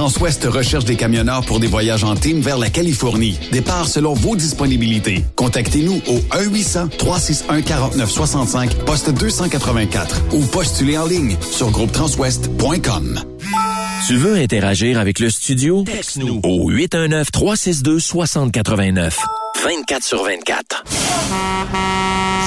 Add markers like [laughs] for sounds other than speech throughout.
Transwest recherche des camionneurs pour des voyages en team vers la Californie. Départ selon vos disponibilités. Contactez-nous au 1-800-361-4965, poste 284 ou postulez en ligne sur groupetranswest.com. Tu veux interagir avec le studio? Texte-nous Au 819-362-6089. 24 sur 24.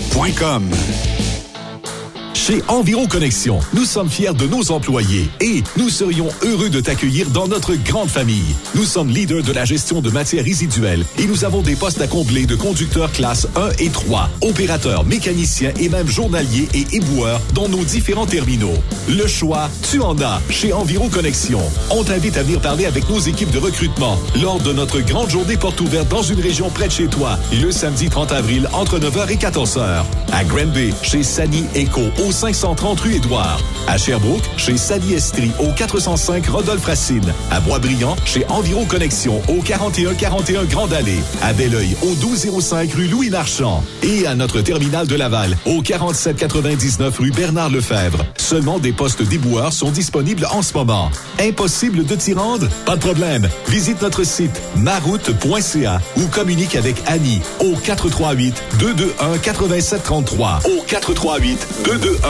Saint-Michel.com. Chez Environ Connexion, nous sommes fiers de nos employés et nous serions heureux de t'accueillir dans notre grande famille. Nous sommes leaders de la gestion de matières résiduelles et nous avons des postes à combler de conducteurs classe 1 et 3, opérateurs, mécaniciens et même journaliers et éboueurs dans nos différents terminaux. Le choix, tu en as chez Environ Connexion. On t'invite à venir parler avec nos équipes de recrutement lors de notre grande journée porte ouverte dans une région près de chez toi, le samedi 30 avril entre 9h et 14h. À Granby, chez Sani Eco, au 530 rue Édouard. À Sherbrooke, chez Sally Estrie, au 405 Rodolphe Racine. À Boisbriand, chez Environ Connexion, au 4141 Grande Allée. À Belleuil, au 1205 rue Louis Marchand. Et à notre terminal de Laval, au 4799 rue Bernard Lefebvre. Seulement des postes déboueurs sont disponibles en ce moment. Impossible de t'y rendre? Pas de problème. Visite notre site maroute.ca ou communique avec Annie au 438 221 8733 au 438 221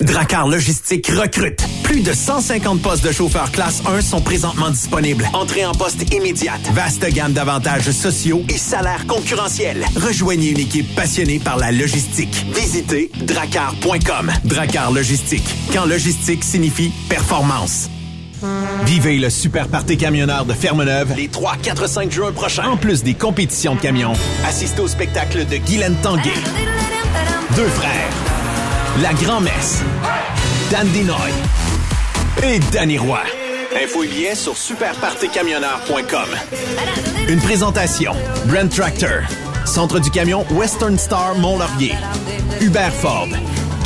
Dracar Logistique recrute. Plus de 150 postes de chauffeurs classe 1 sont présentement disponibles. Entrée en poste immédiate. Vaste gamme d'avantages sociaux et salaires concurrentiels. Rejoignez une équipe passionnée par la logistique. Visitez dracar.com. Dracar Logistique. Quand logistique signifie performance. Vivez le super party camionneur de Fermeneuve les 3, 4, 5 juin prochains. En plus des compétitions de camions, assistez au spectacle de Guylaine Tanguay. Deux frères. La Grand-Messe. Dan Dinoy. Et Danny Roy. Info et billets sur superpartycamionneur.com. Une présentation. Brent Tractor. Centre du camion Western Star Mont-Laurier. Hubert Ford.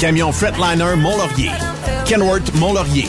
Camion Fretliner Mont-Laurier. Kenworth Mont-Laurier.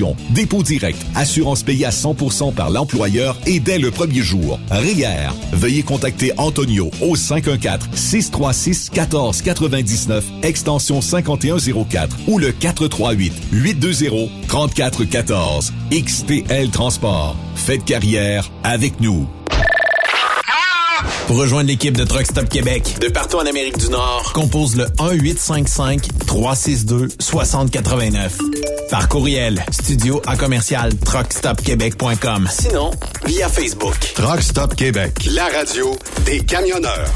dépôt direct, assurance payée à 100% par l'employeur et dès le premier jour. RIER. Veuillez contacter Antonio au 514-636-1499, extension 5104 ou le 438-820-3414. XTL Transport. Faites carrière avec nous. Pour rejoindre l'équipe de Truck Stop Québec, de partout en Amérique du Nord, compose le 1-855-362-6089. Par courriel, studio à commercial truckstopquebec.com. Sinon, via Facebook. Truck Stop Québec. La radio des camionneurs.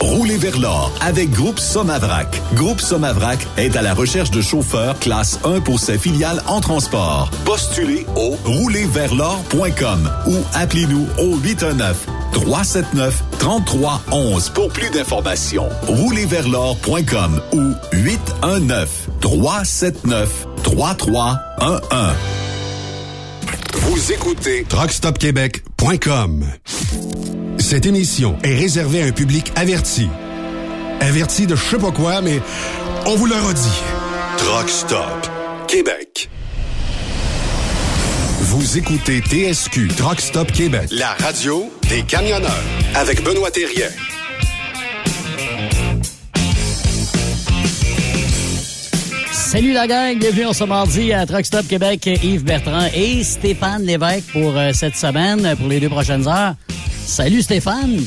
Roulez vers l'or avec Groupe Somavrac. Groupe Somavrac est à la recherche de chauffeurs classe 1 pour ses filiales en transport. Postulez au roulerversl'or.com ou appelez-nous au 819 379 3311 pour plus d'informations. Roulerversl'or.com ou 819 379 3311. Vous écoutez TruckStopQuébec.com. Cette émission est réservée à un public averti. Averti de je sais pas quoi, mais on vous le redit. Truck Stop Québec. Vous écoutez TSQ Truck Stop Québec, la radio des camionneurs avec Benoît Thérien. Salut la gang, bienvenue en ce mardi à Truck Stop Québec, Yves Bertrand et Stéphane Lévesque pour euh, cette semaine, pour les deux prochaines heures. Salut Stéphane!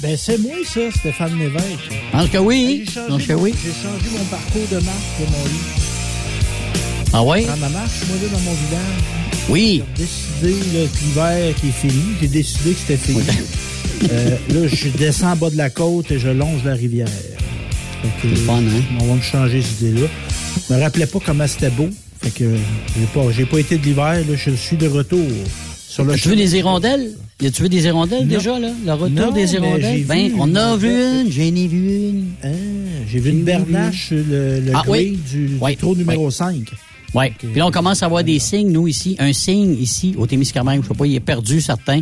Ben c'est moi ça, Stéphane Lévesque. Pense que oui. J'ai changé, oui. j'ai changé mon parcours de marche de mon lit. Ah oui? Dans ma marche, moi là, dans mon village, Oui. j'ai décidé là, que l'hiver qui est fini, j'ai décidé que c'était fini. Euh, là, je descends en bas de la côte et je longe la rivière. C'est fun, hein? On va me changer cette idée-là. Je me rappelais pas comment c'était beau. Fait que j'ai pas, j'ai pas été de l'hiver. Là, je suis de retour sur le Tu veux des hirondelles? Y a-tu vu des hirondelles Non. déjà, là? Le retour Non, des hirondelles? Ben, on a une- vu une, j'en ai vu une. Hein, j'ai vu une bernache, le, le Ah, oui. du, du Oui, trou numéro 5. Ouais. Puis là, on commence à avoir des signes, nous, ici. Un signe ici, au Témiscamingue. Je sais pas, il est perdu, certain.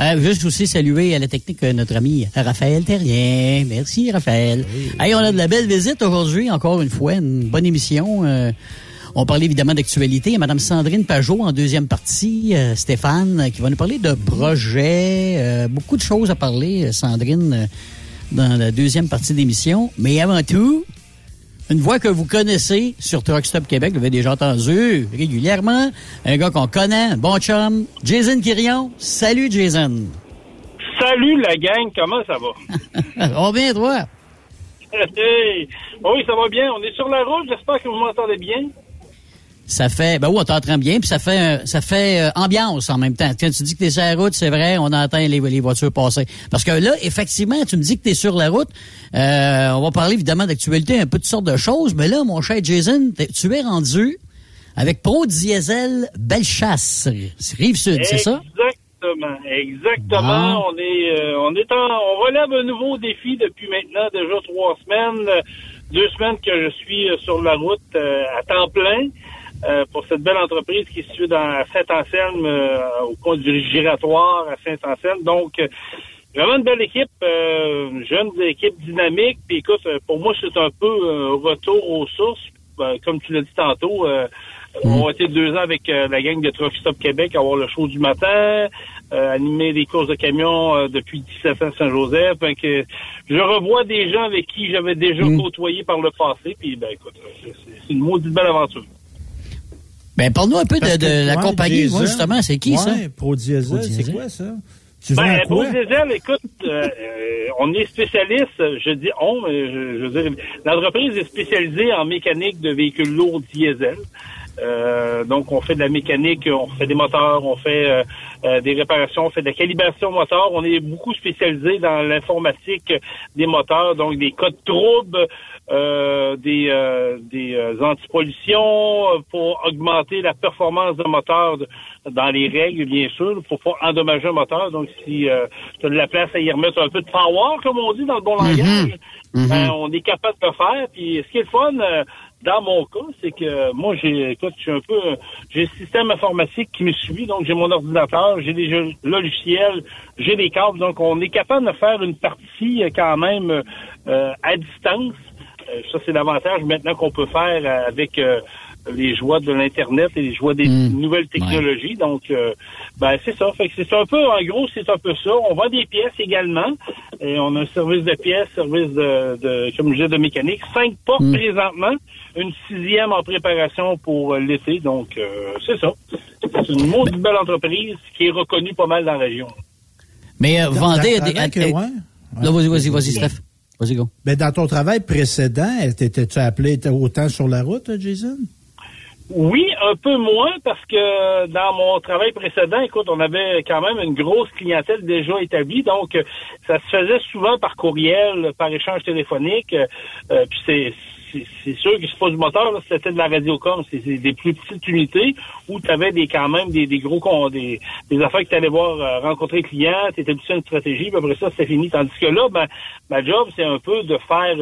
Euh, juste aussi saluer à la technique euh, notre ami Raphaël Terrien. Merci, Raphaël. Hey, on a de la belle visite aujourd'hui, encore une fois. Une bonne émission. Euh, on parlait évidemment d'actualité. Mme Sandrine Pajot en deuxième partie. euh, Stéphane, qui va nous parler de projets. beaucoup de choses à parler, Sandrine, dans la deuxième partie d'émission. Mais avant tout, une voix que vous connaissez sur Truck Stop Québec, vous l'avez déjà entendu régulièrement. Un gars qu'on connaît, un bon chum, Jason Quirion. Salut, Jason. Salut la gang, comment ça va? [laughs] On bien, toi? [laughs] Hey! Oui, ça va bien. On est sur la route. J'espère que vous m'entendez bien. Ça fait, ben oui, on t'entend bien, puis ça fait, ça fait euh, ambiance en même temps. Quand tu dis que t'es sur la route, c'est vrai, on entend les, les voitures passer. Parce que là, effectivement, tu me dis que t'es sur la route. Euh, on va parler évidemment d'actualité, un peu de sortes de choses, mais là, mon cher Jason, tu es rendu avec Pro Diesel Bellechasse, rive sud, c'est ça? Exactement, exactement. Bon. On est, euh, on est en, on relève un nouveau défi depuis maintenant déjà trois semaines, euh, deux semaines que je suis euh, sur la route à temps plein. Euh, pour cette belle entreprise qui est située dans Saint-Anselme, euh, au coin du giratoire à Saint-Anselme. Donc, euh, vraiment une belle équipe, euh, jeune équipe dynamique. Puis écoute, euh, pour moi, c'est un peu un retour aux sources. Ben, comme tu l'as dit tantôt, euh, on a été deux ans avec la gang de Truck Stop Québec à avoir le show du matin, euh, animer des courses de camions euh, depuis 17 ans Saint-Joseph. Que je revois des gens avec qui j'avais déjà côtoyé par le passé. Puis ben écoute, c'est c'est une maudite belle aventure. Ben, parle-nous un peu de, que, la ouais, compagnie, justement. C'est qui, ça? ouais, Pro Diesel, Pro c'est quoi ça? Tu Ben, vends quoi? Pro Diesel, écoute, euh, euh, on est spécialiste, je dis on, mais je, je veux dire, l'entreprise est spécialisée en mécanique de véhicules lourds diesel. Euh, donc, on fait de la mécanique, on fait des moteurs, on fait euh, euh, des réparations, on fait de la calibration moteur. On est beaucoup spécialisé dans l'informatique des moteurs, donc des codes troubles, euh, des, des antipollutions pour augmenter la performance d'un moteur dans les règles, bien sûr, pour pas endommager un moteur. Donc, si tu as de la place à y remettre un peu de power, comme on dit dans le bon langage, ben, on est capable de le faire. Puis, ce qui est le fun, dans mon cas, c'est que moi, j'ai, écoute, je suis un peu, j'ai le système informatique qui me suit, donc j'ai mon ordinateur, j'ai des logiciels, j'ai des câbles, donc on est capable de faire une partie euh, quand même euh, à distance. Euh, ça, c'est l'avantage maintenant qu'on peut faire euh, avec euh, les joies de l'Internet et les joies des nouvelles technologies. Donc, euh, ben, c'est ça. Fait que c'est un peu, en gros, c'est un peu ça. On vend des pièces également. Et on a un service de pièces, service de, de comme je disais, de mécanique. Cinq portes présentement, une sixième en préparation pour l'été. Donc, euh, c'est ça. C'est une maudite belle entreprise qui est reconnue pas mal dans la région. Mais euh, vendez dans- à des. à- que- à- ouais. Là, vas-y, vas-y, vas-y, Steph. Vas-y, go. Ben, dans ton travail précédent, t'étais-tu appelé autant sur la route, Jason? Oui, un peu moins parce que dans mon travail précédent, écoute, on avait quand même une grosse clientèle déjà établie, donc euh, ça se faisait souvent par courriel, par échange téléphonique. euh, euh, puis c'est c'est- sûr que c'est pas du moteur, c'était de la radiocom, c'est des plus petites unités où tu avais des quand même des, gros des, des affaires que tu allais voir rencontrer le client, tu établissais une stratégie, puis après ça, c'est fini. Tandis que là, ben, ma job, c'est un peu de faire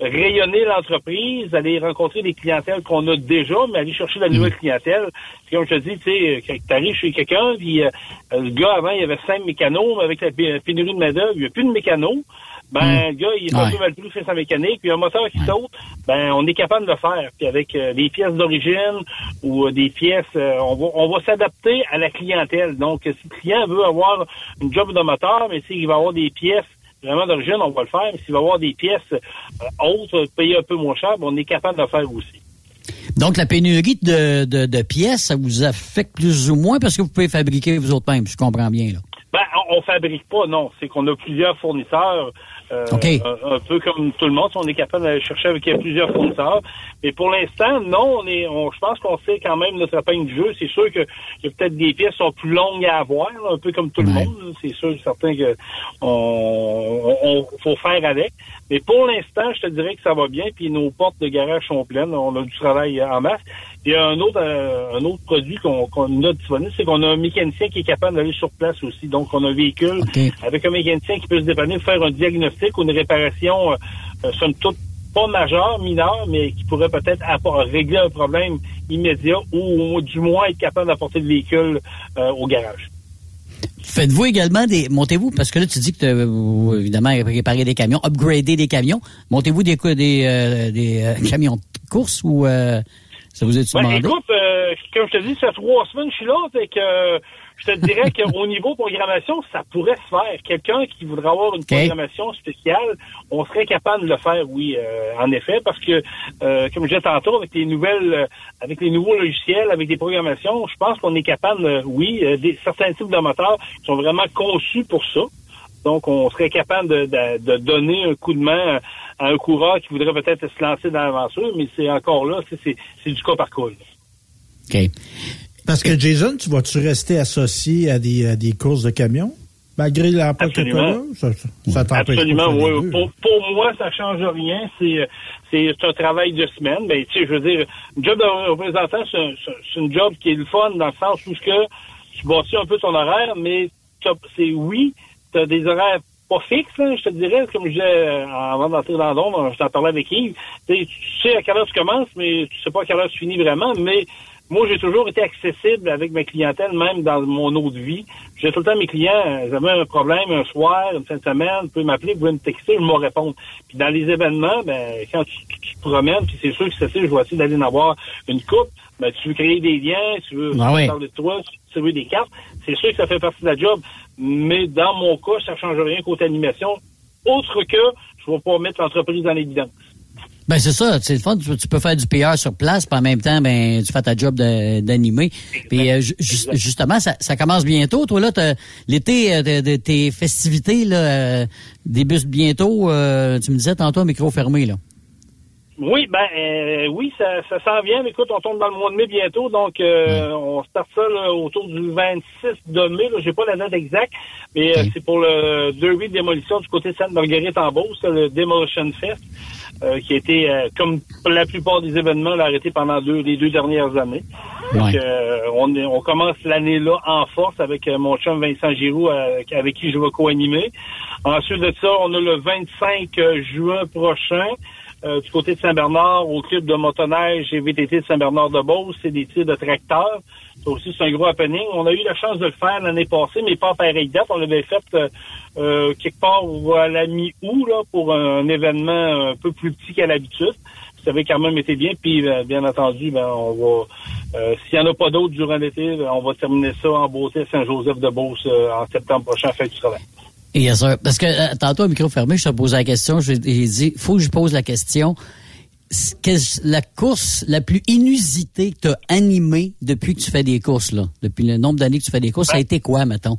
rayonner l'entreprise, aller rencontrer des clientèles qu'on a déjà, mais aller chercher la nouvelle clientèle. Puis comme je te dis, tu sais, quand tu arrives chez quelqu'un, puis euh, le gars, avant, il y avait cinq mécanos, mais avec la pé- pénurie de main-d'œuvre, il n'y a plus de mécanos. Ben, le gars, il est un Ouais. peu mal pris, fait sa mécanique, puis un moteur qui saute, ben, on est capable de le faire. Puis avec euh, des pièces d'origine ou euh, des pièces, euh, on va, on va s'adapter à la clientèle. Donc, euh, si le client veut avoir une job de moteur, mais s'il va avoir des pièces vraiment d'origine, on va le faire. Mais s'il va avoir des pièces euh, autres, payées un peu moins cher, ben, on est capable de le faire aussi. Donc, la pénurie de, de, de pièces, ça vous affecte plus ou moins parce que vous pouvez fabriquer vous autres mêmes, je comprends bien, là? Ben, on, on fabrique pas, non. C'est qu'on a plusieurs fournisseurs. Euh, un, un peu comme tout le monde, on est capable d'aller chercher avec plusieurs fournisseurs. Mais pour l'instant, non, on est, on, je pense qu'on sait quand même notre épingle du jeu. C'est sûr que il y a peut-être des pièces qui sont plus longues à avoir, là, un peu comme tout le monde. C'est sûr, certain que on, on- faut faire avec. Mais pour l'instant, je te dirais que ça va bien. Puis nos portes de garage sont pleines. On a du travail en masse. Il y a un autre, euh, un autre produit qu'on a disponible, c'est qu'on a un mécanicien qui est capable d'aller sur place aussi. Donc, on a un véhicule avec un mécanicien qui peut se dépanner, faire un diagnostic ou une réparation, euh, euh, somme toute, pas majeure, mineure, mais qui pourrait peut-être régler un problème immédiat ou, du moins être capable d'apporter le véhicule euh, au garage. Faites-vous également des. Montez-vous, parce que là, tu dis que tu as évidemment réparé des camions, upgradé des camions. Montez-vous des, des, euh, des euh, camions de course ou euh, ça vous est Ben, demandé? écoute, euh, comme je te dis, ça fait trois semaines que je suis là, fait que euh, je te dirais qu'au niveau programmation, ça pourrait se faire. Quelqu'un qui voudrait avoir une programmation spéciale, on serait capable de le faire, oui, euh, en effet, parce que, euh, comme je disais tantôt, avec les nouvelles, euh, avec les nouveaux logiciels, avec des programmations, je pense qu'on est capable, euh, oui, des, certains types de moteurs sont vraiment conçus pour ça. Donc, on serait capable de, de- de donner un coup de main à un coureur qui voudrait peut-être se lancer dans l'aventure, mais c'est encore là, c'est- du cas par cas. là. OK. Parce que Jason, tu vas-tu rester associé à des, à des courses de camions? Malgré l'emploi que tu as ça, ça, t'empêche Absolument, pas oui. Pour, pour moi, ça change rien. C'est c'est un travail de semaine. Ben, tu sais, je veux dire, un job de représentant, c'est un, c'est- une job qui est le fun dans le sens où ce que tu bâtis un peu ton horaire, mais c'est oui, tu as des horaires pas fixes, je te dirais, comme je disais euh, avant d'entrer dans l'ombre, je t'en parlais avec Yves. Tu sais, tu sais à quelle heure tu commences, mais tu sais pas à quelle heure tu finis vraiment, mais moi, j'ai toujours été accessible avec ma clientèle, même dans mon autre vie. J'ai tout le temps mes clients, euh, ils avaient un problème un soir, une fin de semaine, vous pouvez m'appeler, vous pouvez me texter, je vais répondre. Puis dans les événements, ben, quand tu, tu- tu te promènes, puis c'est sûr que c'est ça, je vais essayer d'aller en avoir une coupe, ben, tu veux créer des liens, tu veux Ah oui. parler de toi, tu veux des cartes, c'est sûr que ça fait partie de la job. Mais dans mon cas, ça change rien côté animation, autre que je ne vais pas mettre l'entreprise dans l'évidence. Ben c'est ça, c'est le fun. Tu, tu peux faire du PR sur place, puis en même temps, ben tu fais ta job d'animer. Puis euh, ju- ju- justement, ça, ça commence bientôt. Toi là, t'as- l'été euh, tes festivités là euh, débutent bientôt. euh, tu me disais tantôt micro fermé là. Oui, ben euh, oui, ça, ça s'en vient. Mais écoute, on tombe dans le mois de mai bientôt, donc euh, on start ça là, autour du 26 de mai. J'ai pas la date exacte, mais euh, c'est pour le derby de démolition du côté de Sainte-Marguerite en Beauce, le Demolition Fest, euh, qui a été, euh, comme la plupart des événements, là, arrêté pendant deux, les deux dernières années. Donc, euh, on, est- on commence l'année là en force avec mon chum Vincent Giroux, avec qui je vais co-animer. Ensuite de ça, on a le 25 juin prochain. Euh, du côté de Saint-Bernard, au club de motoneige et VTT de Saint-Bernard-de-Beauce, c'est des tirs de tracteurs. Ça aussi, c'est un gros happening. On a eu la chance de le faire l'année passée, mais pas à pareille. On l'avait fait euh, euh, quelque part à la mi-août là, pour un, événement un peu plus petit qu'à l'habitude. Ça avait quand même été bien. Puis, euh, bien entendu, ben, on va euh, s'il n'y en a pas d'autres durant l'été, ben, on va terminer ça en beauté Saint-Joseph-de-Beauce en septembre prochain, fin du travail. Yes, sir. Parce que euh, tantôt, au micro fermé, je te posais la question. J'ai dit, faut que je pose la question. La course la plus inusitée que tu as animée depuis que tu fais des courses, là? Depuis le nombre d'années que tu fais des courses, ça a été quoi, mettons?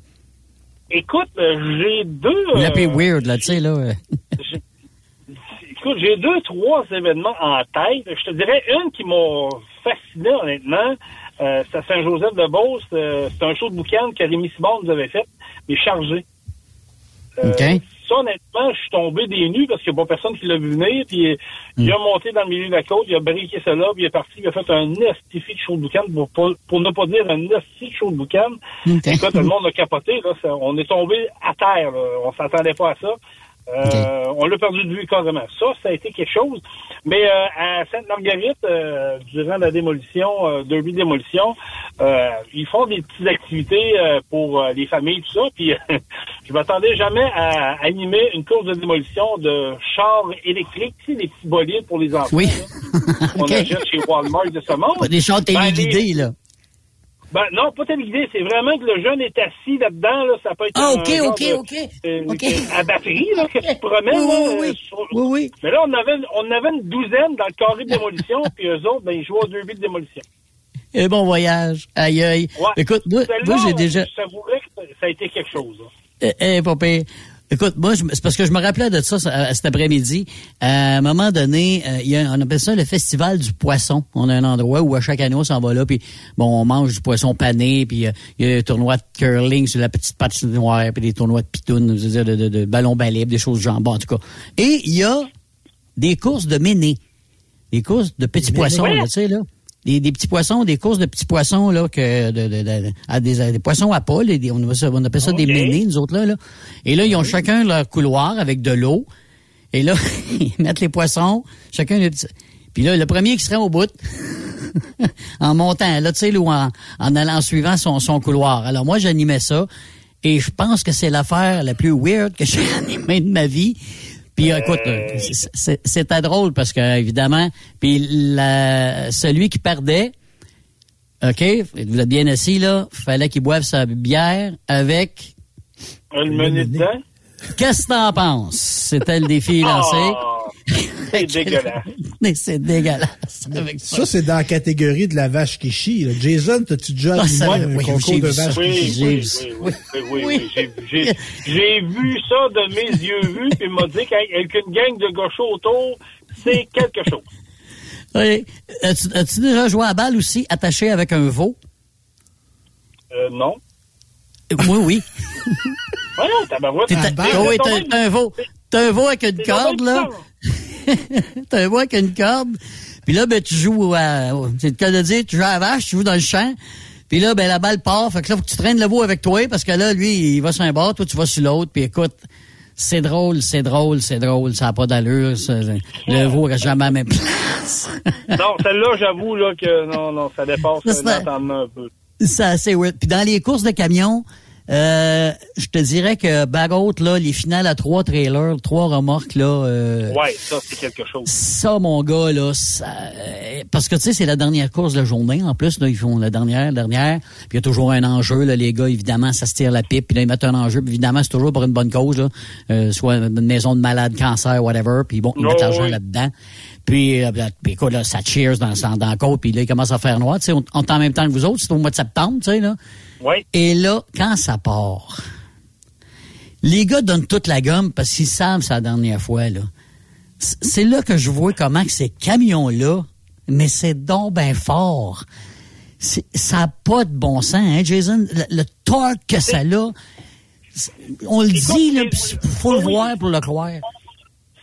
Écoute, euh, j'ai deux... On l'appelait euh, weird, là, tu sais, là. Écoute, j'ai deux, trois événements en tête. Je te dirais une qui m'a fasciné, honnêtement. Euh, c'est à Saint-Joseph-de-Beauce. Euh, c'est un show de boucan que Rémi Simon nous avait fait, mais chargé. Euh. Ça, honnêtement, je suis tombé des nues parce qu'il n'y a pas personne qui l'a vu venir. Puis euh, il a monté dans le milieu de la côte, il a briqué là, puis il est parti, il a fait un estifi de show de boucan, pour, ne pas dire un esti de show de boucan. OK. Écoute, le monde a capoté. Là, Ça- on est tombé à terre. Là. On s'attendait pas à ça. Euh, On l'a perdu de vue carrément. Ça, ça a été quelque chose. Mais euh, à Sainte-Marguerite, euh, durant la démolition, euh, derby de démolition, euh, ils font des petites activités euh, pour euh, les familles, tout ça. Puis [laughs] je m'attendais jamais à animer une course de démolition de chars électriques, tu sais, des petits bolides pour les enfants. Oui. [laughs] OK. achète chez Walmart de ce monde. Pas des Ben, les- téléguidés, là. Ben, non, pas téléguidé. C'est vraiment que le jeune est assis là-dedans. Là, ça peut être Ah, un OK, genre OK, de- OK. euh, OK. à batterie là, que tu te promènes. Oui, oui, euh, oui. sur- Oui, oui. Mais là, on avait, on avait une douzaine dans le carré de démolition, [laughs] puis eux autres, ben, ils jouaient au derby de démolition. Et bon voyage. Aïe, aïe. Ouais. Écoute, moi, j'ai déjà... Je t'avouerais que ça a été quelque chose. Eh, eh. Écoute, moi, c'est parce que je me rappelais de ça, ça, euh, cet après-midi. À un moment donné, euh, il y a, on appelle ça le festival du poisson. On a un endroit où à chaque année on s'en va là, puis bon, on mange du poisson pané, puis euh, il y a un tournoi de curling sur la petite patinoire, puis des tournois de pitounes, je veux dire, de, de, de ballon balai, des choses genre, bon, en tout cas. Et il y a des courses de méné, des courses de petits poissons, là, tu sais, là. Des, des petits poissons, des courses de petits poissons, là, que de, de- de- à des, à des poissons à pas, là, des- on, appelle ça, on appelle ça des Ok. ménés, nous autres, là, là. Et là, ils ont chacun leur couloir avec de l'eau. Et là, [laughs] ils mettent les poissons, chacun les petits. Puis là, le premier qui serait au bout, [laughs] en montant, là, tu sais, ou en, en allant en suivant son, son couloir. Alors moi, j'animais ça. Et je pense que c'est l'affaire la plus weird que [laughs] j'ai animée de ma vie. Puis écoute, euh, c'est- c'est- c'était drôle parce que évidemment, puis la- celui qui perdait, OK, vous êtes bien assis là, fallait qu'il boive sa bière avec Un menu dedans. Qu'est-ce que t'en penses? C'était le défi lancé. Ah, [laughs] c'est dégueulasse. Mais c'est dégueulasse avec ça. Ça, c'est dans la catégorie de la vache qui chie. là. Jason, t'as-tu déjà Ah, animé ça, un oui, concours de vache Oui, qui oui, chie? oui, J'ai- oui, oui, oui, oui. J'ai- vu ça de mes yeux vus, puis il m'a dit qu'avec une gang de gauchos autour, c'est quelque chose. Oui. As-tu déjà joué à balle aussi, attaché avec un veau? Euh, non. Moi, oui. Voyons, tabarouette. T'es Ah, oui, t'as un veau. T'as un veau avec une c'est corde, là. [laughs] T'as un veau avec une corde. Puis là, ben, tu joues à, c'est le cas de dire, tu joues à la vache, tu joues dans le champ. Puis là, ben, la balle part. Fait que là, faut que tu traînes le veau avec toi, parce que là, lui, il va sur un bord, toi, tu vas sur l'autre. Puis écoute, c'est drôle, c'est drôle, c'est drôle. Ça n'a pas d'allure. ça. Le veau reste jamais à la même place. [laughs] Non, celle-là, j'avoue là, que non, non, ça dépasse Ça, c'est- l'entendement un peu. C'est assez weird. Puis dans les courses de camions, euh, je te dirais que Bagot, là, les finales à trois trailers, trois remorques, là, euh, Ouais, ça, c'est quelque chose. ça, mon gars, là, ça, euh, parce que, tu sais, c'est la dernière course de la journée, en plus, là, ils font la dernière, dernière, puis il y a toujours un enjeu, là, les gars, évidemment, ça se tire la pipe, puis là, ils mettent un enjeu, puis évidemment, c'est toujours pour une bonne cause, là, euh, soit une maison de malade, cancer, whatever, puis bon, ils Oh, mettent l'argent oui. là-dedans. Puis, euh, puis écoute, là, ça cheers dans, dans, dans la côte, puis là, il commence à faire noir, tu sais, on, on est en même temps que vous autres, c'est au mois de septembre, tu sais, là. Et là, quand ça part, les gars donnent toute la gomme parce qu'ils savent la dernière fois, là. C'est là que je vois comment que ces camions-là, mais c'est donc ben fort. Ça n'a pas de bon sens, hein, Jason? Le, le torque que ça a, on le dit, pis faut le voir pour le croire.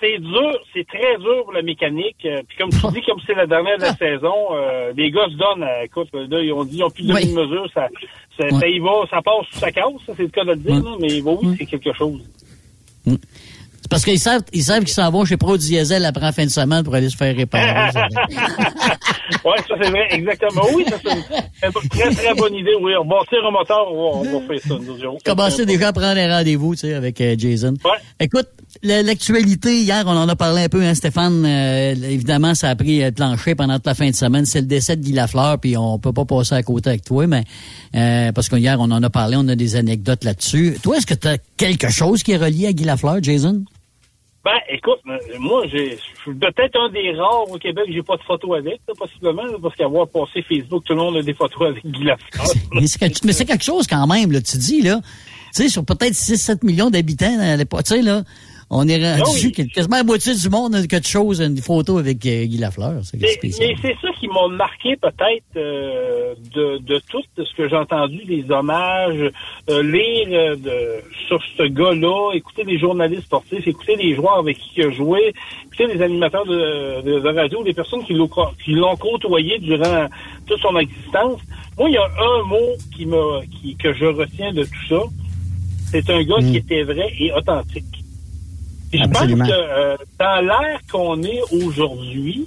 C'est dur, c'est très dur pour la mécanique. Euh, Puis comme tu dis, comme c'est la dernière de la saison, euh, les gars se donnent, euh, écoute, là, ils ont dit, ils ont plus de Oui. mesure, ça, ça, Ouais. ça y va, ça passe sous sa casse, ça, c'est le cas de le dire, Ouais. là, mais oui, Ouais. c'est quelque chose. C'est parce qu'ils savent, ils savent qu'ils s'en vont chez Pro Diesel après la fin de semaine pour aller se faire réparer. [laughs] ouais, ça c'est vrai, exactement. Oui, ça c'est une très très bonne idée. Oui, on va bâtir un moteur, on va, on va faire ça. Nous, commencer déjà à prendre les rendez-vous, tu sais, avec euh, Jason. Ouais. Écoute, la- l'actualité, hier, on en a parlé un peu, hein, Stéphane. euh, évidemment, ça a pris euh, le plancher pendant toute la fin de semaine. C'est le décès de Guy Lafleur, puis on peut pas passer à côté avec toi, mais euh, parce que hier, on en a parlé, on a des anecdotes là-dessus. Toi, est-ce que tu as quelque chose qui est relié à Guy Lafleur, Jason? Ben, écoute, euh, moi, je suis peut-être un des rares au Québec, j'ai pas de photos avec, là, possiblement, là, parce qu'avoir passé Facebook, tout le monde a des photos avec Guy Lafleur. [laughs] mais c'est quelque, mais c'est quelque chose quand même, là. Tu dis, là, tu sais, sur peut-être 6-7 millions d'habitants à l'époque, tu sais, là, on est rendu oui. quasiment la moitié du monde a quelque chose, une photo avec euh, Guy Lafleur. C'est Mais, c'est ça qui m'a marqué peut-être euh, de, de tout ce que j'ai entendu, les hommages, euh, lire euh, de, sur ce gars-là, écouter les journalistes sportifs, écouter les joueurs avec qui il a joué, écouter les animateurs de, de, radio, les personnes qui l'ont, co- qui l'ont côtoyé durant toute son existence. Moi, il y a un mot qui m'a, qui, que je retiens de tout ça. C'est un gars qui était vrai et authentique. Puis je pense que euh, dans l'ère qu'on est aujourd'hui,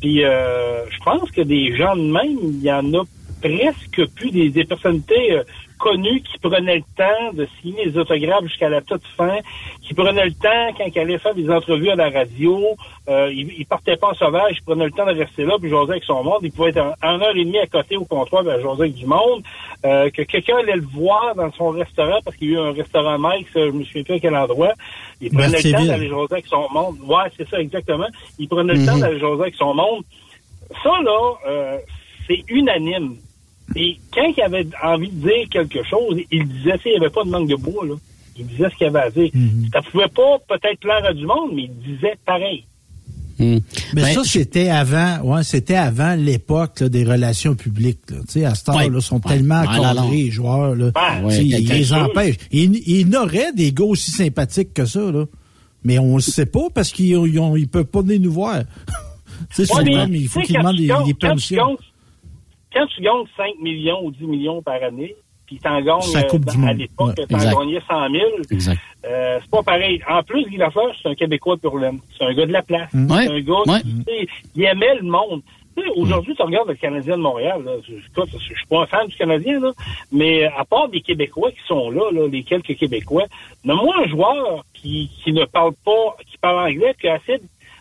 puis euh, je pense que des gens de même, il y en a presque plus des, des personnalités euh, connues qui prenaient le temps de signer les autographes jusqu'à la toute fin, qui prenaient le temps quand ils allaient faire des entrevues à la radio, euh, ils, ils partaient pas en sauvage, ils prenaient le temps de rester là puis jaser avec son monde. Ils pouvaient être un, un heure et demie à côté au comptoir à jaser avec du monde, euh, que quelqu'un allait le voir dans son restaurant parce qu'il y a eu un restaurant Mike, je me souviens plus à quel endroit. Il prenait le temps d'aller jaser avec son monde. Ouais, c'est ça exactement. Il prenait le temps d'aller jaser avec son monde. Ça là, euh, c'est unanime. Et quand il avait envie de dire quelque chose, il disait, tu sais, il n'y avait pas de manque de bois, là. il disait ce qu'il avait à dire. Mhm. Ça pouvait pas peut-être plaire à du monde, mais il disait pareil. Hmm. Mais Ben, ça, c'était avant, ouais, c'était avant l'époque des relations publiques. Là. Tu sais, à ce Ouais. temps-là, sont tellement Ouais, les joueurs. Là. Ben, ouais, ils les empêchent. Il, il y en aurait des gars aussi sympathiques que ça, là. Mais on ne sait pas parce qu'ils ils ont- ils peuvent pas venir nous voir. [laughs] tu sais, Ouais, mais, il faut qu'ils demandent des, des quand tu permissions. Quand tu gagnes 5 millions ou 10 millions par année, puis t'en gagnes, euh, à l'époque, Ouais. t'en gagnais 100 000, Exact. euh, c'est pas pareil. En plus, Guy Lafleur, c'est un Québécois pur. C'est un gars de la place. Ouais. C'est un gars Ouais. qui, il aimait le monde. Aujourd'hui, tu regardes le Canadien de Montréal. Là, je, suis pas un fan du Canadien, là, mais à part des Québécois qui sont là, là les quelques Québécois, nomme-moi un joueur qui, qui ne parle pas, qui parle anglais, qui a assez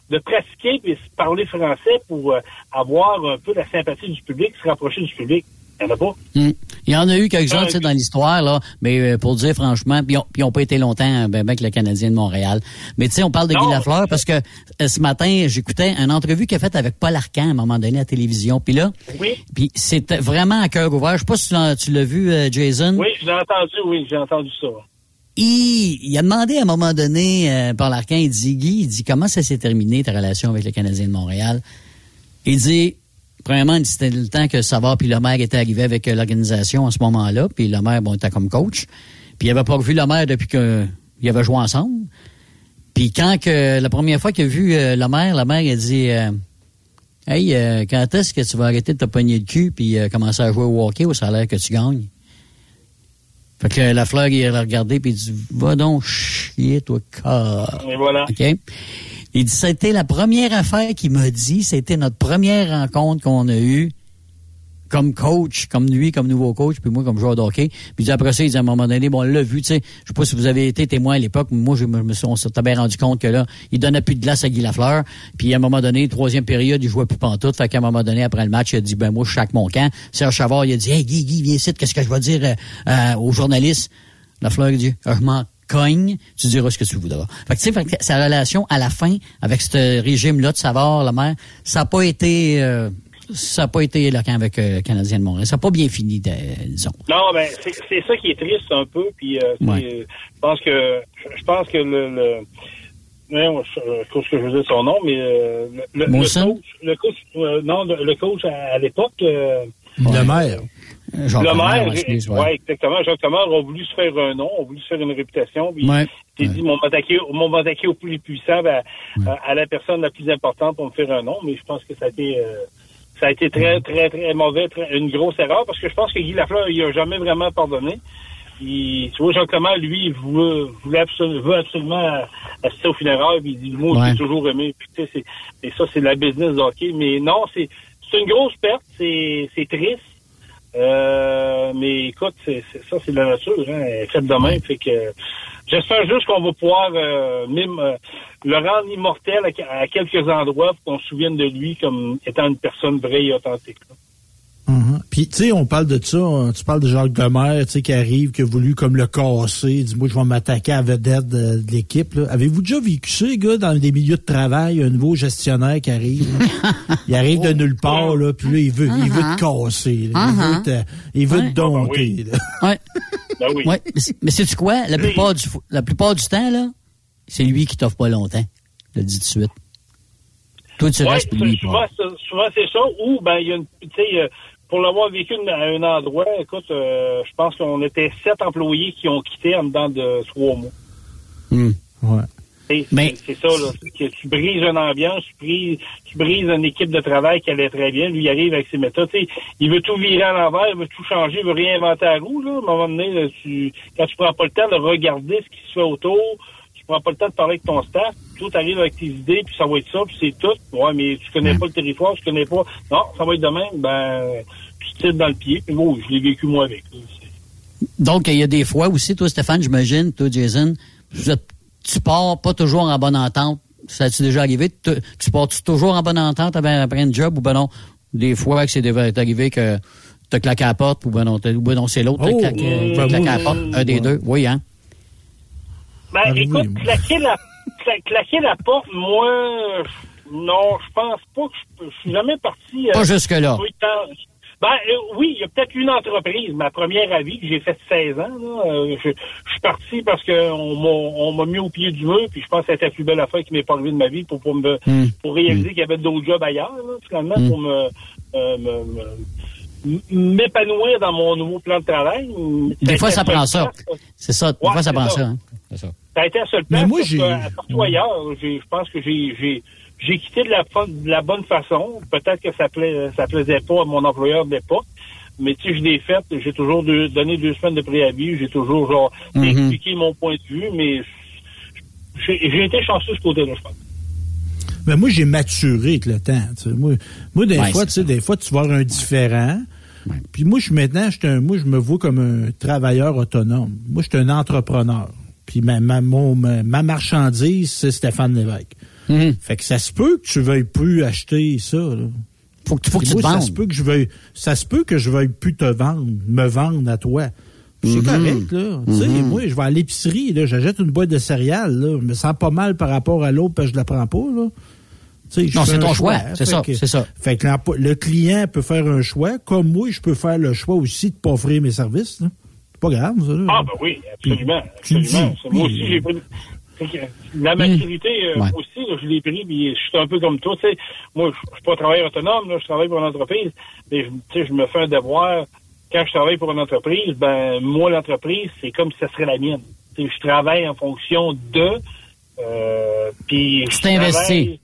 de pratiquer et parler français pour euh, avoir un peu la sympathie du public, se rapprocher du public. Il n'y en a pas. Hmm. Il y en a eu quelques-uns, sais, dans l'histoire, là, mais euh, pour dire franchement, puis ils n'ont pas été longtemps ben, ben, avec le Canadien de Montréal. Mais tu sais, on parle de Guy. Lafleur parce que euh, ce matin, j'écoutais une entrevue qu'il a faite avec Paul Arcan à un moment donné à la télévision. Puis là, Oui. puis c'était vraiment à cœur ouvert. Je sais pas si tu l'as- tu l'as vu, euh, Jason. Oui, j'ai entendu, oui, j'ai entendu ça. Il, a demandé à un moment donné, euh, Paul Arcan, il dit, Guy, il dit, comment ça s'est terminé ta relation avec le Canadien de Montréal? Il dit, premièrement, c'était le temps que Savard puis le maire était arrivé avec euh, l'organisation à ce moment-là, puis le maire, bon, était comme coach. Puis il avait pas revu le maire depuis qu'ils avaient joué ensemble. Puis quand que, la première fois qu'il a vu euh, le maire, le maire, il a dit, euh, Hey, euh, quand est-ce que tu vas arrêter de te pogner le cul puis commencer à jouer au hockey au salaire que tu gagnes? Fait que la fleur, il l'a regardé puis il dit, va donc chier, toi, car. Et voilà. OK? Il dit, c'était la première affaire qu'il m'a dit, c'était notre première rencontre qu'on a eue comme coach, comme lui, comme nouveau coach, puis moi comme joueur de hockey. Puis après ça, il dit à un moment donné, bon, on l'a vu, tu sais, je sais pas si vous avez été témoin à l'époque, mais moi, je me, suis, on bien rendu compte que là, il donnait plus de glace à Guy Lafleur. Puis à un moment donné, troisième période, il jouait plus pantoute. Fait qu'à un moment donné, après le match, il a dit, ben moi, je avec mon camp. Serge Chavard, il a dit, hey, Guy, Guy, viens ici, qu'est-ce que je vais dire euh, euh, aux journalistes? Lafleur, il dit, Ah, je m'en cogne, tu diras ce que tu voudras. Fait que, tu sais, sa relation à la fin avec ce régime-là de Savard, la mère, ça n'a pas été... euh, ça n'a pas été éloquent avec euh, le Canadien de Montréal. Ça n'a pas bien fini, de- disons. Non, ben c'est ça qui est triste un peu. Puis euh, Ouais. je pense que je pense que le, le non, je ce que je veux dire son nom, mais euh, le, coach, le coach, euh, non, le, le coach à, à l'époque, euh, Le maire. Jacques le maire, ouais. ouais. exactement, Jacques Comer a voulu se faire un nom, a voulu se faire une réputation, puis Ouais. il s'est dit, mon m'attaquer, mon m'attaquer au plus puissant, ben, à, à la personne la plus importante pour me faire un nom, mais je pense que ça a été, euh, ça a été très, très, très mauvais, très- une grosse erreur, parce que je pense que Guy Lafleur, il a jamais vraiment pardonné. Il, tu vois, Jacques Comer, lui, il voulait, voulait absolument, veut absolument assister au funérailles, puis il dit, moi, Ouais. j'ai toujours aimé, puis tu sais, c'est, et ça, c'est la business de hockey, mais non, c'est, c'est une grosse perte, c'est, c'est triste, euh, mais écoute, c'est, c'est- ça, c'est de la nature, hein, elle est faite de même, fait que, j'espère juste qu'on va pouvoir, euh, même, euh, le rendre immortel à, quelques endroits pour qu'on se souvienne de lui comme étant une personne vraie et authentique. Mhm. Puis, tu sais, on parle de ça, hein, tu parles de Jacques Gomer, tu sais, qui arrive, qui a voulu comme le casser, dis moi je vais m'attaquer à la vedette de, de l'équipe. là. Avez-vous déjà vécu ça, les gars, dans des milieux de travail, un nouveau gestionnaire qui arrive? là? [laughs] il arrive de nulle part, là, puis là, il veut, il veut te casser. là. Il veut te, il veut Uh-huh. Ouais. te dompter. là. [laughs] Ouais. Ben oui. Ouais. Mais c'est- Mais sais-tu quoi? La plupart, du, la plupart du temps, là, c'est lui qui t'offre pas longtemps. Je le dis tout de suite. Toi, tu Ouais, restes, lui, il souvent, souvent c'est ça. Ou ben il y a une, tu sais, euh, pour l'avoir vécu à un endroit, écoute, euh, je pense qu'on était sept employés qui ont quitté en dedans de trois mois. Hmm. Ouais. C'est Mais- c'est ça, là. C'est que tu brises une ambiance, tu brises, tu brises une équipe de travail qui allait très bien. Lui, il arrive avec ses méthodes. Tu sais, il veut tout virer à l'envers, il veut tout changer, il veut réinventer la roue. Là. À un moment donné, là, tu, quand tu prends pas le temps de regarder ce qui se fait autour, tu prends pas le temps de parler avec ton staff, tout arrive avec tes idées, puis ça va être ça, puis c'est tout. Ouais, mais tu connais pas le territoire, tu connais pas. Non, ça va être de même, ben, tu te tires dans le pied. Puis bon, je l'ai vécu moi avec. Donc, il y a des fois aussi, toi, Stéphane, j'imagine, toi, Jason, vous êtes- tu pars pas toujours en bonne entente. Ça a-tu déjà arrivé? Tu, tu pars-tu toujours en bonne entente après, après un job ou ben non? Des fois que c'est arrivé que t'as claqué à la porte ou ben non, t'as- ou ben non c'est l'autre qui Oh, a claqué, ben claqué à la porte. Un des deux. Oui, hein? Ben, Ah écoute, oui. claquer la, claquer la porte, moi, non, je pense pas que je, je suis jamais parti. euh, Pas jusque-là. Ben euh, oui, il y a peut-être une entreprise, ma première avis, que j'ai fait 16 ans. Là, euh, je, je suis parti parce qu'on m'a mis au pied du mur, puis je pense que c'était la plus belle affaire qui m'est pas arrivée de ma vie pour, pour me Hmm. pour réaliser qu'il y avait d'autres jobs ailleurs, là, finalement, pour me, euh, me- me- m'épanouir dans mon nouveau plan de travail. Des fois, ça a été prend ça. C'est ça. Des fois, ça prend ça. ça. hein. C'est ça. Ça a été la seule Mais place. moi, parce j'ai- à partout ailleurs, je pense que j'ai, j'ai, j'ai quitté de la, de la bonne façon. Peut-être que ça, pla- ça plaisait pas à mon employeur de l'époque. Mais tu sais, je l'ai fait. J'ai toujours deux- donné deux semaines de préavis. J'ai toujours genre Mhm. expliqué mon point de vue. Mais j'ai, été chanceux de ce côté-là, je pense. Mais moi, j'ai maturé avec le temps. Moi, moi, des Ouais, fois, tu sais, des fois, tu vas avoir un différent. Puis moi, je suis maintenant, je suis un- moi, je me vois comme un travailleur autonome. Moi, je suis un entrepreneur. Puis ma, ma, mon- ma, ma marchandise, c'est Stéphane Lévesque. Mhm. Fait que ça se peut que tu veuilles plus acheter ça. Là. Faut que, faut que tu te ça se peut que je veuille, ça se peut que je veuille plus te vendre, me vendre à toi. C'est Mhm. correct, là. Tu sais, moi, je vais à l'épicerie, là, j'achète une boîte de céréales, là. Je me sens pas mal par rapport à l'autre parce que je la prends pas, là. Tu sais, je Non, c'est ton choix. Fait C'est ça, c'est ça. Fait que le client peut faire un choix, comme moi, je peux faire le choix aussi de pas offrir mes services, là. Pas grave, ça, là. Ah, ben oui, absolument. Absolument. dis, Moi aussi, euh, j'ai pris. fait que La maturité, euh, Ouais. moi aussi, là, je l'ai pris, puis je suis un peu comme toi, tu sais. Moi, je je suis pas travailleur autonome, là, je travaille pour une entreprise, mais je- tu sais, je me fais un devoir. Quand je travaille pour une entreprise, ben, moi, l'entreprise, c'est comme si ce serait la mienne. Tu sais, je travaille en fonction de, euh, puis je Tu t'investis.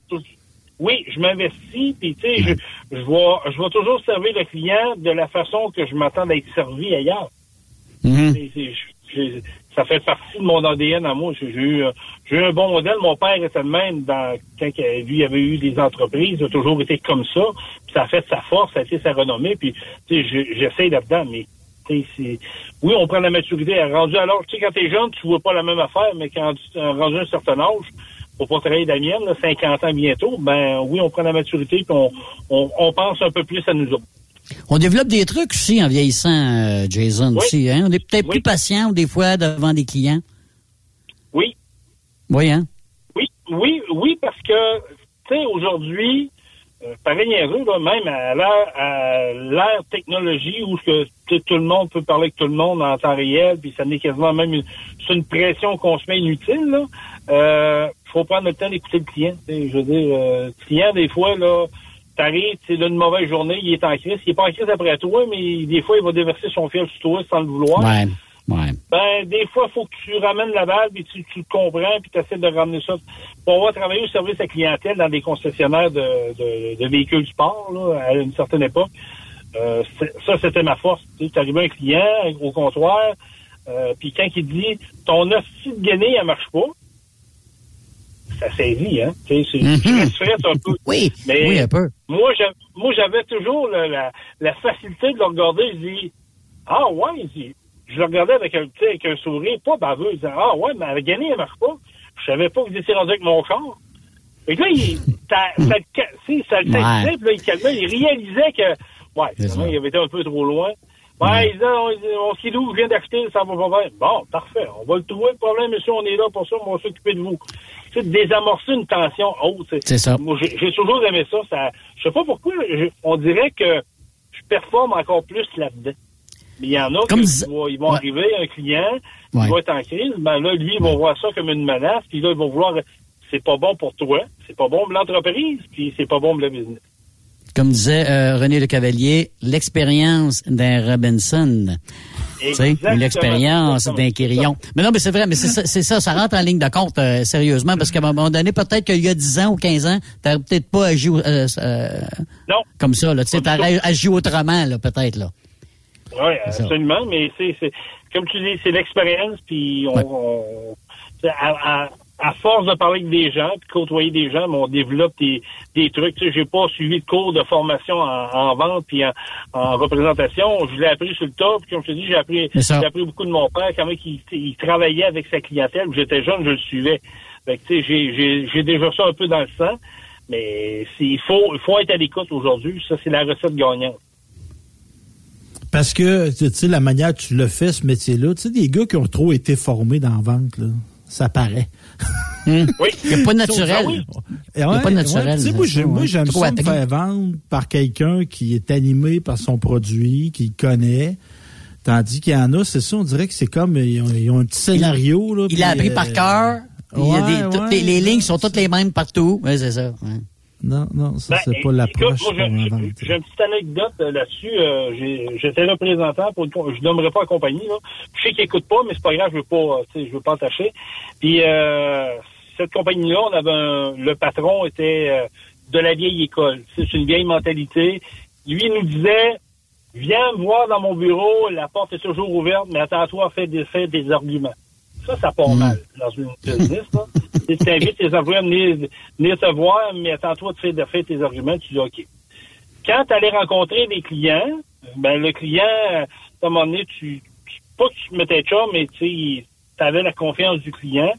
Oui, je m'investis, puis tu sais, je, je vais, je vais toujours servir le client de la façon que je m'attends d'être servi ailleurs. Mhm. Ça fait partie de mon ADN à moi. J'ai eu, euh, eu un bon modèle. Mon père était le même dans, quand lui avait eu des entreprises. Il a toujours été comme ça. Puis ça a fait sa force, ça a été sa renommée. Puis, j'essaie là-dedans, mais. Oui, on prend la maturité. Rendu alors, tu sais, quand t'es jeune, tu vois pas la même affaire, mais quand tu es rendu à un certain âge, pour pas travailler de la mienne, là, 50 ans bientôt, ben oui, on prend la maturité puis on, on, on pense un peu plus à nous autres. On développe des trucs aussi en vieillissant, euh, Jason, Oui. aussi. Hein? On est peut-être Oui. plus patient des fois devant des clients. Oui, Oui, hein? Oui, oui, oui, parce que, tu sais, aujourd'hui, euh, pareil là, même à l'ère, technologie où que, tout le monde peut parler avec tout le monde en temps réel, puis ça n'est quasiment même une, c'est une pression qu'on se met inutile, là. Euh, faut prendre le temps d'écouter le client. Je veux dire, euh, le client, des fois, là, t'arrives, c'est une mauvaise journée, il est en crise, il est pas en crise après toi, mais des fois, il va déverser son fiel sur toi sans le vouloir. Ouais. Ouais. Ben, des fois, il faut que tu ramènes la balle, puis tu, tu le comprends, puis tu essaies de ramener ça. Pour avoir travaillé au service à clientèle dans des concessionnaires de, de, de véhicules sport, là, à une certaine époque, euh, ça, c'était ma force. Tu arrivé un client au comptoir, euh, puis quand il dit « ton hostie de gainé, elle marche pas », ça saisit, hein. Tu sais, Mhm. restes frette un peu. Oui, Mais oui, un peu. moi, j'a- moi, j'avais toujours la, la, la facilité de le regarder. Je dis, ah ouais, je le regardais avec un, avec un sourire, pas baveux. Il disait, ah ouais, mais avec gagné, elle marche pas. Je savais pas que vous étiez rendu avec mon char. Et là, il, ça, si, ça Ouais. il calmait, il réalisait que, ouais, il avait été un peu trop loin. Ouais, il disait, on, on skidoo, je viens d'acheter, ça va pas bien. Bon, parfait, on va le trouver, le problème, monsieur, on est là pour ça, on va s'occuper de vous. Sais, désamorcer une tension haute. C'est ça. Moi, j'ai toujours aimé ça. ça je sais pas pourquoi, je- on dirait que je performe encore plus là-dedans. Mais il y en a Comme qui vont, ils vont Ouais. arriver, un client, Ouais. il va être en crise, ben là, lui, il va voir ça comme une menace, puis là, il va vouloir, c'est pas bon pour toi, c'est pas bon pour l'entreprise, puis c'est pas bon pour le business. Comme disait euh, René Le Cavalier, l'expérience d'un Robinson. L'expérience d'un. Quirillon. Mais non, mais c'est vrai, mais c'est ça, ça, ça rentre en ligne de compte, euh, sérieusement, parce qu'à un moment donné, peut-être qu'il y a 10 ans ou 15 ans, t'aurais peut-être pas agi euh, euh, Non. comme ça, là. Tu sais, t'aurais agi autrement, là, peut-être, là. Oui, absolument, mais c'est, comme tu dis, c'est l'expérience, puis on, Ouais. on- à, à, à force de parler avec des gens, puis côtoyer des gens, mais on développe des, des trucs. Tu sais, j'ai pas suivi de cours de formation en, en vente puis en, en représentation. Je l'ai appris sur le tas, puis comme je te dis, j'ai appris, j'ai appris beaucoup de mon père, comment il, il travaillait avec sa clientèle. J'étais jeune, je le suivais. Fait que, tu sais, j'ai, j'ai, j'ai déjà ça un peu dans le sang, mais il faut, il faut être à l'écoute aujourd'hui. Ça, c'est la recette gagnante. Parce que, tu sais, la manière que tu le fais, ce métier-là, tu sais, des gars qui ont trop été formés dans la vente, là, ça paraît. Hmm. Oui. Il n'y a pas de naturel. Ah oui. Et y a pas de naturel, moi, ouais. j'aime ça me faire vendre par quelqu'un qui est animé par son produit, qui connaît. Tandis qu'il y en a, c'est ça, on dirait que c'est comme, ils ont, ils ont un petit scénario. Là, Il puis, a appris euh, par cœur. Il toutes ouais. les, les lignes sont toutes les mêmes partout. Oui, c'est ça. Non, non, ça, Ben, c'est pas l'approche qu'on j'ai- une petite anecdote euh, là-dessus. Euh, J'étais représentant pour une je nommerai pas la compagnie. Là. Je sais qu'ils n'écoutent pas, mais c'est pas grave, je veux pas, tu sais, je veux pas attacher. Puis euh, cette compagnie-là, on avait un- le patron était euh, de la vieille école. C'est une vieille mentalité. Lui il nous disait Viens me voir dans mon bureau, la porte est toujours ouverte, mais attends-toi à faire des, faire des arguments. Ça, ça part mal dans une [laughs] business. Là. Tu invites tes employés à venir, venir te voir, mais attends-toi de faire, de faire tes arguments, tu dis OK. Quand tu allais rencontrer des clients, ben le client, à un moment donné, tu, pas que tu te mettais chum, mais tu avais la confiance du client.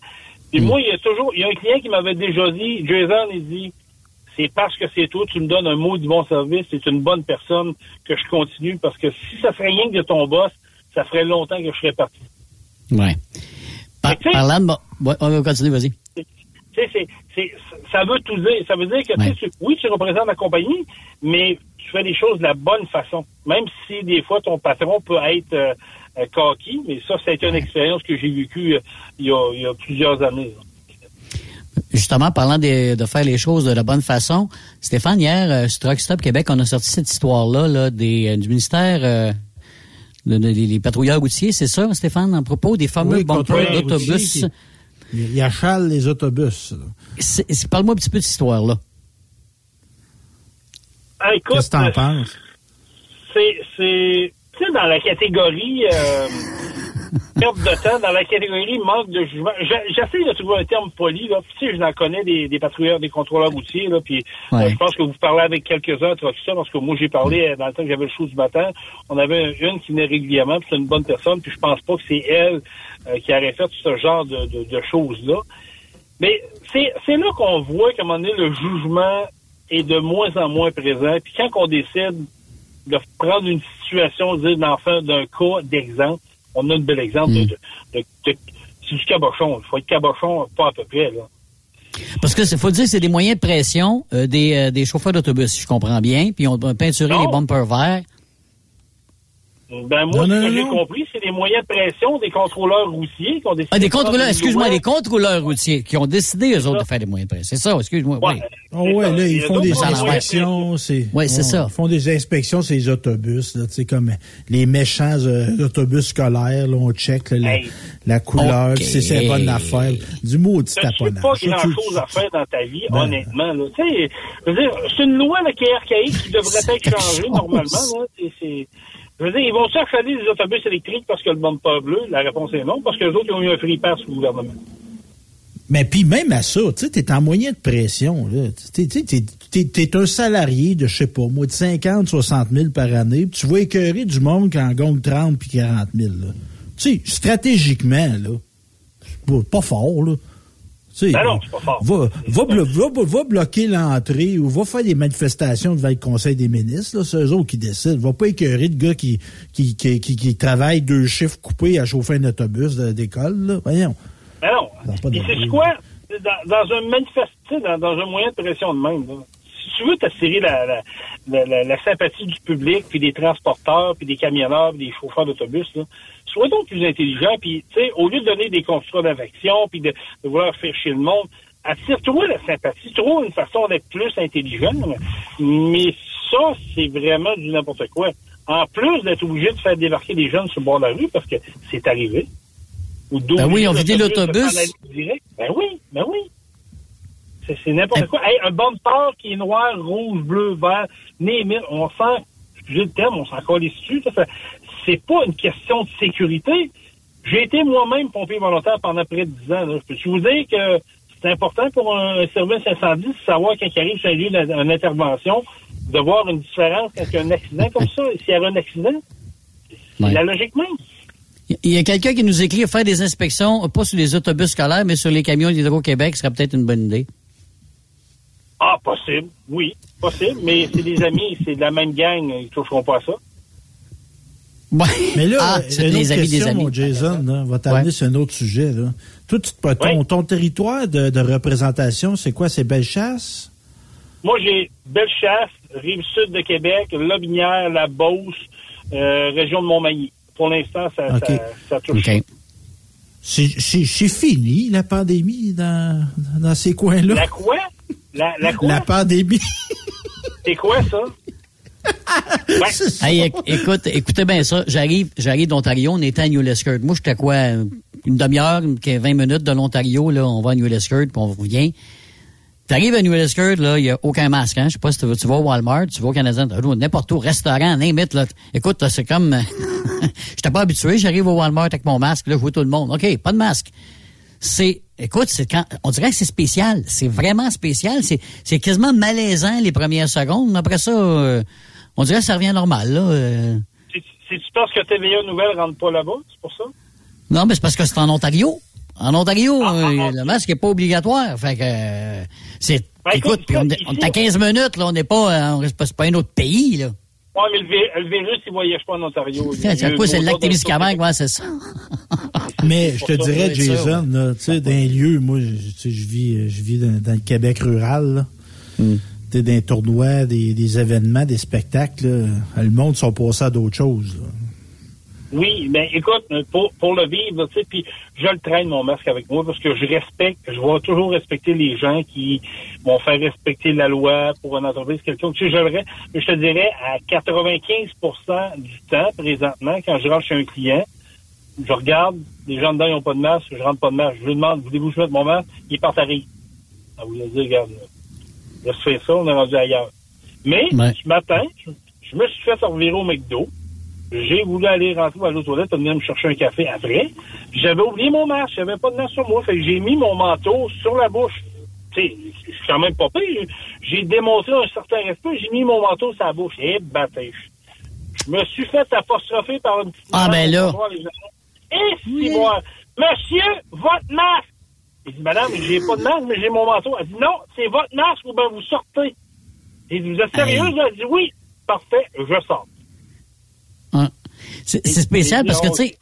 Puis moi, il y a toujours, il y a un client qui m'avait déjà dit, Jason, il dit, c'est parce que c'est toi, tu me donnes un mot du bon service, c'est une bonne personne que je continue, parce que si ça serait rien que de ton boss, ça ferait longtemps que je serais parti. Ouais. Par- parlant de... ouais, on va continuer, vas-y. C'est, c'est, ça veut tout dire. Ça veut dire que, Ouais. tu- oui, tu représentes la compagnie, mais tu fais les choses de la bonne façon. Même si des fois ton patron peut être euh, euh, coquille, mais ça, c'est une expérience que j'ai vécue euh, il, y a, il y a plusieurs années. là. Justement, parlant de, de faire les choses de la bonne façon, Stéphane, hier, euh, sur Truck Stop Québec, on a sorti cette histoire-là là, des, du ministère des patrouilleurs routiers, c'est ça, Stéphane, à propos des fameux Oui, bumpers d'autobus. Il y achale les autobus. Parle-moi un petit peu de cette histoire-là. Ah, Qu'est-ce que t'en euh, penses? c'est, c'est, tu sais, dans la catégorie euh, [laughs] perte de temps, dans la catégorie manque de jugement. J'essaie de trouver un terme poli, là. Puis, tu sais, je n'en connais des, des patrouilleurs, des contrôleurs routiers, là. Puis, euh, je pense que vous parlez avec quelques-uns, tout ça, parce que moi, j'ai parlé euh, dans le temps que j'avais le show du matin. On avait une qui venait régulièrement, puis c'est une bonne personne, puis je pense pas que c'est elle euh, qui aurait fait ce genre de, de, de choses-là. Mais c'est là qu'on voit qu'à un moment donné, le jugement est de moins en moins présent. Puis quand on décide de prendre une situation, dire d'un cas d'exemple, on a un bel exemple de, de, de- de- c'est du cabochon. Il faut être cabochon, pas à peu près, là. Parce que c'est faut dire, c'est des moyens de pression euh, des, euh, des chauffeurs d'autobus, si je comprends bien, puis on va peinturer Non. les bumpers verts. Ben moi, Non, non, ce que non, j'ai compris, c'est des moyens de pression des contrôleurs routiers qui ont décidé Ah, des contrôleurs, excuse-moi, des contrôleurs routiers qui ont décidé, eux autres, de faire des moyens de pression. C'est ça, excuse-moi. Ouais. Oui. Oh ouais, là, ils font des inspections. C'est, Ouais, c'est ça. Ils font des inspections sur les autobus, là, tu sais, comme les méchants euh, autobus scolaires, là, on check là, la, Hey. la couleur, Ok. puis c'est c'est bonne affaire. Du maudit pas taponnage. Tu- grand-chose à faire dans ta vie, Ben. honnêtement. Là. Tu sais, je veux dire, c'est une loi là, qui est archaïque qui devrait [laughs] être changée normalement. Là. C'est- c'est- Je veux dire, ils vont s'achaler des autobus électriques parce que le bumper bleu? La réponse est non, parce que les autres ils ont eu un free pass au gouvernement. Mais puis même à ça, tu sais, t'es en moyen de pression, t'es- t'es un salarié de, je sais pas, moi, de 50, 60 000 par année, puis tu vas écœurer du monde qui en gagne 30 puis 40 000, là. Tu sais, stratégiquement, là, pas, pas fort, là. Tu sais, Ben non, c'est pas fort. Va, va, blo- va- va bloquer l'entrée ou va faire des manifestations devant le Conseil des ministres, c'est eux autres qui décident. Va pas écœurer de gars qui, qui, qui, qui, qui travaillent deux chiffres coupés à chauffer un autobus d'école. Voyons. Mais non. D'allure. c'est quoi? Dans, dans un manifeste, dans, dans un moyen de pression de même, là, si tu veux t'attirer la, la, la, la- la sympathie du public, puis des transporteurs, puis des camionneurs, puis des chauffeurs d'autobus, sois donc plus intelligent, puis tu sais, au lieu de donner des contrats d'affection, puis de, de vouloir faire chier le monde, attire-toi la sympathie, trouve une façon d'être plus intelligent, mais ça, c'est vraiment du n'importe quoi. En plus d'être obligé de faire débarquer des jeunes sur le bord de la rue, parce que c'est arrivé, ou Ben oui, ont vidé l'autobus. Ben oui, ben oui. C'est, n'importe Ben- quoi. Hey, un bumper qui est noir, rouge, bleu, vert, né, mais on sent, excusez le terme, on s'en colle dessus. Ça, ça- c'est pas une question de sécurité. J'ai été moi-même pompier volontaire pendant près de 10 ans. Là. Je peux vous dire que c'est important pour un service incendie de savoir quand il arrive sur un lieu d'une intervention, de voir une différence quand il y a un accident comme ça. S'il y avait un accident, c'est Ouais. la logique même. Il y a quelqu'un qui nous écrit faire des inspections, pas sur les autobus scolaires, mais sur les camions d'Hydro-Québec, ce serait peut-être une bonne idée. Ah, possible, oui, possible, mais c'est des amis, c'est de la même gang, ils toucheront pas à ça. Ouais. Mais là, Ah, euh, c'est une les autre amis des question, amis. mon Jason, là, va t'amener Ouais. sur un autre sujet. Là. Toi, tu te- ton, ton territoire de, de représentation, c'est quoi? C'est Bellechasse? Moi, j'ai Bellechasse, Rive-Sud de Québec, Lobinière, La Beauce, euh, région de Montmagny. Pour l'instant, ça, ça, ça touche. C'est fini, la pandémie, dans, dans ces coins-là? La quoi? La, la quoi? La pandémie. C'est quoi, ça? Hey, éc- écoute, écoutez bien ça. J'arrive, j'arrive d'Ontario. On était à New Lescott. Moi, j'étais quoi, une demi-heure, une- 20 minutes de l'Ontario. Là, on va à New Lescott, puis on revient. T'arrives à New Lescott, là, il y a aucun masque. Hein? Je sais pas si tu vas, tu vas au Walmart, tu vas au Canadien, n'importe où, restaurant, n'importe là. Écoute, là, c'est comme, [laughs] j'étais pas habitué. J'arrive au Walmart avec mon masque, là, je vois tout le monde. Ok, pas de masque. C'est, écoute, c'est quand, on dirait que c'est spécial. C'est vraiment spécial. C'est, c'est quasiment malaisant les premières secondes. Après ça, euh, on dirait que ça revient normal, là. euh. Tu penses que TVA Nouvelle rentre pas là-bas, c'est pour ça? Non, mais c'est parce que c'est en Ontario. En Ontario, euh, le masque n'est pas obligatoire. Fait que euh, c'est. Ben, écoute, écoute, on, est- on est à 15 minutes, là, on n'est pas, euh, on reste pas, c'est pas un autre pays, là. Ouais, mais le, virus, il voyage pas en Ontario. C'est à quoi, c'est le lac Témiscamingue, ouais, c'est ça. [laughs] Mais je te dirais, Jason, tu sais, dans les lieux, moi, je, tu sais, je vis, je vis dans, dans le Québec rural, là. Hmm. Les tournois, des, événements, des spectacles, le monde sont passés à d'autres choses. Oui, ben écoute, pour, pour le vivre, tu sais, puis je le traîne mon masque avec moi parce que je respecte, je vais toujours respecter les gens qui vont faire respecter la loi pour une entreprise, quelqu'un. Tu je, te dirais à 95% du temps présentement, quand je rentre chez un client, je regarde, les gens dedans ils n'ont pas de masque, je rentre pas de masque, je lui demande, voulez-vous que je mette mon masque? Ils partent à rire. Ah oui, dire, regarde, là, faire ça, on est rendu ailleurs. Mais, ce matin, je, je me suis fait revirer au McDo. J'ai voulu aller rentrer à l'autre toilette, venir me chercher un café après. J'avais oublié mon masque, j'avais pas de masque sur moi. Fait que j'ai mis mon manteau sur la bouche. Tu sais, je suis quand même pas pire. J'ai démontré un certain respect, j'ai mis mon manteau sur la bouche. Eh, bâtêche. Je me suis fait apostropher par une petite Ah, ben là. Eh, si moi, monsieur, votre masque! Il dit, madame, j'ai pas de masque, mais j'ai mon manteau. Elle dit, non, c'est votre masque ou ben vous sortez. Il dit, vous êtes sérieuse? Elle dit, oui. Parfait, je sors. Hein. C'est spécial parce que, tu sais,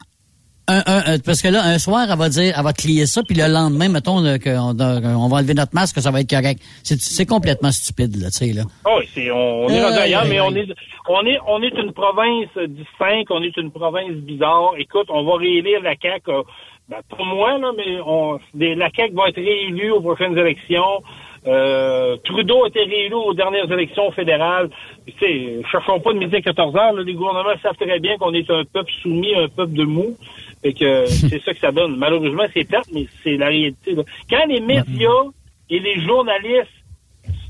un, un, un- parce que là, un soir, elle va dire, elle va crier ça, puis le lendemain, mettons, qu'on on va enlever notre masque, que ça va être correct. C'est complètement stupide, là, tu sais, là. Oui, c'est, on, on est Euh, ailleurs, euh, mais euh. on est, on est, on est une province euh, distincte, on est une province bizarre. Écoute, on va réélire la CAQ, euh, ben, pas moi, là, mais on, la CAQ va être réélue aux prochaines élections. Euh, Trudeau a été réélu aux dernières élections fédérales. Tu sais, cherchons pas de midi à 14 heures. là. les gouvernements savent très bien qu'on est un peuple soumis, un peuple de mou. Et que [laughs] c'est ça que ça donne. Malheureusement, c'est plate, mais c'est la réalité. là. Quand les médias et les journalistes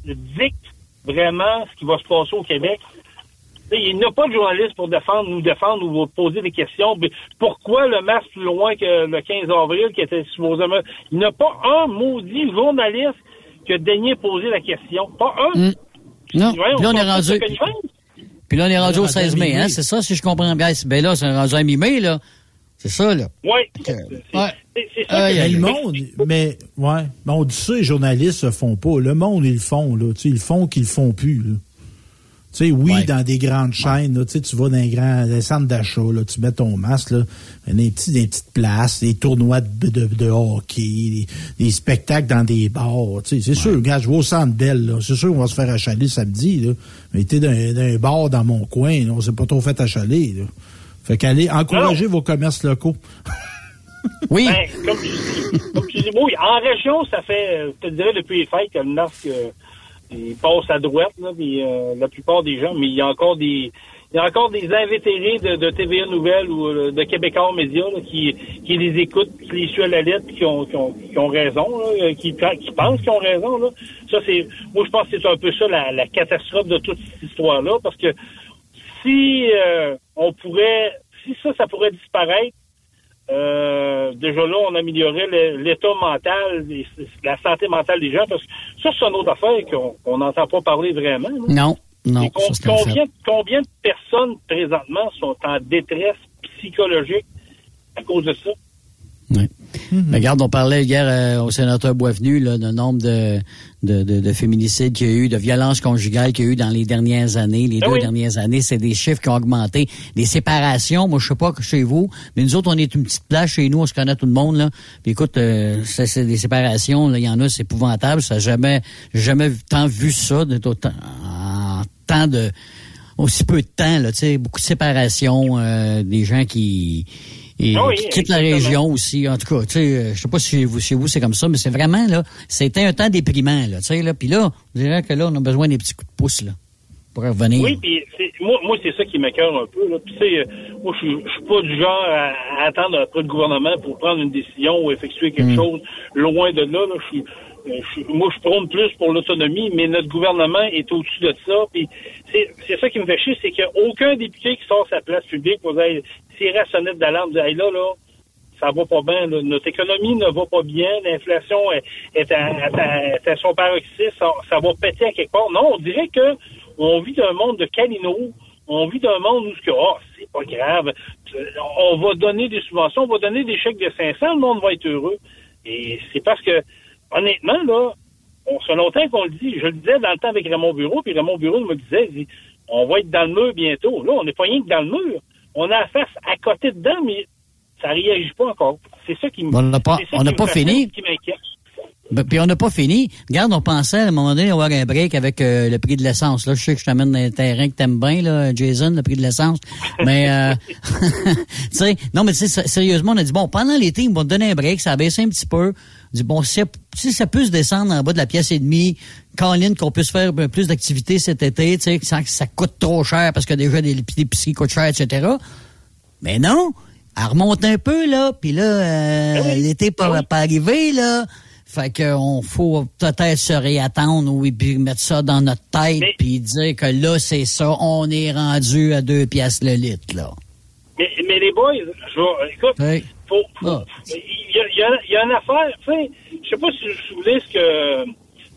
dictent vraiment ce qui va se passer au Québec, il n'y a pas de journaliste pour défendre, nous défendre ou poser des questions. Mais Pourquoi le masque plus loin que le 15 avril qui était supposément... Il n'y a pas un maudit journaliste qui a daigné poser la question. Pas un. Hmm. Non. Voyons, Puis là, on est rendu. Puis là, on est rendu au rendu à 16 mai, hein, c'est ça, si je comprends bien. Ben là, c'est rendu à mi-mai, là. C'est ça, là. Oui. Ouais. Que Mais aïe, le monde, mais, ouais, mais on dit ça, les journalistes le font pas. Le monde, ils le font, là. Tu sais, ils le font qu'ils le font plus, là. Tu sais, oui, Ouais. dans des grandes chaînes, là, tu sais, tu vas dans les grands des centres d'achat, là, tu mets ton masque, là, des, petits, des petites places, des tournois de, de, de hockey, des, des spectacles dans des bars, tu sais, c'est sûr, regarde, je vais au centre Bell, là, c'est sûr qu'on va se faire achaler samedi, là, mais t'es dans, dans un bar dans mon coin, là, on s'est pas trop fait achaler, là. Fait qu'allez, encouragez vos commerces locaux. [laughs] Oui. Ben, comme, tu dis, comme tu dis, oui, en région, ça fait, euh, je te dirais, depuis les fêtes que le masque, euh, il passe à droite, là, puis, euh, la plupart des gens, mais il y a encore des, il y a encore des invétérés de, de TVA Nouvelles ou euh, de Québécois Média là, qui, qui les écoutent, qui les suivent à la lettre, qui ont, qui ont, qui ont raison, là, euh, qui, qui pensent qu'ils ont raison. Là. Ça, c'est, moi, je pense que c'est un peu ça la, la catastrophe de toute cette histoire-là, parce que si euh, on pourrait, si ça, ça pourrait disparaître, euh, déjà là, on améliorerait le- l'état mental, la santé mentale des gens, parce que ça, c'est une autre affaire qu'on n'entend pas parler vraiment. là. Non, non, con- ça, combien, combien de personnes présentement sont en détresse psychologique à cause de ça? Oui. Mais Regarde, on parlait hier euh, au sénateur Boisvenu là, du nombre de, de, de, de féminicides qu'il y a eu, de violences conjugales qu'il y a eu dans les dernières années. Les Ah deux oui. dernières années, c'est des chiffres qui ont augmenté. Des séparations, moi je sais pas chez vous, mais nous autres, on est une petite place chez nous, on se connaît tout le monde. Là. Puis écoute, euh, c'est des séparations, il y en a, c'est épouvantable. Ça jamais, jamais tant vu ça de, en tant de aussi peu de temps, là, tu sais, beaucoup de séparations, euh, des gens qui, et, Ah oui, qui quittent la région aussi. En tout cas, tu sais, euh, je sais pas si chez vous, chez vous c'est comme ça, mais c'est vraiment là, c'était un temps déprimant, là, tu sais, là. Puis là, je dirais que là, on a besoin des petits coups de pouce, là, pour revenir. Oui, puis c'est- moi, moi c'est ça qui m'écœure un peu. Là. Puis, tu sais, euh, moi, je suis- pas du genre à, à attendre après le gouvernement pour prendre une décision ou effectuer quelque Mm. chose loin de là. là. Je suis- moi, je prône plus pour l'autonomie, mais notre gouvernement est au-dessus de ça. C'est ça qui me fait chier, c'est qu'il n'y a aucun député qui sort sa place publique pour dire, tirer la sonnette d'alarme, dire, hey, là, là, ça va pas bien. là. Notre économie ne va pas bien. L'inflation est, est, à, son paroxysme. Ça, va péter à quelque part. Non, on dirait que on vit d'un monde de Calino. On vit d'un monde où ce oh, c'est pas grave. On va donner des subventions, on va donner des chèques de 500, le monde va être heureux. Et c'est parce que, honnêtement, là, on se fait longtemps qu'on le dit. Je le disais dans le temps avec Raymond Bureau, puis Raymond Bureau me disait, il dit, on va être dans le mur bientôt. Là, on n'est pas rien que dans le mur. On a la face à côté dedans, mais ça réagit pas encore. C'est ça qui me On n'a pas- on qui pas fini. peur, qui m'inquiète. Ben, Puis on n'a pas fini. Regarde, on pensait à un moment donné avoir un break avec euh, le prix de l'essence. Là, je sais que je t'amène dans un terrain que t'aimes bien, là, Jason, le prix de l'essence. Mais euh, [laughs] tu sais, non, mais tu sais, sérieusement, on a dit bon, pendant l'été, ils vont te donner un break, ça a baissé un petit peu. Dit bon, si, si ça peut se descendre en bas de la pièce et demie, Colin, qu'on puisse faire peu plus d'activités cet été, tu sais, sans que ça coûte trop cher parce que déjà des épiceries coûtent cher, etc. Mais non, elle remonte un peu, là, puis là, euh, Ah l'été pas, pas arrivé, là. Fait qu'on faut peut-être se réattendre ou puis mettre ça dans notre tête Mais- puis dire que là, c'est ça, on est rendu à deux piastres le litre, là. Mais, mais les boys, je écoute, Hey. Ah. il y a, il y une affaire, tu sais, je sais pas si vous vous souvenez ce que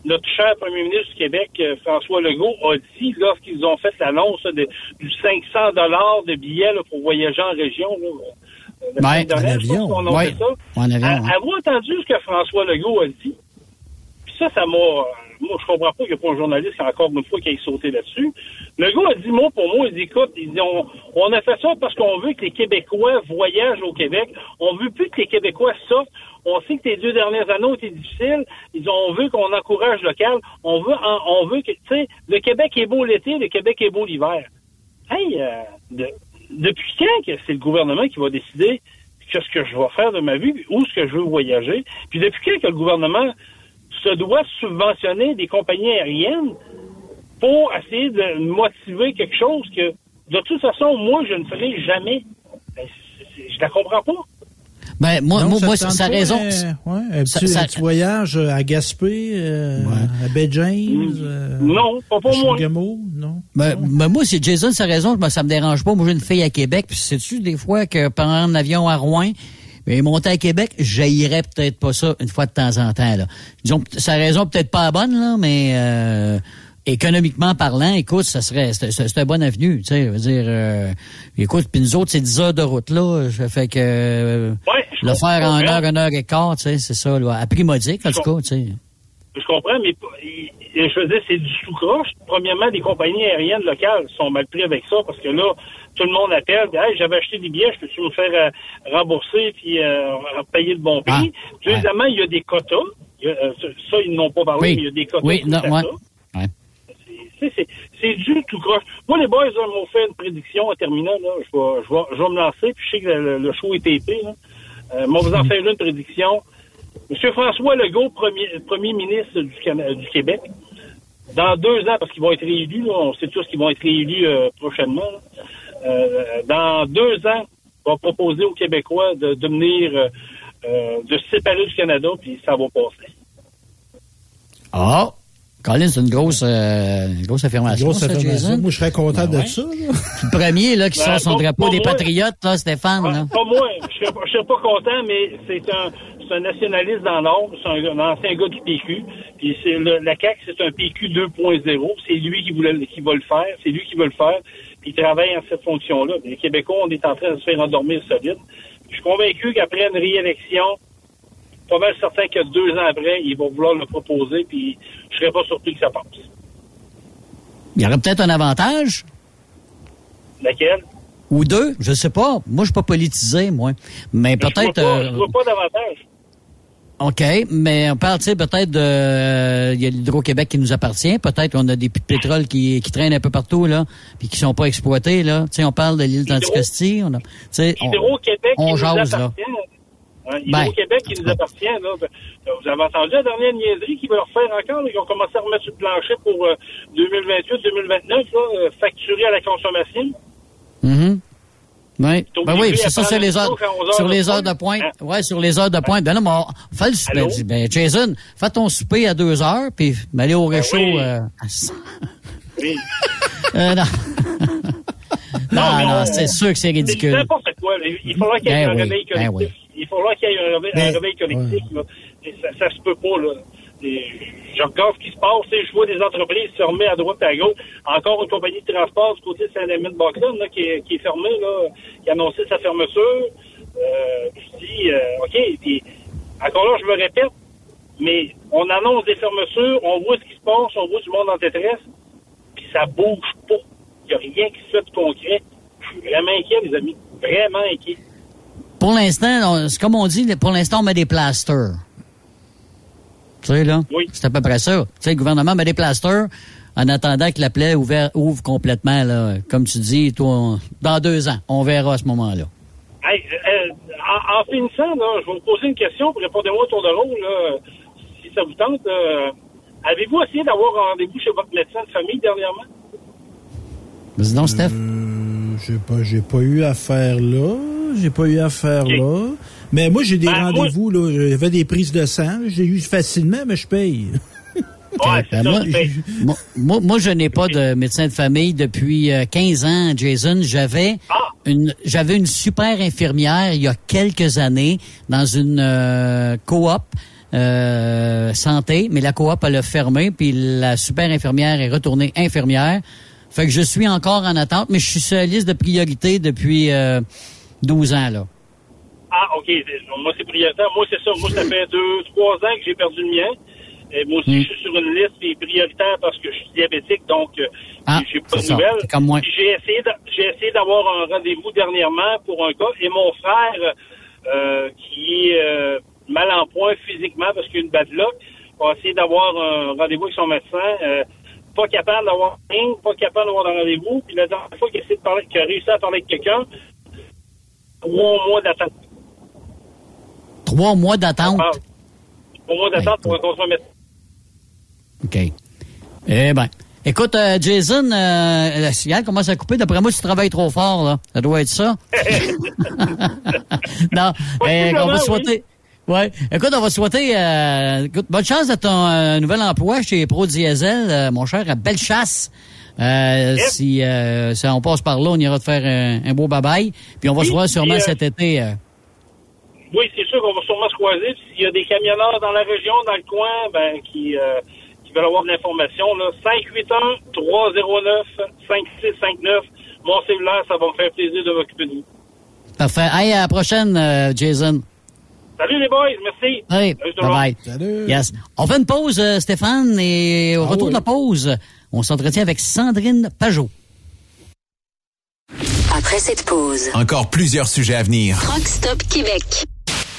notre cher premier ministre du Québec, euh, François Legault, a dit lorsqu'ils ont fait l'annonce du 500 dollars de billets là, pour voyager en région. Là, euh, Ouais, en avion. Ouais, avion. Avez-vous entendu ce que François Legault a dit? Puis ça, ça m'a... Moi, je comprends pas qu'il n'y a pas un journaliste encore une fois, qui ait sauté là-dessus. Le gars a dit, mot pour mot, il dit, écoute, on, a fait ça parce qu'on veut que les Québécois voyagent au Québec. On veut plus que les Québécois sortent. On sait que les deux dernières années ont été difficiles. Ils disent, on veut qu'on encourage local. On veut, on veut que, tu sais, le Québec est beau l'été, le Québec est beau l'hiver. Hey, euh, de- depuis quand que c'est le gouvernement qui va décider qu'est-ce que je vais faire de ma vie, où est-ce que je veux voyager? Puis depuis quand que le gouvernement se doit subventionner des compagnies aériennes pour essayer de motiver quelque chose que, de toute façon, moi, je ne ferai jamais. Ben, je la comprends pas. Ben, moi, Non, moi, ça moi raison. euh, ouais, un, Ça- petit, ça- un petit voyage à Gaspé, euh, à Bay James. euh, Non, pas pour à moi. Non? Ben, ben, moi, c'est Jason, sa raison, moi, ça me dérange pas. Moi, j'ai une fille à Québec, puis sais-tu, des fois, que prendre un avion à Rouen, mais monter à Québec, j'haïrais peut-être pas ça une fois de temps en temps, là. Disons, sa raison peut-être pas bonne, là, mais, euh, économiquement parlant, écoute, ça serait, c'est un bon avenue, tu sais, je veux dire, euh, écoute, puis nous autres, c'est 10 heures de route, là, ça fait que, euh, Ouais, le faire en heure, une heure et quart, tu sais, c'est ça, là, à prix modique, en tout cas, tu sais. Je comprends, mais je veux dire, c'est du sous-croche. Premièrement, les compagnies aériennes locales sont mal pris avec ça parce que là, tout le monde appelle. Hey, j'avais acheté des billets, je peux-tu me faire euh, rembourser puis euh, payer le bon prix? Ah, Deuxièmement, il y a des quotas. Il y a, euh, ça, ils n'ont pas parlé, Oui. mais il y a des quotas. Oui, non, faire ouais. ça. Ouais. C'est- c'est- C'est du tout croche. Moi, les boys là, m'ont fait une prédiction en terminant. Là. Je, vais, je, vais, je vais me lancer, puis je sais que le, le show est épais. Là. Euh, on vous en fait une prédiction. Monsieur François Legault, premier, premier ministre du, Cana- du Québec, dans deux ans, parce qu'ils vont être réélus, là, on sait tous qu'ils vont être réélus euh, prochainement, là. Euh, dans deux ans, va proposer aux Québécois de devenir, euh, euh, de se séparer du Canada, puis ça va passer. Ah! Colin, c'est une grosse, euh, une grosse affirmation, Grosse ça, affirmation. Jason. Moi, je serais content Ben de ouais. ça. Le premier, là, qui Ben, sort son pas- drapeau des moi. Patriotes, là, Stéphane, là. Pas moi, je serais, pas- je serais pas content, mais c'est un, c'est un nationaliste dans l'ordre, c'est un, un ancien gars du PQ. Puis c'est le, la CAQ, c'est un PQ 2.0. C'est lui qui voulait, qui va le faire, c'est lui qui veut le faire. Puis il travaille en cette fonction-là. Les Québécois, on est en train de se faire endormir solide. Je suis convaincu qu'après une réélection, pas mal certain que deux ans après, ils vont vouloir le proposer, puis je serais pas surpris que ça passe. Il y aurait peut-être un avantage? Laquelle? Ou deux, je sais pas. Moi, je suis pas politisé, moi. Mais Je vois peut-être. pas, euh, je vois pas d'avantage. OK, mais on parle, tu sais, peut-être de... euh, Il y a l'Hydro-Québec qui nous appartient. Peut-être qu'on a des puits de pétrole qui, qui traînent un peu partout, là, puis qui sont pas exploités, là. Tu sais, on parle de l'île d'Anticosti. On a, tu sais, on- Hydro-Québec qui on nous jase, appartient. Hein, Ben, Hydro-Québec qui nous appartient. Là. Vous avez entendu la dernière niaiserie qu'ils veulent refaire encore? là? Ils ont commencé à remettre sur le plancher pour euh, 2028-2029, là, euh, facturé à la consommation. Ouais. T'es Ben oui, c'est ça, sur les heures, sur les de heures de pointe. Ouais, sur les heures de pointe. Ben non, mais on- le souper. Allô? Ben, Jason, fais ton souper à deux heures, puis aller au réchaud. oui. euh. Oui. [laughs] Euh, non. non, c'est sûr que c'est C'est ridicule. n'importe quoi. là. Il faudra qu'il y ait Ben un oui, réveil ben collectif. oui. Il faudra qu'il y ait un réveil, un Ben, réveil collectif. là. Et ça, ça se peut pas. Là. Et je regarde ce qui se passe. Je vois des entreprises fermées à droite et à gauche. Encore une compagnie de transport du côté de Saint-Denis-de-Boxon là, qui, est, fermée, là, qui a annoncé sa fermeture. Euh, je dis, euh, OK, puis encore là, je me répète, mais on annonce des fermetures, on voit ce qui se passe, on voit du monde en détresse, puis ça bouge pas. Il n'y a rien qui se fait de concret. Je suis vraiment inquiet, les amis. Vraiment inquiet. Pour l'instant, comme on dit, pour l'instant, on met des plasters. Tu sais, là? Oui. C'est à peu près ça. Tu sais, le gouvernement met des plasters en attendant que la plaie ouvert- ouvre complètement, là. Comme tu dis, toi, on- dans deux ans. On verra à ce moment-là. Hey, euh, en, en finissant, là, je vais vous poser une question, puis répondez-moi au tour de rôle, là, si ça vous tente. euh, Avez-vous essayé d'avoir un rendez-vous chez votre médecin de famille dernièrement? Vas-y donc, Steph. Euh, j'ai pas, j'ai pas eu affaire là. J'ai pas eu affaire là. Mais moi, j'ai des Ben, rendez-vous, là. J'avais des prises de sang. J'ai eu facilement, mais je paye. Ouais, Ben, moi, je paye. moi, moi, moi, je n'ai pas de médecin de famille depuis euh, 15 ans, Jason. J'avais Ah! une j'avais une super infirmière il y a quelques années dans une euh, coop euh, santé, mais la coop elle a fermé puis la super infirmière est retournée infirmière. Fait que je suis encore en attente, mais je suis sur la liste de priorité depuis euh, 12 ans là. Ah, OK. Moi, c'est prioritaire. Moi, c'est ça. Moi, ça fait deux, trois ans que j'ai perdu le mien. Et moi aussi, je suis sur une liste qui est prioritaire parce que je suis diabétique, donc euh, Ah, j'ai pas de nouvelles. Comme moi. J'ai essayé, de- j'ai essayé d'avoir un rendez-vous dernièrement pour un cas. Et mon frère, euh, qui est euh, mal en point physiquement parce qu'il a une bad luck, a essayé d'avoir un rendez-vous avec son médecin. euh, pas capable d'avoir rien, pas capable d'avoir un rendez-vous. Puis la dernière fois qu'il a, essayé de parler, qu'il a réussi à parler avec quelqu'un, trois mois d'attente. Trois mois d'attente. Ah, Trois mois d'attente pour un médecin. OK. Eh ben. Écoute, euh, Jason, euh, le signal commence à couper. D'après moi, tu travailles trop fort, là. Ça doit être ça. [laughs] [laughs] non, eh, on va oui. souhaiter... Ouais. Écoute, on va souhaiter euh, écoute, bonne chance à ton euh, nouvel emploi chez Pro Diesel, euh, mon cher, à belle chasse. Euh, Yes. si, euh, si on passe par là, on ira te faire un, un beau bye-bye. Puis on va Oui, se voir sûrement euh, cet été. Oui, c'est sûr qu'on va sûrement se croiser. Puis S'il y a des camionneurs dans la région, dans le coin, ben, qui, euh, qui veulent avoir de l'information, là, 581-309-5659. Mon cellulaire, ça va me faire plaisir de m'occuper de vous. Parfait. Hey, à la prochaine, euh, Jason. Salut les boys, merci. Le bye bye. Salut. Yes. On fait une pause, euh, Stéphane, et au Ah retour oui. de la pause, on s'entretient avec Sandrine Pajot. Après cette pause, Encore plusieurs sujets à venir. Rockstop Québec.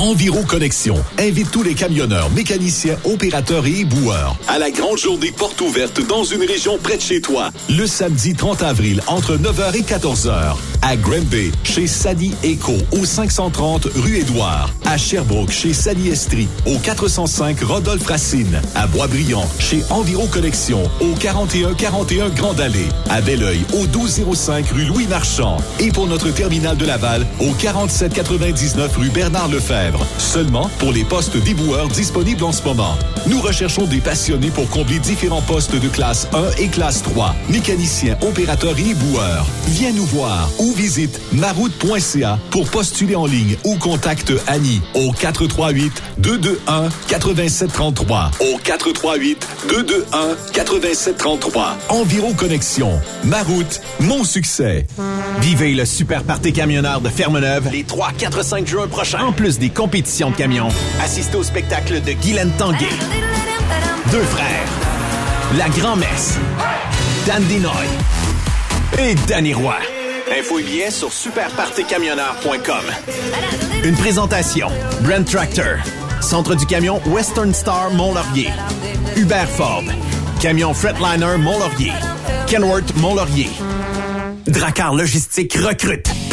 Enviro Connexion invite tous les camionneurs, mécaniciens, opérateurs et éboueurs à la grande journée porte ouverte dans une région près de chez toi, le samedi 30 avril entre 9h et 14h à Granby chez Sadi Eco au 530 rue Édouard, à Sherbrooke chez Sadi Estrie au 405 Rodolphe Racine, à Boisbriand chez Enviro Connexion au 4141 Grande Allée, à Belleuil au 1205 rue Louis Marchand et pour notre terminal de Laval au 4799 rue Bernard Lefebvre, seulement pour les postes d'éboueurs disponibles en ce moment. Nous recherchons des passionnés pour combler différents postes de classe 1 et classe 3, mécaniciens, opérateurs et éboueurs. Viens nous voir ou visite maroute.ca pour postuler en ligne ou contacte Annie au 438 221 8733 au 438 221 8733. Environ Connexion. Maroute, mon succès. Vivez le super party camionneur de Fermeneuve les 3, 4, 5 juin prochains. En plus des compétitions de camions, assistez au spectacle de Guylaine Tanguay. Deux frères. La Grand-Messe. Dan Dinoy. Et Danny Roy. Info et billets sur superpartycamionneur.com. Une présentation. Brent Tractor. Centre du camion Western Star Mont-Laurier. Hubert Ford. Camion Fretliner Mont-Laurier. Kenworth Mont-Laurier. Dracar Logistique recrute.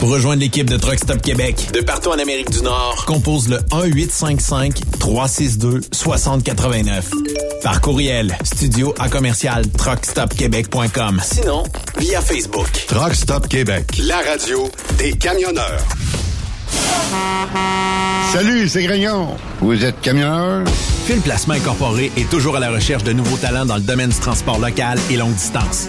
Pour rejoindre l'équipe de Truck Stop Québec, de partout en Amérique du Nord, compose le 1-855-362-6089. Par courriel, studio à commercial truckstopquebec.com. Sinon, via Facebook. Truck Stop Québec, la radio des camionneurs. Salut, c'est Grignon. Vous êtes camionneur? Fil Placement Incorporé est toujours à la recherche de nouveaux talents dans le domaine du transport local et longue distance.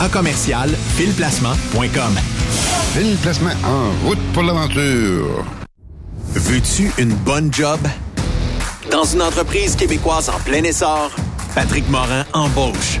à commercial filplacement.com. Fil Placement en route pour l'aventure. Veux-tu une bonne job? Dans une entreprise québécoise en plein essor, Patrick Morin embauche.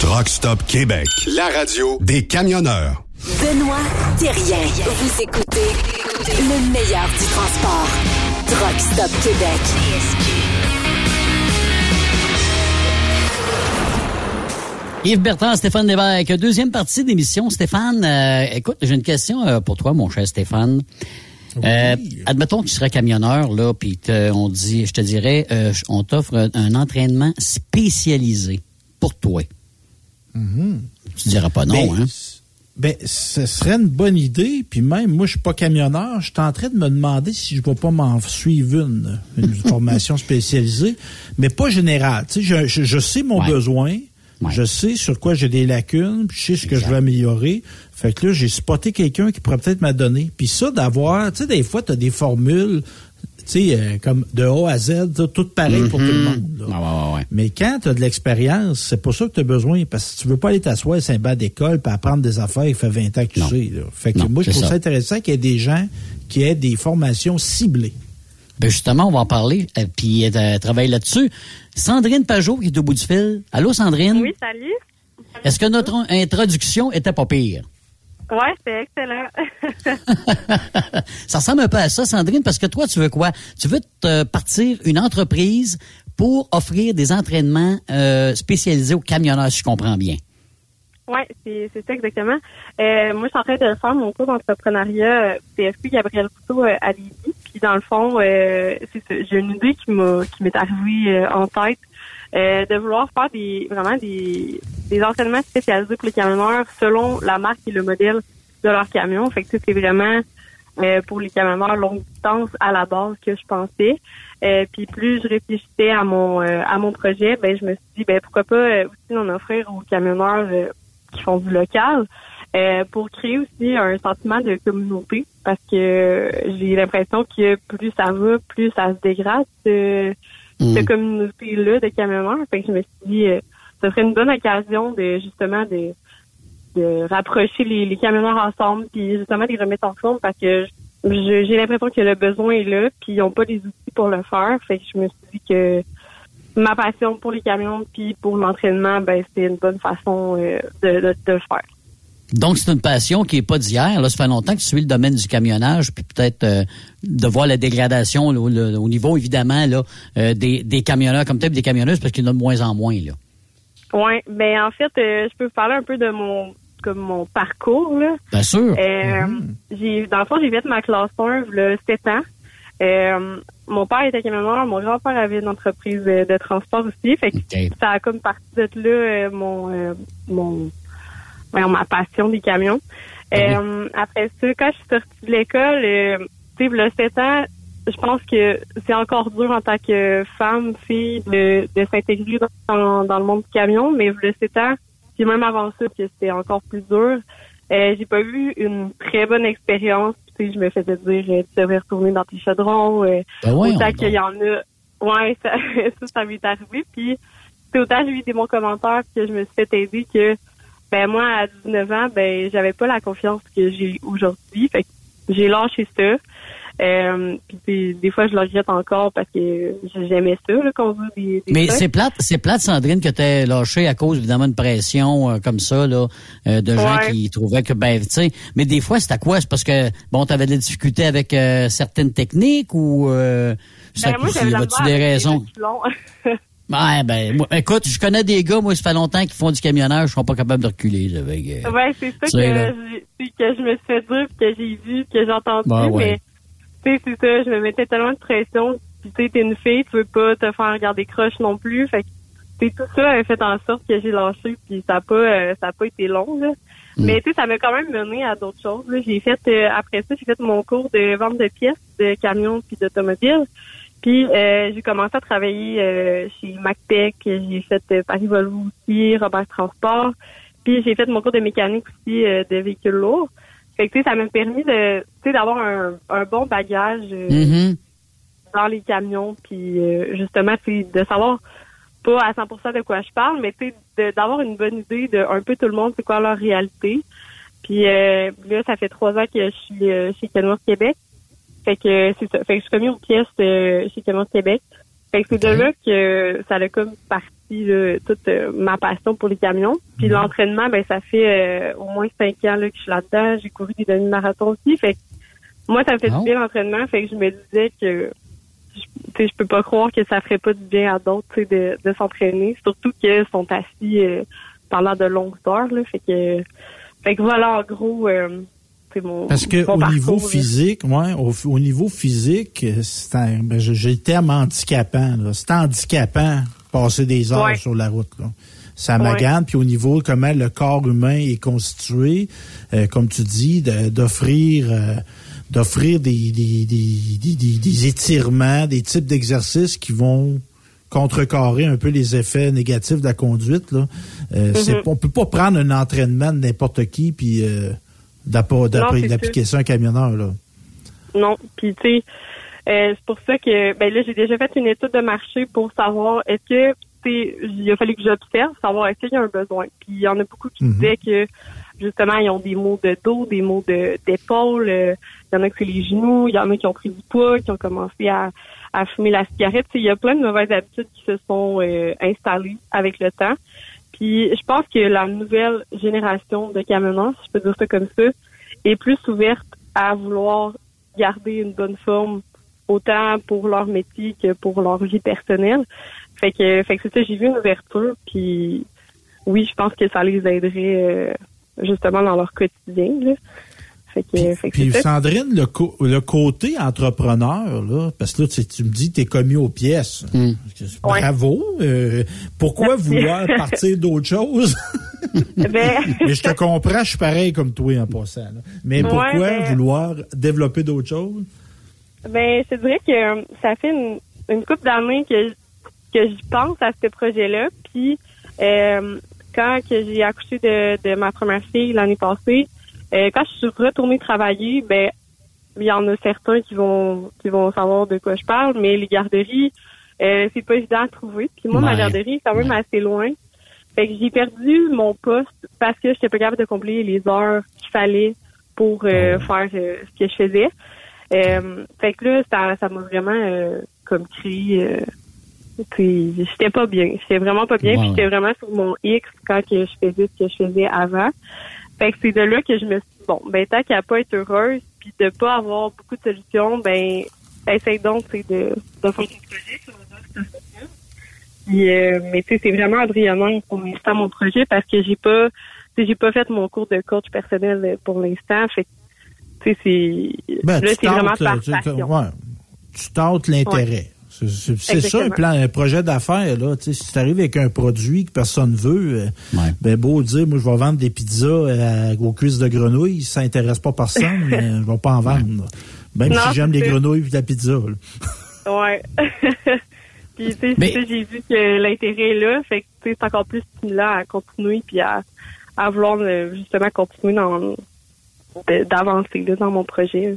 Truck Stop Québec. La radio des camionneurs. Benoît Thérien. Vous écoutez le meilleur du transport. Truck Stop Québec. Yves Bertrand, Stéphane Lévesque. Deuxième partie d'émission. Stéphane, euh, écoute, j'ai une question euh, pour toi, mon cher Stéphane. Euh, admettons que tu serais camionneur, là, puis on dit, je te dirais, euh, on t'offre un entraînement spécialisé pour toi. Tu diras pas non, Ben, hein? Ben, ce serait une bonne idée. Puis même, moi, je suis pas camionneur. Je suis en train de me demander si je vais pas m'en suivre une, une [laughs] formation spécialisée, mais pas générale. Tu sais, je, sais mon Ouais. besoin. Je sais sur quoi j'ai des lacunes, puis je sais ce que je veux améliorer. Fait que là, j'ai spoté quelqu'un qui pourrait peut-être m'adonner. Puis ça, d'avoir, tu sais, des fois, tu as des formules, tu sais, euh, comme de A à Z, tout pareil pour tout le monde. là. Ah, ouais, ouais, ouais. Mais quand tu as de l'expérience, c'est pas ça que tu as besoin. Parce que tu veux pas aller t'asseoir sur un banc d'école puis apprendre des affaires il fait 20 ans que tu Non. sais. là. Fait que Non, moi, je c'est trouve ça. ça. intéressant qu'il y ait des gens qui aient des formations ciblées. Ben justement, on va en parler, euh, puis euh, travaille là-dessus. Sandrine Pajot, qui est au bout du fil. Allô, Sandrine? Oui, salut. Est-ce que notre introduction était pas pire? Ouais, c'est excellent. [laughs] ça ressemble un peu à ça, Sandrine, parce que toi, tu veux quoi? Tu veux te partir une entreprise pour offrir des entraînements euh, spécialisés aux camionneurs, si je comprends bien. ouais, c'est ça exactement. Euh, moi, je suis en train de faire mon cours d'entrepreneuriat euh, PFP Gabriel Couteau euh, à Lévis. Puis dans le fond, euh, c'est j'ai une idée qui m'a qui m'est arrivée euh, en tête euh, de vouloir faire des vraiment des, des entraînements spécialisés pour les camionneurs selon la marque et le modèle de leur camion. Fait que c'est vraiment euh, pour les camionneurs longue distance à la base que je pensais. Euh, puis plus je réfléchissais à mon euh, à mon projet, ben je me suis dit ben pourquoi pas euh, aussi en offrir aux camionneurs euh, qui font du local euh, pour créer aussi un sentiment de communauté parce que j'ai l'impression que plus ça va, plus ça se dégrade ce- Mm. cette communauté-là de camionneurs. Fait que je me suis dit euh, ce serait une bonne occasion de justement de de rapprocher les, les camionneurs ensemble puis justement de les remettre en forme parce que j'ai l'impression que le besoin est là puis ils n'ont pas les outils pour le faire. Fait que je me suis dit que ma passion pour les camions puis pour l'entraînement, ben c'était une bonne façon euh, de, de, de le faire. Donc, c'est une passion qui est pas d'hier. Là, ça fait longtemps que tu suis le domaine du camionnage, puis peut-être euh, de voir la dégradation là, au, le- au niveau, évidemment, là, euh, des, des camionneurs comme type des camionneuses, parce qu'il y en a de moins en moins. Là. Ouais, ben en fait, euh, je peux vous parler un peu de mon comme mon parcours là. Bien sûr. Euh, J'ai dans le fond, j'ai fait ma classe 1 là, 7 ans. Euh, mon père était camionneur, mon grand-père avait une entreprise de, transport aussi. Fait que ça a comme parti de là euh, mon, euh, mon, voyons, ma passion des camions. Euh, après ça, quand je suis sortie de l'école, euh, tu sais, le 7 ans, je pense que c'est encore dur en tant que femme, fille, de, de s'intégrer dans, dans le monde du camion, mais le 7 ans, puis même avant ça, que c'était encore plus dur. Euh, j'ai pas eu une très bonne expérience. Tu sais, je me faisais dire, euh, tu devrais retourner dans tes chaudrons. Euh, Ben autant qu'il y en a. Ouais, ça, [laughs] ça, ça m'est arrivé. Puis, c'est autant j'ai eu des bons commentaires que je me suis fait aider que, ben moi, à 19 ans, ben j'avais pas la confiance que j'ai aujourd'hui. Fait que j'ai lâché ça. Euh, puis des, fois, je le regrette encore parce que j'aimais ça, là, qu'on veut des, des Mais c'est plate, c'est plate, Sandrine, que t'aies lâché à cause, évidemment, de pression euh, comme ça, là, euh, de gens qui trouvaient que, ben, tu sais, mais des fois, c'est à quoi? C'est parce que, bon, t'avais de la difficulté avec euh, certaines techniques ou, euh, ça, Ben, moi, des raisons? [laughs] Ouais, ben, moi, écoute, je connais des gars, moi, ça fait longtemps qui font du camionnage, je sont pas capables de reculer, là, avec, euh, Ouais, c'est ça que, que je me suis fait dire, puis que j'ai vu, que j'ai entendu, Ben ouais. mais tu sais, c'est ça, je me mettais tellement de pression. Puis tu sais, t'es une fille, tu veux pas te faire regarder croche non plus. Fait que tu sais, tout ça a fait en sorte que j'ai lâché, puis ça a pas, euh, ça a pas été long là. Mm. Mais tu sais, ça m'a quand même mené à d'autres choses. J'ai fait euh, après ça, j'ai fait mon cours de vente de pièces de camions puis d'automobiles. Puis euh, j'ai commencé à travailler euh, chez MacTech, j'ai fait euh, Paris Volvo aussi, Robert Transport. Puis j'ai fait mon cours de mécanique aussi euh, de véhicules lourds. Fait que tu sais, ça m'a permis de tu sais d'avoir un, un bon bagage euh, Mhm. dans les camions puis euh, justement de savoir pas à 100% de quoi je parle, mais tu sais de- d'avoir une bonne idée de un peu tout le monde c'est quoi leur réalité. Puis euh, là ça fait trois ans que je suis euh, chez Kenworth Québec. Fait que c'est ça. Fait que je suis commis aux pièces euh, chez Kenworth Québec. Fait que c'est de là que ça a comme parti là, toute euh, ma passion pour les camions. Puis l'entraînement, ben ça fait euh, au moins cinq ans là, que je suis là-dedans. J'ai couru des demi-marathons aussi. Fait que moi, ça me fait Oh. du bien l'entraînement. Fait que je me disais que je, tu sais, je peux pas croire que ça ferait pas du bien à d'autres tu sais, de, de s'entraîner. Surtout qu'ils sont assis euh, pendant de longues heures. Là, fait que fait que voilà en gros euh, c'est mon Parce que mon au niveau là. physique, ouais, au, au niveau physique, c'est un, ben, j'ai le terme handicapant. là. C'est handicapant passer des heures Ouais. sur la route. Là. Ça Ouais. m'agane. Puis au niveau de comment le corps humain est constitué, euh, comme tu dis, de- d'offrir euh, d'offrir des, des, des, des, des- étirements, des types d'exercices qui vont contrecarrer un peu les effets négatifs de la conduite. Là. Euh, c'est- Mhm. On peut pas prendre un entraînement de n'importe qui puis euh, d'appliquer ça à un camionneur. Là. Non, puis tu sais, euh, c'est pour ça que ben là j'ai déjà fait une étude de marché pour savoir est-ce que il a fallu que j'observe savoir est-ce qu'il y a un besoin. Puis il y en a beaucoup qui Mhm. disaient que justement ils ont des maux de dos, des maux de d'épaule, euh, il y en a que c'est les genoux, il y en a qui ont pris du poids, qui ont commencé à à fumer la cigarette. Il y a plein de mauvaises habitudes qui se sont euh, installées avec le temps. Puis je pense que la nouvelle génération de camionneurs, si je peux dire ça comme ça, est plus ouverte à vouloir garder une bonne forme autant pour leur métier que pour leur vie personnelle. Fait que, fait que c'est ça, j'ai vu une ouverture, puis oui, je pense que ça les aiderait euh, justement dans leur quotidien. Là. Fait que, fait que Puis c'est. Sandrine, le, co- le côté entrepreneur, là, parce que là, tu, tu me dis que tu es commis aux pièces. Bravo. Euh, pourquoi Merci. vouloir [laughs] partir d'autre chose? Ben, [laughs] Mais je te comprends, je suis pareil comme toi en passant. là. Mais Ouais, pourquoi ben- vouloir développer d'autres choses? Ben, je te dirais que euh, ça fait une, une couple d'années que, que j'y pense à ce projet-là. Puis, euh, quand j'ai accouché de, de ma première fille l'année passée, euh, quand je suis retournée travailler, ben, il y en a certains qui vont qui vont savoir de quoi je parle, mais les garderies, euh, c'est pas évident à trouver. Puis moi, ma garderie est quand même assez loin. Fait que j'ai perdu mon poste parce que j'étais pas capable de combler les heures qu'il fallait pour euh, faire euh, ce que je faisais. Euh, fait que là, ça, ça m'a vraiment euh, comme. Euh, puis j'étais pas bien. J'étais vraiment pas bien. Ouais, puis ouais. j'étais vraiment sur mon X quand que je faisais ce que je faisais avant. Fait que c'est de là que je me suis dit, bon, ben tant qu'à pas être heureuse puis de pas avoir beaucoup de solutions, ben essaye donc de, de faire ton projet. ça fonctionne. Puis, euh, mais tu sais, c'est vraiment embryonnaire pour l'instant mon projet parce que j'ai pas tu sais, j'ai pas fait mon cours de coach personnel euh, pour l'instant. Fait que, tu sais, c'est Ben, là, c'est vraiment tentes, par tu- tu- passion. ouais. tu tentes l'intérêt. C'est ça un plan, un projet d'affaires. là. Tu sais, si tu arrives avec un produit que personne veut, euh, ben beau dire, moi je vais vendre des pizzas euh, aux cuisses de grenouilles, ça intéresse pas personne, [laughs] mais je vais pas en vendre. Même Non, si j'aime les grenouilles et la pizza. là. Ouais. [laughs] puis, tu sais, j'ai vu que l'intérêt est là. Fait que, tu sais, c'est encore plus stimulant à continuer puis à, à vouloir euh, justement continuer dans d'avancer dans mon projet.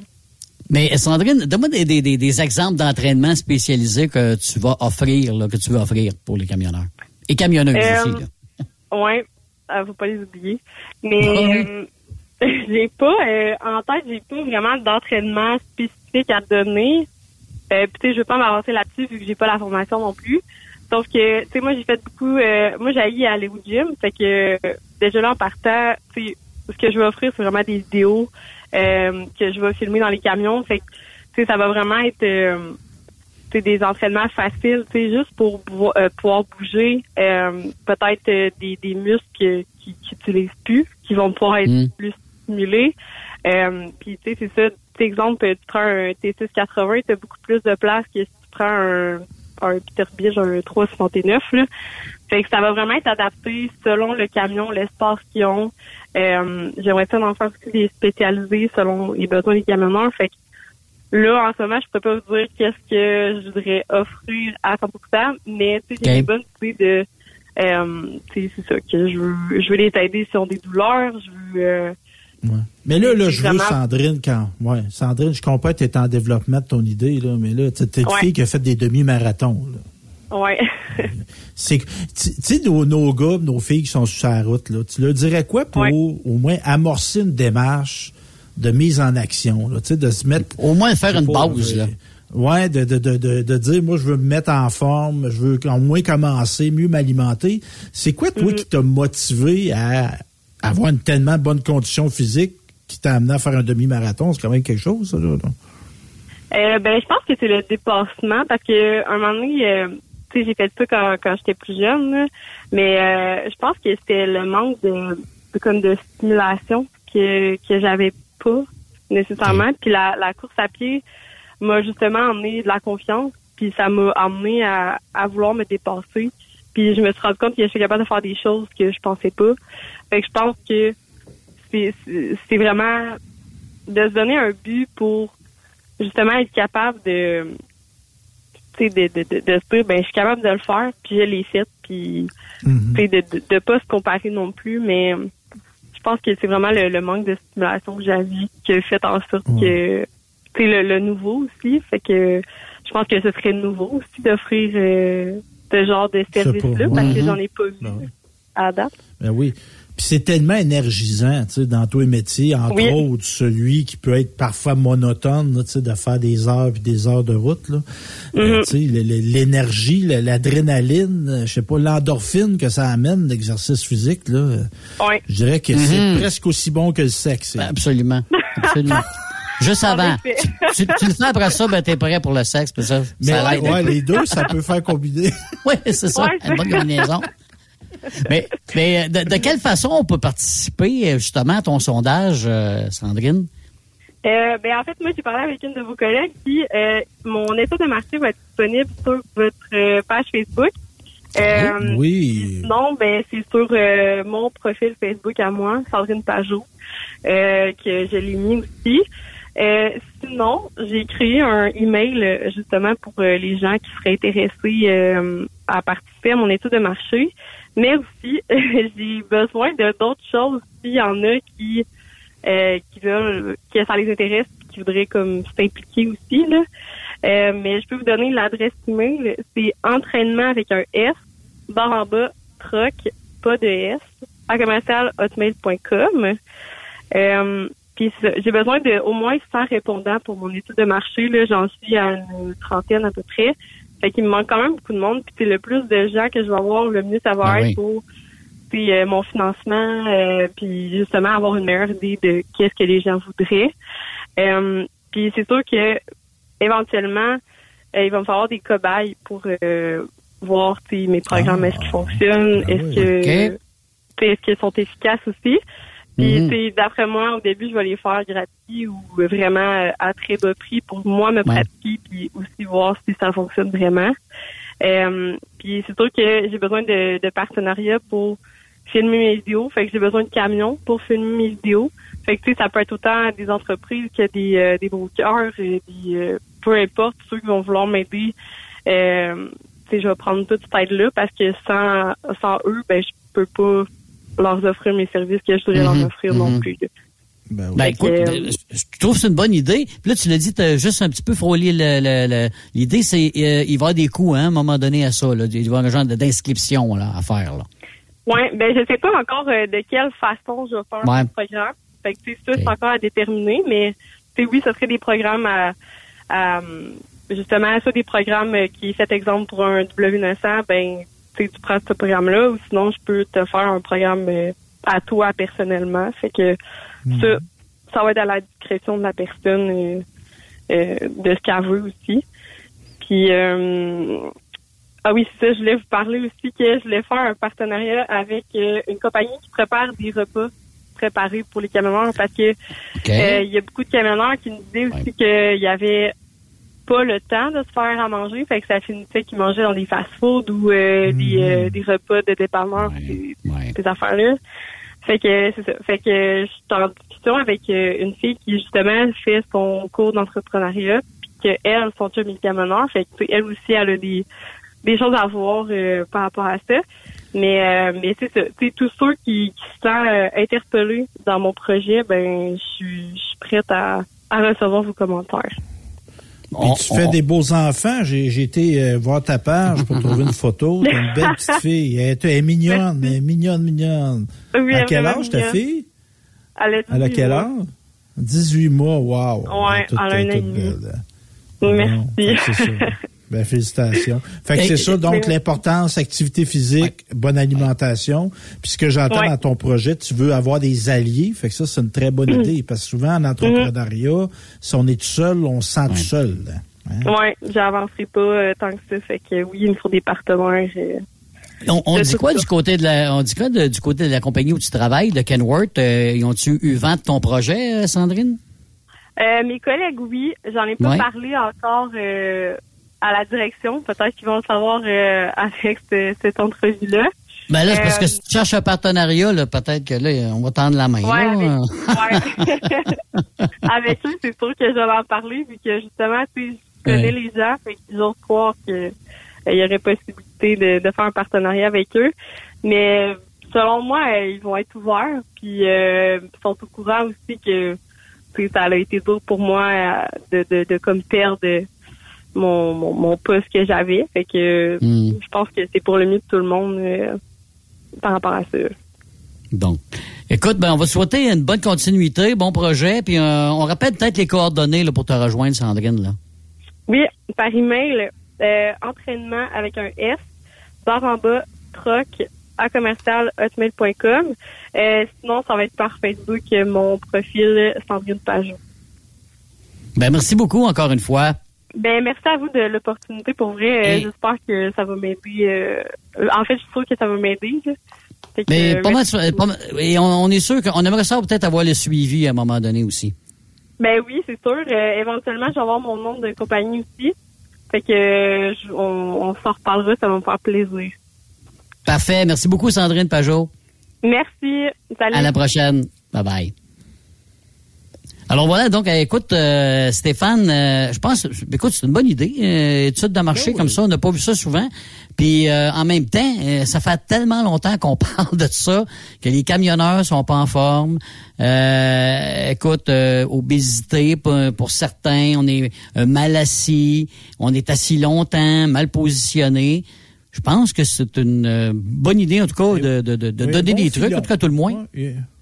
Mais Sandrine, donne-moi des, des, des, des exemples d'entraînement spécialisés que tu vas offrir, là, que tu veux offrir pour les camionneurs. Et camionneuses Euh, aussi. Là. Ouais, euh, faut pas les oublier. Mais Ah oui. euh, [laughs] j'ai pas euh, en tête, j'ai pas vraiment d'entraînement spécifique à donner. Euh, puis je veux pas m'avancer là-dessus vu que j'ai pas la formation non plus. Sauf que tu sais, moi j'ai fait beaucoup. moi j'ai à aller au gym, fait que déjà là en partant, tu sais, ce que je vais offrir c'est vraiment des vidéos euh, que je vais filmer dans les camions. Fait que tu sais, ça va vraiment être euh, des entraînements faciles, tu sais, juste pour pouvoir, euh, pouvoir bouger, euh, peut-être euh, des, des muscles qui qui n'utilisent plus, qui vont pouvoir être Mm. plus stimulés. Euh, Puis tu sais, c'est ça. Exemple, tu prends un T680, tu as beaucoup plus de place que si tu prends un, un Peterbilt, un 369. Là. Fait que ça va vraiment être adapté selon le camion, l'espace qu'ils ont. Euh, J'aimerais ça en faire aussi des spécialisés selon les besoins des camionneurs. Fait que Là, en ce moment, je peux pas vous dire qu'est-ce que je voudrais offrir à 100%, mais tu sais, j'ai Ok. des bonnes idées de, euh, tu sais, c'est ça, que je veux, je veux les aider s'ils ont des douleurs, je veux, euh, Mais là, là, je veux Sandrine quand. Ouais, Sandrine, je comprends que tu es en développement de ton idée, là, mais là, tu es une Ouais. fille qui a fait des demi-marathons. Ouais. [laughs] C'est que- tu tu sais, nos, nos gars, nos filles qui sont sur la route, là, tu leur dirais quoi pour Ouais. au moins amorcer une démarche de mise en action, là, tu sais, de se mettre. Au moins faire une pas, pause, euh, là. Ouais, de, de, de, de, de dire, moi, je veux me mettre en forme, je veux au moins commencer, mieux m'alimenter. C'est quoi, toi, Mm-hmm. qui t'a motivé à avoir une tellement bonne condition physique qui t'a amené à faire un demi-marathon? C'est quand même quelque chose, ça, là. là. Euh, ben, je pense que c'est le dépassement parce que un moment donné, euh, sais, j'ai fait ça quand, quand j'étais plus jeune, là, mais euh, je pense que c'était le manque de, de comme de stimulation que que j'avais pas nécessairement. Puis la, la course à pied m'a justement amené de la confiance, puis ça m'a amené à, à vouloir me dépasser. Puis je me suis rendu compte que je suis capable de faire des choses que je pensais pas. Fait que je pense que c'est vraiment de se donner un but pour justement être capable de tu sais de, de, de, se dire ben je suis capable de le faire puis je l'ai fait puis tu sais de, de de pas se comparer non plus mais je pense que c'est vraiment le, le manque de stimulation que j'avais qui a fait en sorte que tu sais le, le nouveau aussi fait que je pense que ce serait nouveau aussi d'offrir euh, ce genre de sais service là pas. parce que Mhm. j'en ai pas vu Ben à date Ben oui. Puis c'est tellement énergisant, tu sais, dans tous les métiers, entre Oui. autres celui qui peut être parfois monotone, tu sais, de faire des heures puis des heures de route, là. Euh, Mhm. tu sais, l'énergie, l'adrénaline, euh, je sais pas, l'endorphine que ça amène, l'exercice physique, là. euh, ouais Je dirais que c'est presque aussi bon que le sexe. Absolument. Absolument. [laughs] Juste avant. Tu, tu le fais après ça, ben t'es prêt pour le sexe, puis ça, Mais ça ouais, les deux, ça peut faire combiner. [laughs] Oui, c'est ça, Ouais. une bonne combinaison. [laughs] mais mais de, de quelle façon on peut participer euh, justement à ton sondage, euh, Sandrine? Euh, ben, en fait, moi, j'ai parlé avec une de vos collègues, puis euh, mon état de marché va être disponible sur votre euh, page Facebook. Euh, oui. Non, ben c'est sur euh, mon profil Facebook à moi, Sandrine Pajot, euh, que je l'ai mis aussi. Euh, sinon, j'ai créé un email euh, justement pour euh, les gens qui seraient intéressés euh, à participer à mon étude de marché. Mais aussi, [laughs] j'ai besoin de d'autres choses. S'il y en a qui euh, qui veulent, que ça les intéresse, qui voudraient comme s'impliquer aussi là. Mais je peux vous donner l'adresse email. C'est entraînement avec un S, barre en bas, troc, pas de S, à commercial hotmail.com. Puis j'ai besoin de au moins 100 répondants pour mon étude de marché. Là, j'en suis à une trentaine à peu près. Fait qu'il me manque quand même beaucoup de monde. Puis c'est le plus de gens que je vais avoir, le mieux ça va Ah être oui. pour puis euh, mon financement, euh, puis justement avoir une meilleure idée de qu'est-ce que les gens voudraient. Euh, puis c'est sûr que éventuellement, euh, il va me falloir des cobayes pour euh, voir si mes programmes est-ce qu'ils fonctionnent, Ah est-ce oui. que est-ce qu'ils sont efficaces aussi. Puis, sais, d'après moi, au début, je vais les faire gratuits ou vraiment euh, à très bas prix pour moi me pratiquer puis aussi voir si ça fonctionne vraiment. Euh, puis c'est sûr que j'ai besoin de, de partenariats pour filmer mes vidéos. Fait que j'ai besoin de camions pour filmer mes vidéos. Fait que tu sais, ça peut être autant des entreprises que des, euh, des brokers, et des, euh, peu importe ceux qui vont vouloir m'aider. Euh, tu sais, je vais prendre toute cette aide-là parce que sans, sans eux, ben je peux pas leur offrir mes services que je voudrais Mhm, leur offrir non mhm. plus. Ben, Fait écoute, que, euh, je trouve que c'est une bonne idée. Puis là, tu l'as dit, t'as juste un petit peu frôlé l'idée, c'est euh, il va y avoir des coûts hein, à un moment donné à ça. Là. Il va y avoir un genre d'inscription là, à faire. Là. Ouais, ben je sais pas encore euh, de quelle façon je vais faire Ouais. ce programme. Fait que tu sais, ça, c'est encore à déterminer, mais tu sais, oui, ce serait des programmes à, à, justement, soit des programmes qui fait exemple pour un W900, ben tu prends ce programme-là, ou sinon je peux te faire un programme euh, à toi personnellement. Fait que ça, ça va être à la discrétion de la personne euh, euh, de ce qu'elle veut aussi. Puis euh, ah oui, c'est ça, je voulais vous parler aussi que je voulais faire un partenariat avec une compagnie qui prépare des repas préparés pour les camionneurs parce que euh, il y a beaucoup de camionneurs qui nous disaient aussi qu'il y avait pas le temps de se faire à manger, fait que ça finissait qu'ils mangeaient dans des fast-foods ou euh, des, euh, des repas de dépanneurs, ces, ces affaires-là. Fait que c'est ça. Fait que je suis en discussion avec euh, une fille qui justement fait son cours d'entrepreneuriat, puis que elle, son chum est fait que elle aussi elle a des des choses à voir euh, par rapport à ça. Mais euh, mais c'est ça. Tu sais, tous ceux qui, qui se sentent euh, interpellés dans mon projet, ben je suis je suis prête à, à recevoir vos commentaires. Puis tu fais des beaux enfants. J'ai j'ai été euh, voir ta page pour trouver une photo. T'as une belle petite [laughs] fille. Elle, est- elle est mignonne, elle est mignonne, mignonne. Oui, à est quel âge ta mignonne. fille? Elle a, Elle a 18 quel âge? 18 mois, wow. Toute- elle a un an et demi. belle. Merci. [laughs] Ben, félicitations. Fait que c'est ça, donc l'importance, activité physique, bonne alimentation. Puis ce que j'entends Ouais. dans ton projet, tu veux avoir des alliés. Fait que ça, c'est une très bonne Mm. idée. Parce que souvent, en entrepreneuriat, si on est tout seul, on se sent tout seul. hein. Ouais, j'avancerai pas euh, tant que ça. Fait que oui, il me faut des partenaires. euh. On, on De dit quoi ça. du côté de la on dit quoi de- du côté de la compagnie où tu travailles, de Kenworth? Euh, ils ont-tu eu vent de ton projet, euh, Sandrine? Euh, mes collègues, oui. J'en ai pas Ouais. parlé encore euh, à la direction. Peut-être qu'ils vont le savoir euh, avec ce- cette entrevue-là. Ben là, c'est parce Euh, que si tu cherches un partenariat, là, peut-être que là, on va tendre la main. Ouais, avec, [laughs] ouais. [laughs] avec eux, c'est sûr que je vais en parler, vu que justement, tu sais, je connais Ouais. les gens, fait qu'ils ont croire que euh, il y aurait possibilité de, de faire un partenariat avec eux. Mais euh, selon moi, euh, ils vont être ouverts, puis euh, ils sont au courant aussi que ça a été dur pour moi euh, de, de, de comme perdre mon, mon, mon poste que j'avais. Fait que Hmm. je pense que c'est pour le mieux de tout le monde euh, par rapport à ça. Donc, écoute, ben, on va te souhaiter une bonne continuité, bon projet, puis euh, on rappelle peut-être les coordonnées là, pour te rejoindre, Sandrine. Là. Oui, par email, euh, entraînement avec un S, barre en bas, troc, à commercial, hotmail.com. Euh, sinon, ça va être par Facebook, mon profil Sandrine Pajot. Ben, merci beaucoup encore une fois. Ben, merci à vous de l'opportunité. Pour vrai, euh, Et- j'espère que ça va m'aider. euh, en fait, je suis sûre que ça va m'aider. Mais euh, pas mal, merci. pas mal- et on, on est sûr qu'on aimerait ça peut-être avoir le suivi à un moment donné aussi. Ben oui, c'est sûr. Euh, éventuellement, je vais avoir mon nom de compagnie aussi. Fait que euh, je- on, on s'en reparlera, ça va me faire plaisir. Parfait. Merci beaucoup, Sandrine Pajot. Merci. Salut. À la prochaine. Bye bye. Alors voilà, donc euh, écoute, euh, Stéphane, euh, je pense, écoute, c'est une bonne idée. Euh, étude de marché comme ça, on n'a pas vu ça souvent. Puis euh, en même temps, euh, ça fait tellement longtemps qu'on [laughs] parle de ça que les camionneurs sont pas en forme. Euh, écoute, euh, obésité pour, pour certains, on est mal assis, on est assis longtemps, mal positionné. Je pense que c'est une euh, bonne idée, en tout cas, de, de, de, de Oui, donner bon des trucs, en tout cas, tout le moins.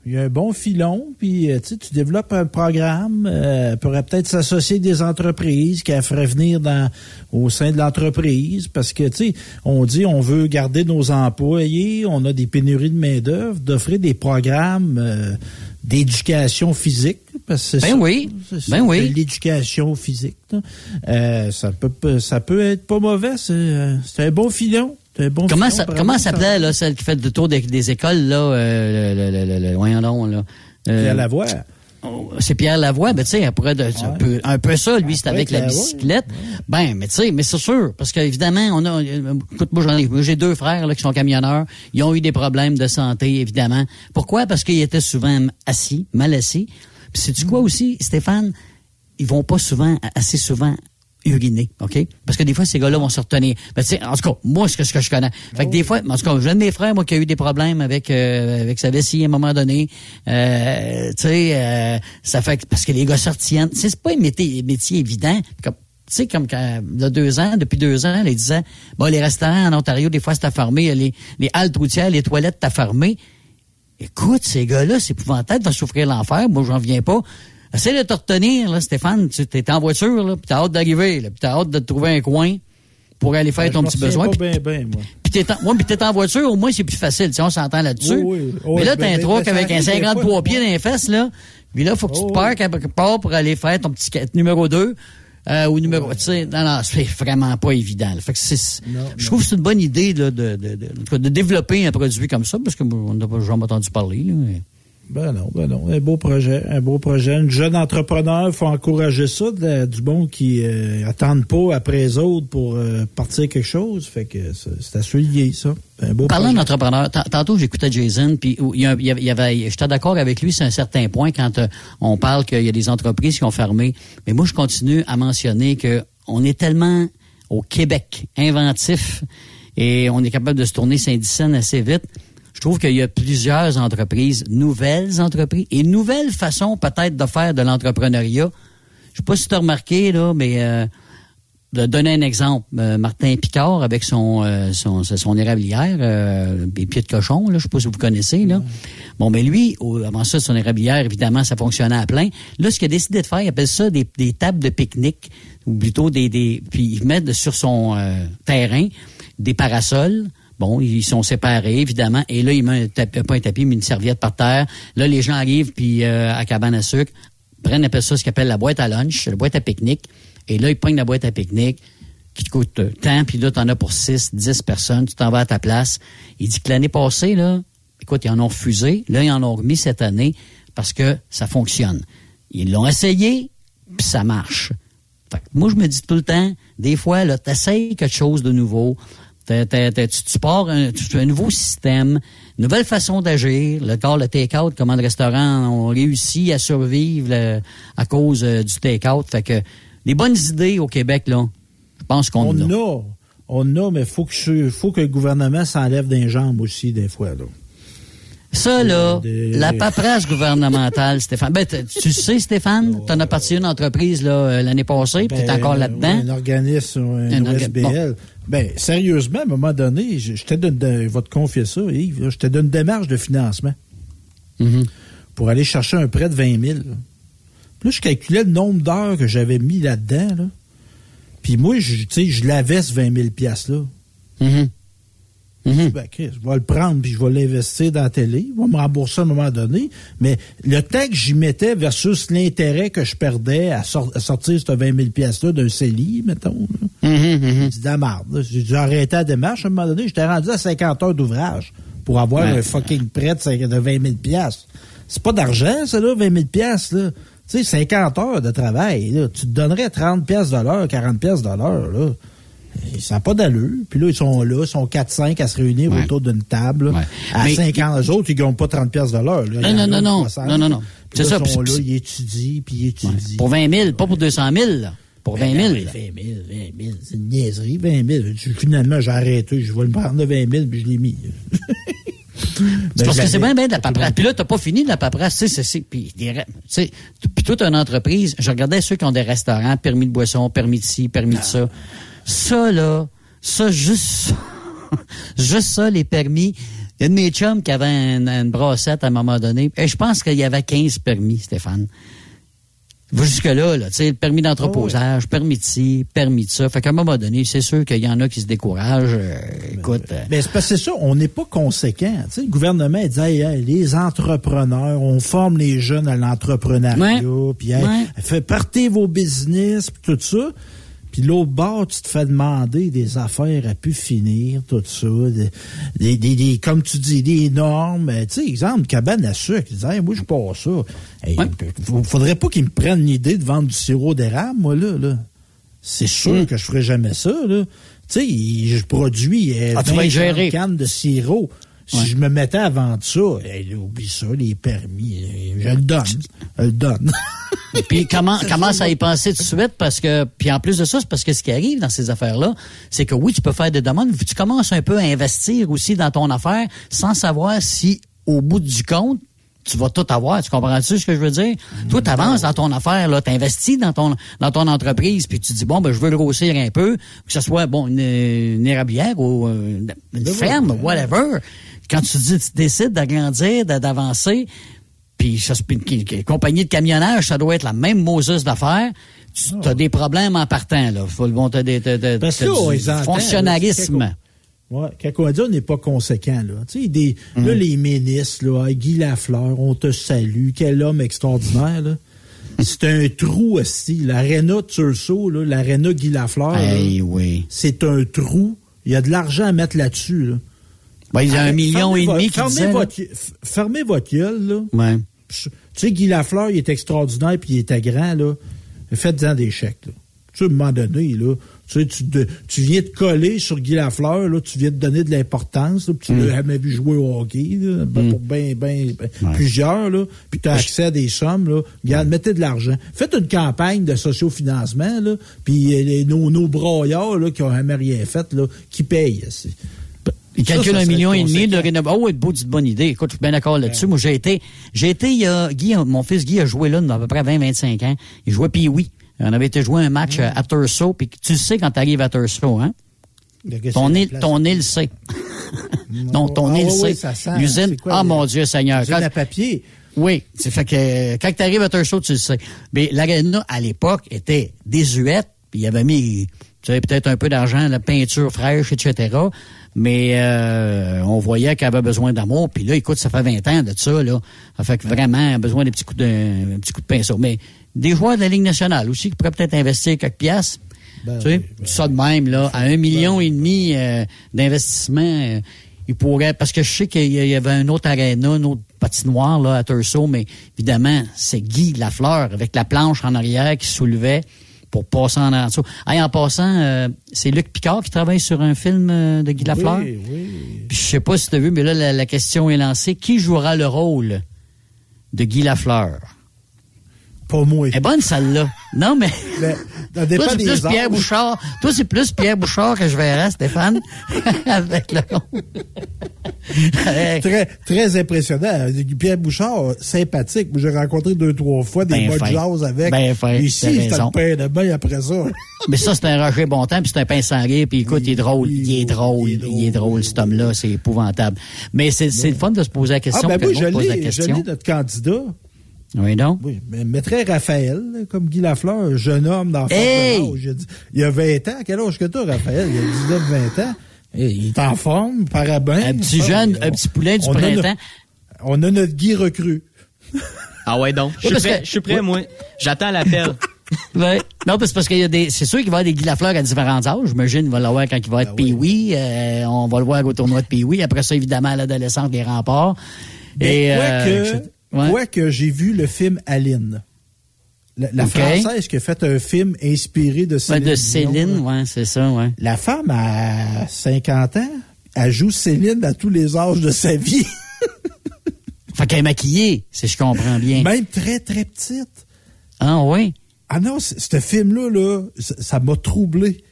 Il y a- un bon filon, puis euh, tu sais, tu développes un programme, euh, pourrait peut-être s'associer avec des entreprises qui feraient venir dans au sein de l'entreprise, parce que tu sais, on dit on veut garder nos employés, on a des pénuries de main d'œuvre, d'offrir des programmes euh, d'éducation physique, parce que c'est Ben ça. oui, C'est ça. ben oui. L'éducation physique. Euh, ça peut ça peut être pas mauvais. C'est euh, c'est un bon filon. C'est bon Comment ça, comment s'appelait, là, celle qui fait le tour des, des écoles, là, euh, le, le, le, voyons donc, là. Euh, Pierre Lavoie. oh, C'est Pierre Lavoie, ben tu sais, de- c'est un, peu, un peu ça, lui, c'est avec la bicyclette. Ben, mais tu sais, mais c'est sûr, parce qu'évidemment, on a, euh, écoute, moi j'en ai, moi, j'ai deux frères là qui sont camionneurs, ils ont eu des problèmes de santé, évidemment. Pourquoi? Parce qu'ils étaient souvent assis, mal assis. Puis sais-tu quoi aussi, Stéphane? Ils vont pas souvent, assez souvent uriner, OK? Parce que des fois, ces gars-là vont se retenir. Ben, tu sais, en tout cas, moi, c'est ce que je connais. Fait que des fois, en tout cas, j'ai un de mes frères, moi, qui a eu des problèmes avec, euh, avec sa vessie à un moment donné. Euh, tu sais, euh, ça fait que, parce que les gars sortiennent. C'est pas un métier, métier évident. Comme, tu sais, comme quand, il y a deux ans, depuis deux ans, là, ils disaient, bon, les restaurants en Ontario, des fois, c'est fermé. Les, les haltes routières, les toilettes, t'as fermé. Écoute, ces gars-là, c'est épouvantable, va souffrir l'enfer. Moi, j'en viens pas. Essaye de te retenir, là, Stéphane. Tu es en voiture, là, puis t'as hâte d'arriver, là, puis t'as hâte de te trouver un coin pour aller faire Ben, ton petit besoin. pas Puis bien, bien, moi. puis t'es en, ouais, puis t'es en voiture, au moins, c'est plus facile. Tu sais, on s'entend là-dessus. Oui, oui. Oh, mais là, ben, t'as un ben, truck ben, avec un arrive des 53 fois, pieds dans les fesses, là. Puis là, faut que tu te parques à quelque part pour aller faire ton petit numéro 2. Euh, ou numéro, tu sais, non, non, c'est vraiment pas évident. là. Fait que c'est, je trouve que c'est une bonne idée là, de, de, de, de développer un produit comme ça, parce que on n'a pas jamais entendu parler. Là, Ben non, ben non. Un beau projet, un beau projet. Un jeune entrepreneur, faut encourager ça, de- du bon qui euh, attendent pas après les autres pour euh, partir quelque chose. Fait que c'est à souligner, ça. Un beau Parlant d'entrepreneur, tant- tantôt j'écoutais Jason, puis il y avait, j'étais d'accord avec lui sur un certain point quand euh, on parle qu'il y a des entreprises qui ont fermé. Mais moi, je continue à mentionner que on est tellement au Québec inventif et on est capable de se tourner Saint-Dicenne assez vite. Je trouve qu'il y a plusieurs entreprises, nouvelles entreprises et nouvelles façons peut-être de faire de l'entrepreneuriat. Je sais pas si tu as remarqué, là, mais euh, de donner un exemple, euh, Martin Picard avec son euh, son, son érablière, euh, les pieds de cochon, là, je sais pas si vous connaissez là. Bon, mais lui, au- avant ça, son érablière, évidemment, ça fonctionnait à plein. Là, ce qu'il a décidé de faire, il appelle ça des, des tables de pique-nique, ou plutôt des, des puis il met sur son euh, terrain des parasols. Bon, ils sont séparés, évidemment. Et là, il met pas un tapis, mais une serviette par terre. Là, les gens arrivent, puis euh, à cabane à sucre, prennent appelle ça ce qu'ils appellent la boîte à lunch, la boîte à pique-nique. Et là, ils prennent la boîte à pique-nique qui te coûte euh, tant, puis là, t'en as pour 6, 10 personnes, tu t'en vas à ta place. Il dit que l'année passée, là, écoute, ils en ont refusé. Là, ils en ont remis cette année parce que ça fonctionne. Ils l'ont essayé, puis ça marche. Fait que moi, je me dis tout le temps, des fois, là, t'essayes quelque chose de nouveau. T'as- tu, tu pars un, tu- un nouveau système, une nouvelle façon d'agir. Le corps, le take-out, comment le restaurant ont réussi à survivre à cause euh, du take-out. Fait que des bonnes idées au Québec, là, je pense qu'on On a. a. On a, mais faut que faut que le gouvernement s'enlève d'un jambes aussi, des fois. Là. Ça, là, la paperasse gouvernementale, Stéphane. Ben, tu sais, Stéphane, t'en as parti une entreprise là, euh, l'année passée, puis t'es Ben, encore là-dedans. Un organisme, un, Un orga-. Ben, sérieusement, à un moment donné, je, je te donne, de- je vais te confier ça, Yves, je te donne une démarche de financement Mhm. pour aller chercher un prêt de 20 000. là. Puis là, je calculais le nombre d'heures que j'avais mis là-dedans. Là. Puis moi, je, tu sais, je l'avais ce 20 000 piastres-là. Mhm. Mhm. Ben, Chris, je vais le prendre puis je vais l'investir dans la télé. Il va me rembourser à un moment donné. Mais le temps que j'y mettais versus l'intérêt que je perdais à, sor- à sortir ce 20 000 piastres-là d'un CELI, mettons. là. Mhm, mhm. C'est de la merde. J'ai dû arrêter la démarche à un moment donné. J'étais rendu à 50 heures d'ouvrage pour avoir Ouais. un fucking prêt de cinq- de 20 000 piastres. C'est pas d'argent, ça, là, 20 000 piastres, là. Tu sais, 50 heures de travail, là. Tu te donnerais 30 piastres de l'heure, 40 piastres de l'heure, là. Ça n'a pas d'allure. Puis là, ils sont là, ils sont 4-5 à se réunir Ouais. autour d'une table. Ouais. À Mais- 50 eux autres, ils gagnent pas 30 piastres de l'heure. Non, non, non, non. 60. Non, non, non. C'est ça, Ils sont là, ils étudient, puis ils étudient. Pour 20 000, pas pour 200 000, là. Pour 20 000. Ben, 20 000, 20 000, c'est une niaiserie, 20 000. Je- Finalement, j'ai arrêté. Je vais le prendre de 20 000, puis je l'ai mis. [laughs] C'est parce que c'est bien, bien de la paperasse. Puis là, t'as pas fini de la paperasse. Tu sais, c'est- puis puis toute une entreprise, je regardais ceux qui ont des restaurants, permis de boisson, permis de ci, permis de ça. Ça, là, ça, juste ça, [laughs] juste ça, les permis. Il y a de mes chums qui avaient une, une brassette à un moment donné. Et je pense qu'il y avait 15 permis, Stéphane. Jusque-là, là, tu sais, permis d'entreposage, permis de ci, permis de ça. Fait qu'à un moment donné, c'est sûr qu'il y en a qui se découragent. euh, écoute, euh, Mais c'est parce que c'est ça, on n'est pas conséquent. Le gouvernement il dit hey, hey, les entrepreneurs, on forme les jeunes à l'entrepreneuriat, puis hey, Ouais. partez vos business, puis tout ça. Puis l'autre bord, tu te fais demander des affaires à pu finir, tout ça, des, des, des- comme tu dis, des normes. Euh, Tu sais, exemple, cabane à sucre, ils disent, Hey, moi, je pas ça. Hey, f- Faudrait pas qu'ils me prennent l'idée de vendre du sirop d'érable, moi, là. là. C'est sûr Mm. que je ferais jamais ça, là. Tu sais, je produis euh, Ah, tu vas 20 y gérer. cannes de sirop. Si Ouais. je me mettais à vendre ça, hey, là, oublie ça, les permis, euh, je le donne. Je le donne. [laughs] Puis comment [laughs] commence à y penser tout de suite? Parce que puis en plus de ça, c'est parce que ce qui arrive dans ces affaires-là, c'est que oui, tu peux faire des demandes, mais tu commences un peu à investir aussi dans ton affaire sans savoir si au bout du compte tu vas tout avoir, tu comprends-tu ce que je veux dire? Toi, tu avances dans ton affaire, là, tu investis dans ton dans ton entreprise, puis tu dis bon ben je veux le grossir un peu, que ce soit bon une, une érablière ou euh, une ferme, whatever. Quand tu dis tu décides d'agrandir, d'avancer, puis ça, c'est une, une- une compagnie de camionnage, ça doit être la même Moses d'affaires. Tu as des problèmes en partant, là. Faut le bon, t'as des, t'as- t'as- Parce t'as que du là, Ouais, quand on dit on n'est pas conséquent, là. Tu sais, des, Mm. là, les ministres, là, Guy Lafleur, on te salue, quel homme extraordinaire, là. C'est un trou aussi. L'aréna là, l'aréna Guy Lafleur, là, Hey, oui. c'est un trou. Il y a de l'argent à mettre là-dessus, là. Ben, il y a un million et demi qui fermez disait, là. votre, fermez votre gueule, là. Ouais. Tu sais, Guy Lafleur, il est extraordinaire puis il était grand, là. Faites-en des chèques, là. Tu sais, à un moment donné, là, tu sais, tu, de- tu viens de coller sur Guy Lafleur, là, tu viens de donner de l'importance, là, puis tu Mm. l'as jamais vu jouer au hockey, là, ben, pour ben, ben, ben, Ouais. plusieurs, là, puis tu as accès à des sommes, là. Regarde, mettez de l'argent. Faites une campagne de sociofinancement, là, puis euh, nos, nos broyards, là, qui ont jamais rien fait, là, qui payent. Il calcule un million et demi de rénovation. Oh, oui, beau, c'est une bonne idée. Écoute, je suis bien d'accord là-dessus. Moi, j'ai été, j'ai été, il y a, Guy, mon fils Guy a joué là, à peu près 20-25 ans. Il jouait puis oui. On avait été jouer un match euh, à Tursault, puis tu le sais quand tu arrives à Tursault, hein? Ton nez, ton nez le sait. [laughs] non, ton Ah nez le oui, sait. L'usine, ah mon Dieu Seigneur. Usine Quand- à papier. oui, c'est fait que quand tu arrives à Tursault, tu le sais. Mais l'aréna, à l'époque, était désuète, puis il avait mis, tu sais, peut-être un peu d'argent, la peinture fraîche, etc. Mais euh, on voyait qu'elle avait besoin d'amour. Puis là, écoute, ça fait 20 ans de ça, là. Ça fait que vraiment, elle a besoin des petits coups de, un petit coup de pinceau. Mais des joueurs de la Ligue nationale aussi qui pourraient peut-être investir quelques piastres. Ben tu sais, ça de même, là, à un million et demi euh, d'investissement, euh, ils pourraient, parce que je sais qu'il y avait un autre aréna, une autre patinoire, là, à Tursault, mais évidemment, c'est Guy Lafleur, avec la planche en arrière qui soulevait pour passer en dessous. Hey, en passant, euh, c'est Luc Picard qui travaille sur un film euh, de Guy Lafleur. Oui, oui. Puis je sais pas si tu as vu, mais là, la, la question est lancée. Qui jouera le rôle de Guy Lafleur? Pas moi. Elle est bonne, celle-là. Non, mais... Ça [laughs] Toi, c'est plus. Pierre Bouchard. Toi, c'est plus Pierre Bouchard que je verrais, Stéphane. [laughs] Avec le [laughs] Très, très impressionnant. Pierre Bouchard, sympathique. Moi, J'ai rencontré deux, trois fois des Ben fin. jases avec. Ben fin, Ici, le pain de bain après ça. Mais ça, c'est un Roger Bontemps, puis c'est un pain sanguin, puis écoute, il est drôle, il est drôle, il est drôle, cet homme-là, c'est épouvantable. Mais c'est le fun de se poser la Ah, question, ben puis moi, que je l'ai, notre candidat. Oui, donc? Oui, mais mettrait Raphaël, là, comme Guy Lafleur, un jeune homme d'enfant Hey! de l'âge. Il a dit- Il a 20 ans. Quel âge que t'as, Raphaël? Il a 19, 20 ans. Il est en forme, parabéns. Un petit jeune, on- un petit poulet du on a printemps. notre- on a notre Guy recru. [laughs] Ah ouais, donc. Je Oui, suis prêt, que- je suis prêt, oui. moi. J'attends l'appel. [laughs] Ouais. Non, parce parce qu'il y a des, c'est sûr qu'il va y avoir des Guy Lafleur à différents âges. J'imagine qu'il va l'avoir quand il va être pee-wee. Euh, on va le voir au tournoi de pee-wee. Après ça, évidemment, à l'adolescence des remparts. Mais Et, quoi euh, que, je- ouais. quoi que j'ai vu le film Aline. La. Française qui a fait un film inspiré de Ouais, Céline. de Céline, ouais, c'est ça, ouais. La femme à 50 ans, elle joue Céline à tous les âges de sa vie. [laughs] Fait qu'elle est maquillée, si je comprends bien. Même très, très petite. Ah oui? Ah non, ce film-là, là, ça m'a troublé.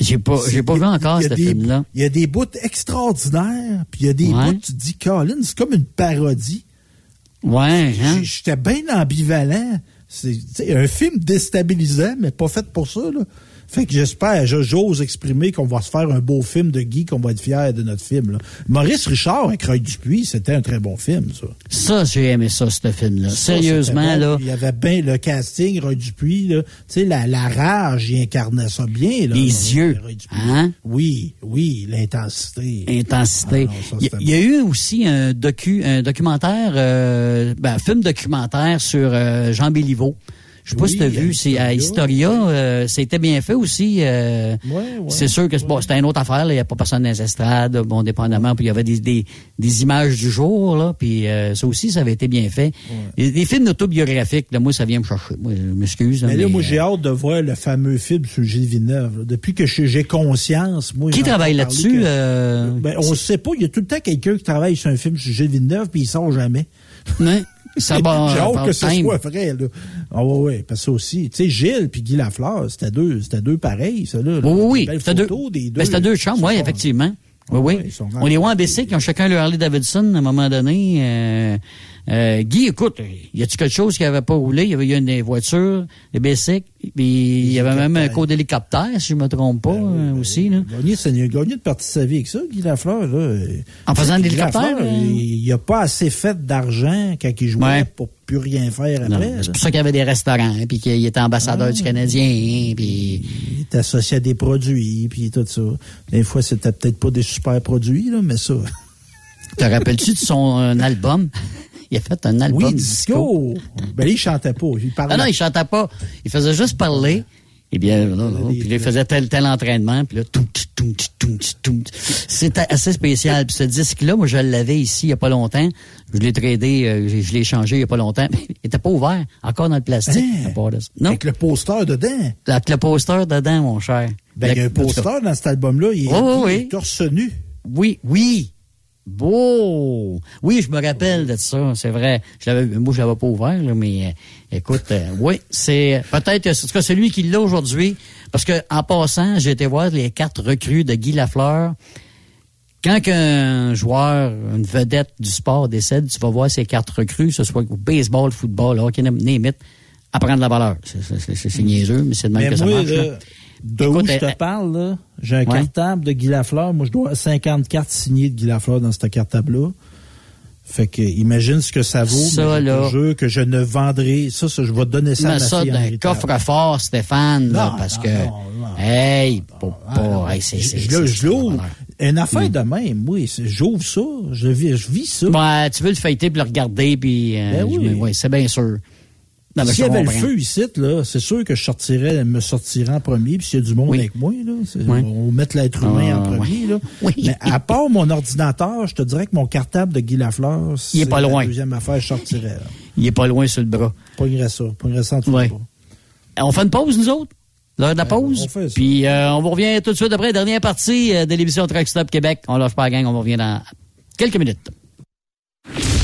J'ai pas, j'ai pas vu encore ce film-là. Il y a des bouts extraordinaires, puis il y a des Ouais. bouts, tu te dis, Colin, c'est comme une parodie. Ouais, hein? J'étais bien ambivalent. C'est un film déstabilisant, mais pas fait pour ça. Là. Fait que j'espère, je- j'ose exprimer qu'on va se faire un beau film de Guy, qu'on va être fiers de notre film. là. Maurice Richard avec Roy Dupuis, c'était un très bon film, ça. Ça, j'ai aimé ça, ce film-là. Sérieusement, bon. là. Il y avait bien le casting, Roy Dupuis, là. Tu sais, la, la rage, il incarnait ça bien, là. Les yeux. Hein? Oui, oui, l'intensité. Intensité. Ah non, ça, il, y a- c'était il y a eu aussi un docu, un documentaire, euh, ben, un film documentaire sur euh, Jean Béliveau. Je sais pas Oui, si tu as vu, c'est à Historia. Euh, C'était bien fait aussi. euh, Ouais, ouais. c'est sûr que c'est bon, c'était une autre affaire. Il n'y a pas personne dans les estrades, bon, dépendamment. Puis il y avait des, des, des images du jour, là. Puis euh, ça aussi, ça avait été bien fait. Et Des films autobiographiques, là, moi, ça vient me chercher. Moi, je m'excuse. Mais là, moi, euh, j'ai hâte de voir le fameux film sur Gilles Villeneuve. là. Depuis que j'ai conscience, moi... Qui travaille là-dessus? que- euh, Ben, on ne sait pas. Il y a tout le temps quelqu'un qui travaille sur un film sur Gilles Villeneuve, puis il sort jamais. Ouais. Ça va, J'ai hâte que ce time. soit vrai, là. Ah ouais, ouais, parce que ça aussi, tu sais, Gilles puis Guy Lafleur, c'était deux, c'était deux pareils, ça, là. Oui, oui, oui. C'était deux, photos des deux. ben, c'était deux chambres, oui, effectivement. Oui, oui. ils sont On les voit en BC qui ont chacun leur Harley Davidson à un moment donné. Euh, euh, Guy, écoute, y a-tu quelque chose qui avait pas roulé? Il y avait eu une voiture, des BC, puis il y avait même un code d'hélicoptère, si je me trompe pas, euh, aussi. Là. Gagné, c'est- il a gagné une partie de sa vie avec ça, Guy Lafleur, là. En faisant de l'hélicoptère? Il n'a pas assez fait d'argent quand il jouait Ouais. pour plus rien faire après. C'est pour ça qu'il y avait des restaurants, puis qu'il était ambassadeur Ah. du Canadien, puis... Il est associé à des produits, puis tout ça. Des fois, c'était peut-être pas des super produits, là, mais ça. Te rappelles-tu de son euh, album? Il a fait un album Oui, disco. disco. Ben, il chantait pas. Il parlait. Ah non, il chantait pas. Il faisait juste parler. Eh bien, non, non. Puis là, il faisait tel, tel entraînement. Puis là, tout, tout, tout, tout, tout. C'était assez spécial. Puis ce disque-là, moi, je l'avais ici il y a pas longtemps. Je l'ai tradé, euh, je l'ai changé il y a pas longtemps. [laughs] il était pas ouvert. Encore dans le plastique. Hein? à part de ça. Non. Avec le poster dedans. Avec le poster dedans, mon cher. Ben, il y a un poster dans cet album-là. Il est, Oui, oui, torse nu. Oui, oui. Beau! Oui, je me rappelle de ça, c'est vrai. Je l'avais, moi, je l'avais pas ouvert, là, mais euh, écoute, euh, oui, c'est peut-être, en tout cas, celui qui l'a aujourd'hui, parce que en passant, j'ai été voir les cartes recrues de Guy Lafleur. Quand qu'un joueur, une vedette du sport décède, tu vas voir ses cartes recrues, que ce soit au baseball, football, hockey, name it, à prendre la valeur. C'est- niaiseux, mais c'est de même Mais que ça marche. De Écoute, où je euh, te parle, là, j'ai un Ouais. cartable de Guy Lafleur. Moi, je dois avoir 50 cartes signées de Guy Lafleur dans ce cartable-là. Fait que, imagine ce que ça vaut. Ça, mais là. jure que je ne vendrai, ça, ça, je vais donner ça à Mets ma ça d'un coffre-fort, Stéphane, là, parce non, que, non, hey, pas, hey, c'est, Je, l'ouvre. Une affaire Oui. de même, oui. J'ouvre ça. Je vis, je vis ça. Ouais, tu veux le feuilleter puis le regarder, puis, euh, Ben oui. ouais, c'est bien sûr. Non, mais S'il y avait le feu ici, là, c'est sûr que je sortirais, me sortirais en premier, puis s'il y a du monde avec moi, là, Oui. on mettre l'être humain Ah, en premier, là. [laughs] Oui. Mais à part mon ordinateur, je te dirais que mon cartable de Guy Lafleur, c'est Il est pas loin. la deuxième affaire je sortirais. là. Il est pas loin sur le bras. Pognerais ça. Pognerais ça en bras. On fait une pause, nous autres? L'heure de la pause? on fait ça. Puis euh, on vous revient tout de suite après, dernière partie euh, de l'émission Truck Stop Québec. On lâche pas la gang, on vous revient dans quelques minutes.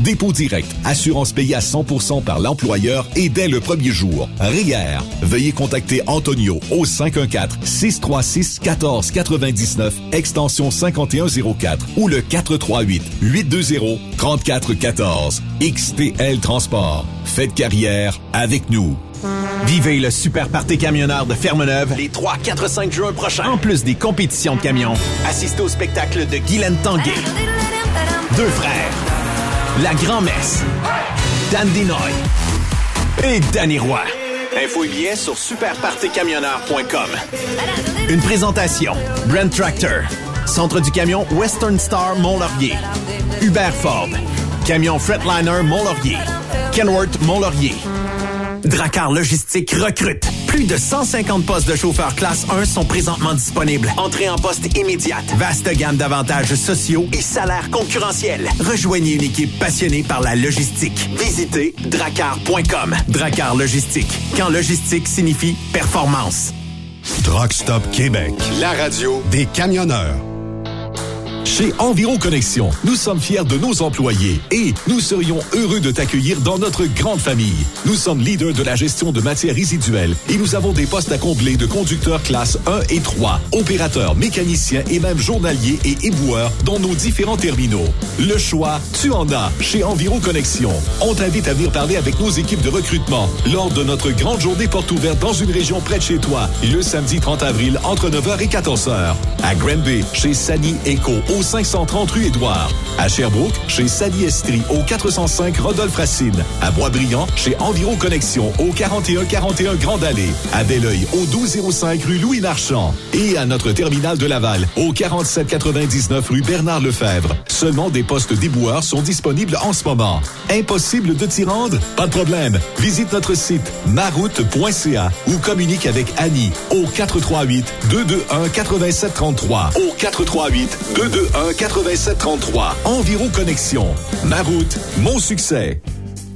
dépôt direct, assurance payée à 100% par l'employeur et dès le premier jour. RIER. Veuillez contacter Antonio au 514-636-1499, extension 5104 ou le 438-820-3414. XTL Transport. Faites carrière avec nous. Vivez le super party camionneur de Fermeneuve les 3, 4, 5 juin prochains. En plus des compétitions de camions, assistez au spectacle de Guylaine Tanguay. Deux frères. La Grand-Messe. Dan Dinoy. Et Danny Roy. Info et billets sur superpartycamionneur.com. Une présentation. Brent Tractor. Centre du camion Western Star Mont-Laurier. Hubert Ford. Camion Fretliner Mont-Laurier. Kenworth Mont-Laurier. Dracar Logistique recrute. Plus de 150 postes de chauffeurs classe 1 sont présentement disponibles. Entrée en poste immédiate. Vaste gamme d'avantages sociaux et salaires concurrentiels. Rejoignez une équipe passionnée par la logistique. Visitez dracar.com. Dracar Logistique. Quand logistique signifie performance. Truck Stop Québec, la radio des camionneurs. Chez Environ Connexion, nous sommes fiers de nos employés et nous serions heureux de t'accueillir dans notre grande famille. Nous sommes leaders de la gestion de matières résiduelles et nous avons des postes à combler de conducteurs classe 1 et 3, opérateurs, mécaniciens et même journaliers et éboueurs dans nos différents terminaux. Le choix, tu en as chez Environ Connexion. On t'invite à venir parler avec nos équipes de recrutement lors de notre grande journée porte ouverte dans une région près de chez toi, le samedi 30 avril entre 9h et 14h. À Granby, chez Sani Eco au 530 rue Édouard. À Sherbrooke, chez Sally Estrie, au 405 Rodolphe Racine. À Boisbriand, chez Environ Connexion, au 4141 Grande Allée. À Belleuil, au 1205 rue Louis Marchand. Et à notre terminal de Laval, au 4799 rue Bernard Lefebvre. Seulement des postes déboueurs sont disponibles en ce moment. Impossible de t'y rendre? Pas de problème. Visite notre site maroute.ca ou communique avec Annie au 438 221 8733 au 438 221 8733 Environ Connexion. Ma route, mon succès.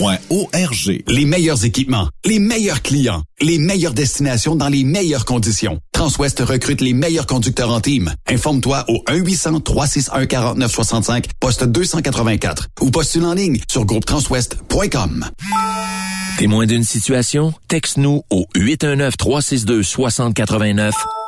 arpq.org. Les meilleurs équipements, les meilleurs clients, les meilleures destinations dans les meilleures conditions. Transwest recrute les meilleurs conducteurs en team. Informe-toi au 1-800-361-4965, poste 284 ou postule en ligne sur groupetranswest.com. Témoin d'une situation? Texte-nous au 819-362-6089,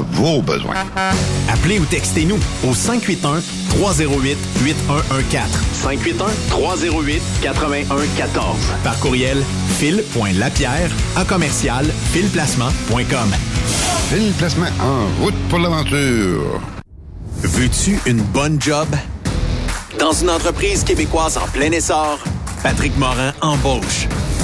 vos besoins. Appelez ou textez-nous au 581 308 8114. 581 308 8114. Par courriel fil.lapierre à commercial filplacement.com. Fil Placement en route pour l'aventure. Veux-tu une bonne job? Dans une entreprise québécoise en plein essor, Patrick Morin embauche.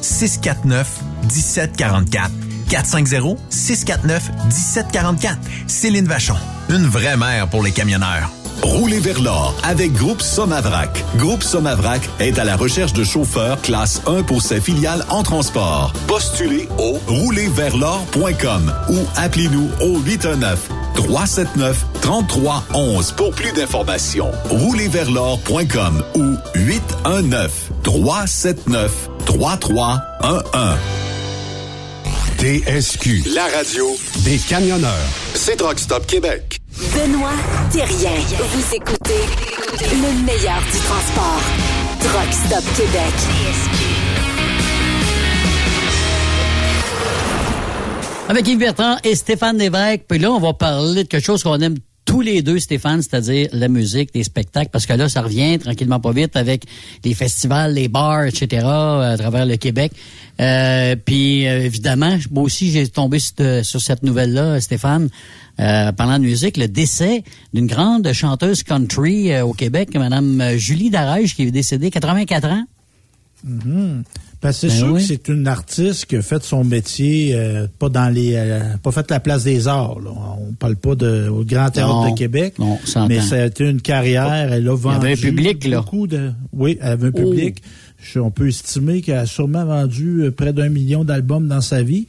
649 1744. 450 649 1744. Céline Vachon. Une vraie mère pour les camionneurs. Roulez vers l'or avec Groupe Somavrac. Groupe Somavrac est à la recherche de chauffeurs classe 1 pour ses filiales en transport. Postulez au roulerversl'or.com ou appelez-nous au 819 379 3311 pour plus d'informations. Roulerversl'or.com ou 819 379 3311. TSQ, la radio des camionneurs. C'est Truck Stop Québec. Benoît Thérien. Vous écoutez le meilleur du transport. Truck Stop Québec. Avec Yves Bertrand et Stéphane Lévesque. Puis là, on va parler de quelque chose qu'on aime tous les deux, Stéphane, c'est-à-dire la musique, les spectacles, parce que là, ça revient tranquillement pas vite avec les festivals, les bars, etc. à travers le Québec. Euh, puis euh, évidemment, moi aussi, j'ai tombé sur, cette nouvelle-là, Stéphane, euh, parlant de musique, le décès d'une grande chanteuse country au Québec, Madame Julie Darège, qui est décédée 84 ans. Mhm. Ben, c'est Ben sûr oui. que c'est une artiste qui a fait son métier, euh, pas dans les, euh, pas fait la place des arts. Là. On parle pas de, au Grand Théâtre Non, de Québec, non, ça mais ça a été une carrière. Elle a vendu avait un public, là. beaucoup de, oui, elle avait un Oh. public. On peut estimer qu'elle a sûrement vendu euh, près d'un million d'albums dans sa vie.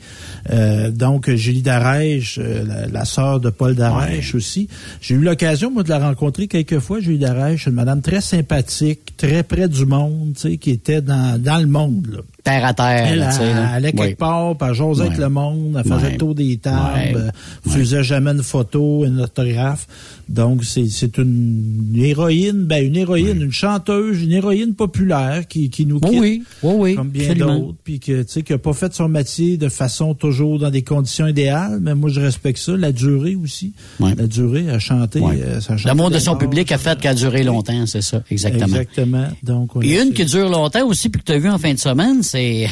Euh, donc, Julie Darèche, euh, la, la sœur de Paul Darèche aussi. J'ai eu l'occasion, moi, de la rencontrer quelques fois, Julie Darèche, une madame très sympathique, très près du monde, tu sais, qui était dans, dans le monde, là. Terre à terre. Elle, là, elle, allait Oui. quelque part, puis elle jasait le monde, elle faisait le tour des tables, Ouais. euh, faisait jamais une photo, une autographe. Donc, c'est c'est une héroïne, ben une héroïne, une chanteuse, une héroïne populaire qui, qui nous quitte. oui, oui, oui, Comme bien d'autres, puis que, tu sais, qui a pas fait son métier de façon toujours dans des conditions idéales, mais moi, je respecte ça. La durée aussi. La durée à chanter. Euh, L'amour de son public a fait qu'elle a duré longtemps, c'est ça, exactement. Exactement. Donc, on Et a- une qui dure longtemps aussi, puis que tu as vu en fin de semaine, c'est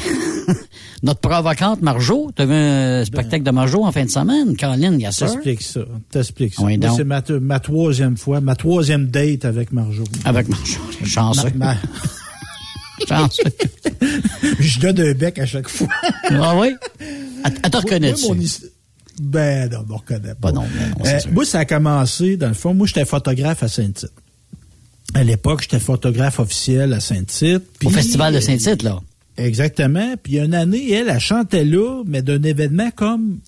[laughs] notre provocante Marjo. Tu as vu un spectacle de Marjo en fin de semaine. Caroline Yasseur. T'expliques ça. T'expliques ça. Oui, Moi, donc. c'est ma, ma troisième fois, ma troisième date avec Marjo. Avec Marjo. Chanceux. Ma- ma- [laughs] Chanceux. [laughs] je donne un bec à chaque fois. ah oui? Elle, te his- Ben non, on me reconnaît pas. Pas non, Euh, moi, ça a commencé, dans le fond, moi, j'étais photographe à Saint-Tite. À l'époque, j'étais photographe officiel à Saint-Tite. Au festival de Saint-Tite, là. Exactement. Puis une année, elle, elle chantait là, mais d'un événement comme...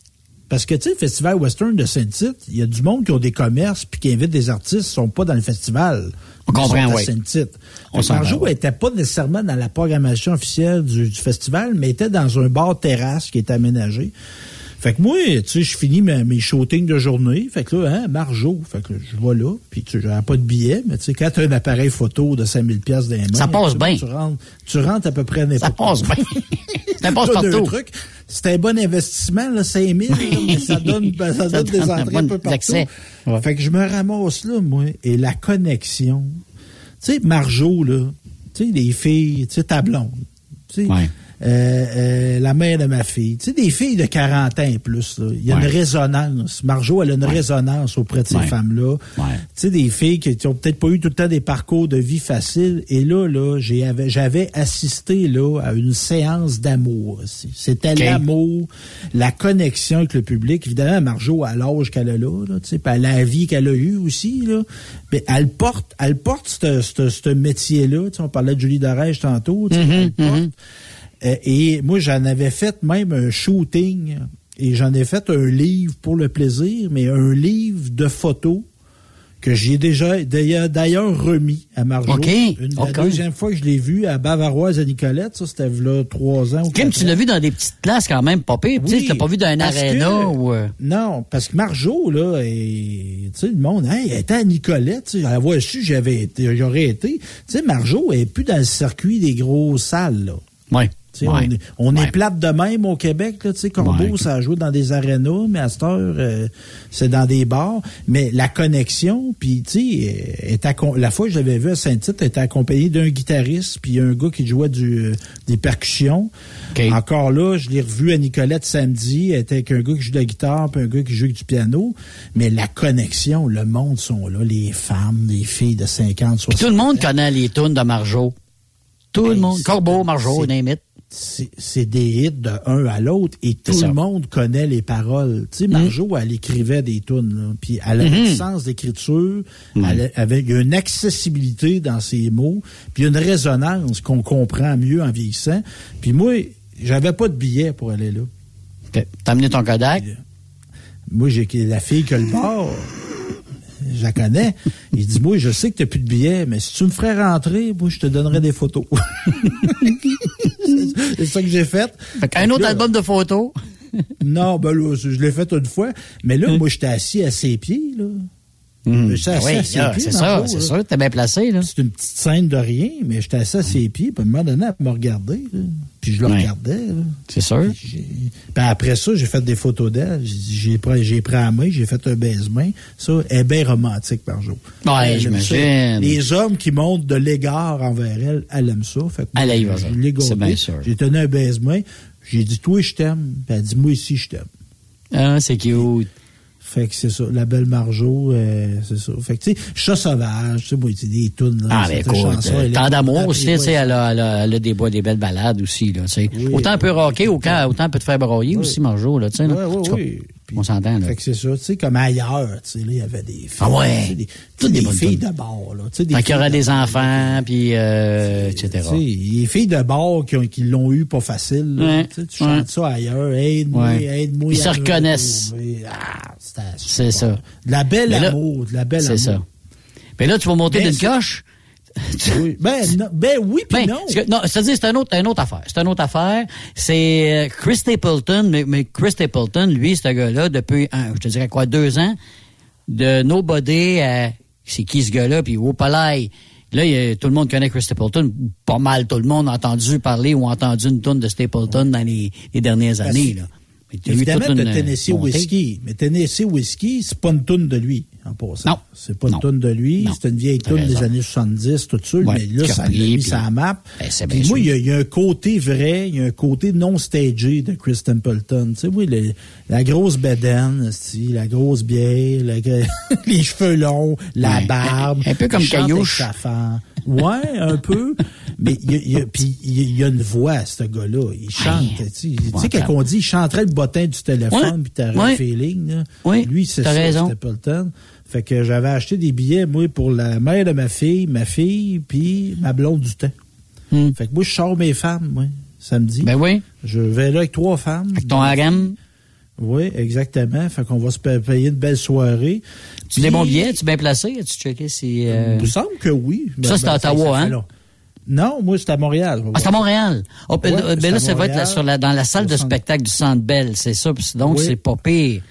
Parce que, tu sais, le Festival Western de Saint-Tite, il y a du monde qui ont des commerces puis qui invitent des artistes qui sont pas dans le festival. On comprend, oui. Saint-Tite. Marjo oui. était pas nécessairement dans la programmation officielle du, du festival, mais était dans un bar terrasse qui est aménagé. Fait que moi, tu sais, je finis mes, mes shootings de journée. Fait que là, hein, Marjo. Fait que je vais là. Puis tu j'avais pas de billet, mais tu sais, quand tu as un appareil photo de 5000 pièces dans les mains, Ça passe bien. Tu rentres, tu rentres à peu près n'importe Ça passe bien. [laughs] Ça passe partout. C'est un bon investissement, là, 5000, là, mais ça [laughs] donne, ben, ça Ça donne des entrées un peu partout. Ouais. Fait que je me ramasse là, moi, et la connexion. Tu sais, Marjo, là, tu sais, les filles, tu sais, ta blonde. Tu sais, Ouais. Euh, euh, la mère de ma fille. Tu sais, des filles de 40 ans et plus. là. Il y a Ouais. une résonance. Marjo, elle a une résonance auprès de ces Ouais. femmes-là. Ouais. Tu sais, des filles qui, qui ont peut-être pas eu tout le temps des parcours de vie faciles. Et là, là, j'avais assisté là à une séance d'amour. C'était l'amour, la connexion avec le public. Évidemment, Marjo, à l'âge qu'elle a là, là tu sais, à la vie qu'elle a eue aussi, là, mais elle porte, elle porte ce- ce ce métier-là. Tu sais, on parlait de Julie Darège tantôt. tu sais, Mhm, elle porte. Euh, et moi, j'en avais fait même un shooting et j'en ai fait un livre pour le plaisir, mais un livre de photos que j'ai déjà d'ailleurs remis à Marjo. OK. Une. La deuxième fois que je l'ai vu à Bavaroise à Nicolette, ça c'était là trois ans. ou Kim, tu l'as vu dans des petites places quand même, pas pire. Oui, tu l'as pas vu dans un aréna que- ou... euh, Non, parce que Marjo, là, tu sais, le monde, hey, elle était à Nicolette, sais, elle avoir su, j'avais été, j'aurais été. Tu sais, Marjo, elle est plus dans le circuit des grosses salles, là. Ouais. Ouais. On est, on Ouais. est plate de même au Québec. Là, Corbeau, Ouais. ça a joué dans des arénas, mais à cette heure, euh, c'est dans des bars. Mais la connexion, puis tu sais, euh, la fois que je l'avais vu à Saint-Tite, elle était accompagnée d'un guitariste, puis un gars qui jouait du, euh, des percussions. Encore là, je l'ai revu à Nicolette samedi, elle était avec un gars qui joue de la guitare, puis un gars qui joue du piano. Mais la connexion, le monde sont là, les femmes, les filles de 50, 60 Puis tout le monde connaît les tunes de Marjo. Tout le monde. Corbeau, Marjo, c'est- name it. C'est des hits de un à l'autre et tout ça. le monde connaît les paroles. Tu sais, Marjo, elle écrivait des tunes, là, puis elle avait Mhm. un sens d'écriture, elle avait il y a une accessibilité dans ses mots, puis une résonance qu'on comprend mieux en vieillissant. Puis moi, j'avais pas de billet pour aller là. T'as amené ton Kodak? Moi, j'ai la fille que le bar, je la connais. Il dit, moi, je sais que tu plus de billets, mais si tu me ferais rentrer, moi, je te donnerais des photos. [laughs] C'est ça que j'ai fait. Un autre Là, album de photos. non, ben là, je l'ai fait une fois. Mais là, moi, j'étais assis à ses pieds, là. Ah assis oui, pieds. c'est ça, c'est là. sûr, t'es bien placé, là. C'est une petite scène de rien, mais j'étais assis à ses pieds, puis à un moment donné, elle me regardait, là. Puis je Ouais. regardais, là. C'est sûr. Puis après ça, j'ai fait des photos d'elle. J'ai pris, j'ai pris la main, j'ai fait un baise-main. Ça, elle est bien romantique par jour. Ouais, ça. j'imagine. Les hommes qui montrent de l'égard envers elle, elle aime ça. Fait que Elle moi, je ça. l'ai C'est bien sûr. J'ai tenu un baise-main. J'ai dit, toi, je t'aime. Puis elle dit, moi aussi, je t'aime. Ah, c'est cute. Fait que c'est ça. La belle Marjo, euh, c'est ça. Fait que, tu sais, chat sauvage, tu sais, c'est des tunes, là. Ah, ben écoute, euh, tant d'amour elle aussi, est- tu sais, elle a, elle a- elle a des, des belles balades aussi, là, tu sais. Autant elle peut rocker, autant, autant elle peut te faire broyer aussi, Marjo, là, tu sais, là. Ouais, ouais, On s'entend, là. Fait que c'est ça, tu sais, comme ailleurs, tu sais, là, il y avait des filles. Ah ouais. Des, Toutes des, des filles de bord, là. Tu sais, des Quand il y aura filles de des enfants, puis, euh, etc. Tu sais, les filles de bord qui, ont- qui l'ont eu pas facile, là. Ouais, Tu sais, tu ouais. chantes ça ailleurs. Aide-moi, Ouais. aide-moi. Ils se reconnaissent. Ah, C'est ça. De la belle là- amour, de la belle C'est amour. ça. Mais là, tu vas monter d'une c'est- coche? [laughs] Oui. Ben, non, ben oui, puis Ben, non. que- non, c'est-à-dire, c'est autre, une autre affaire. C'est une autre affaire. C'est euh, Chris Stapleton, mais, mais Chris Stapleton, lui, ce gars-là, depuis, un, je te dirais quoi, deux ans, de Nobody à c'est qui ce gars-là, puis au palais. Là, il y a- tout le monde connaît Chris Stapleton. Pas mal tout le monde a entendu parler ou entendu une tonne de Stapleton dans les, les dernières années. Là. Évidemment, t'as une Tennessee montée. Whiskey. Mais Tennessee Whiskey, c'est pas une toune de lui, en passant. Non. C'est pas une toune de lui. C'est une vieille toune des années 70, tout. Ouais, mais là, ça l'a mis la map. Ben, c'est Puis bien moi, sûr. il y, a- il y a un côté vrai, il y a un côté non stagé de Chris Templeton. Tu sais, oui, le- la grosse bedaine, esti, la grosse bière, la- [laughs] les cheveux longs, la Ouais. barbe. Un peu comme Caillouche. Ouais, un peu. Mais il y a, il y a- puis il y a- il y a une voix, ce gars-là. Il chante. tu sais. Tu sais, quand on dit, il chanterait le bottin du téléphone, puis t'aurais un feeling. là. Oui, Lui, c'est ça, raison. Stapleton. Fait que j'avais acheté des billets, moi, pour la mère de ma fille, ma fille, puis ma blonde du temps. Hmm. Fait que moi, je sors mes femmes, moi, samedi. Ben oui. Je vais là avec trois femmes. Avec ton harem. Oui, exactement. Fait qu'on va se pa- payer une belle soirée. Tu des bons billets? Tu bien placé? As-tu checké si. euh, Il me semble que oui. Ça, c'est à Ottawa, fait hein? Non, moi, c'est à Montréal. Ah, c'est à Montréal. Oh, ben, Ouais, ben là, ça va être là, sur la, dans la salle de spectacle du Centre Bell, c'est ça. puis Donc, Oui. c'est pas pire.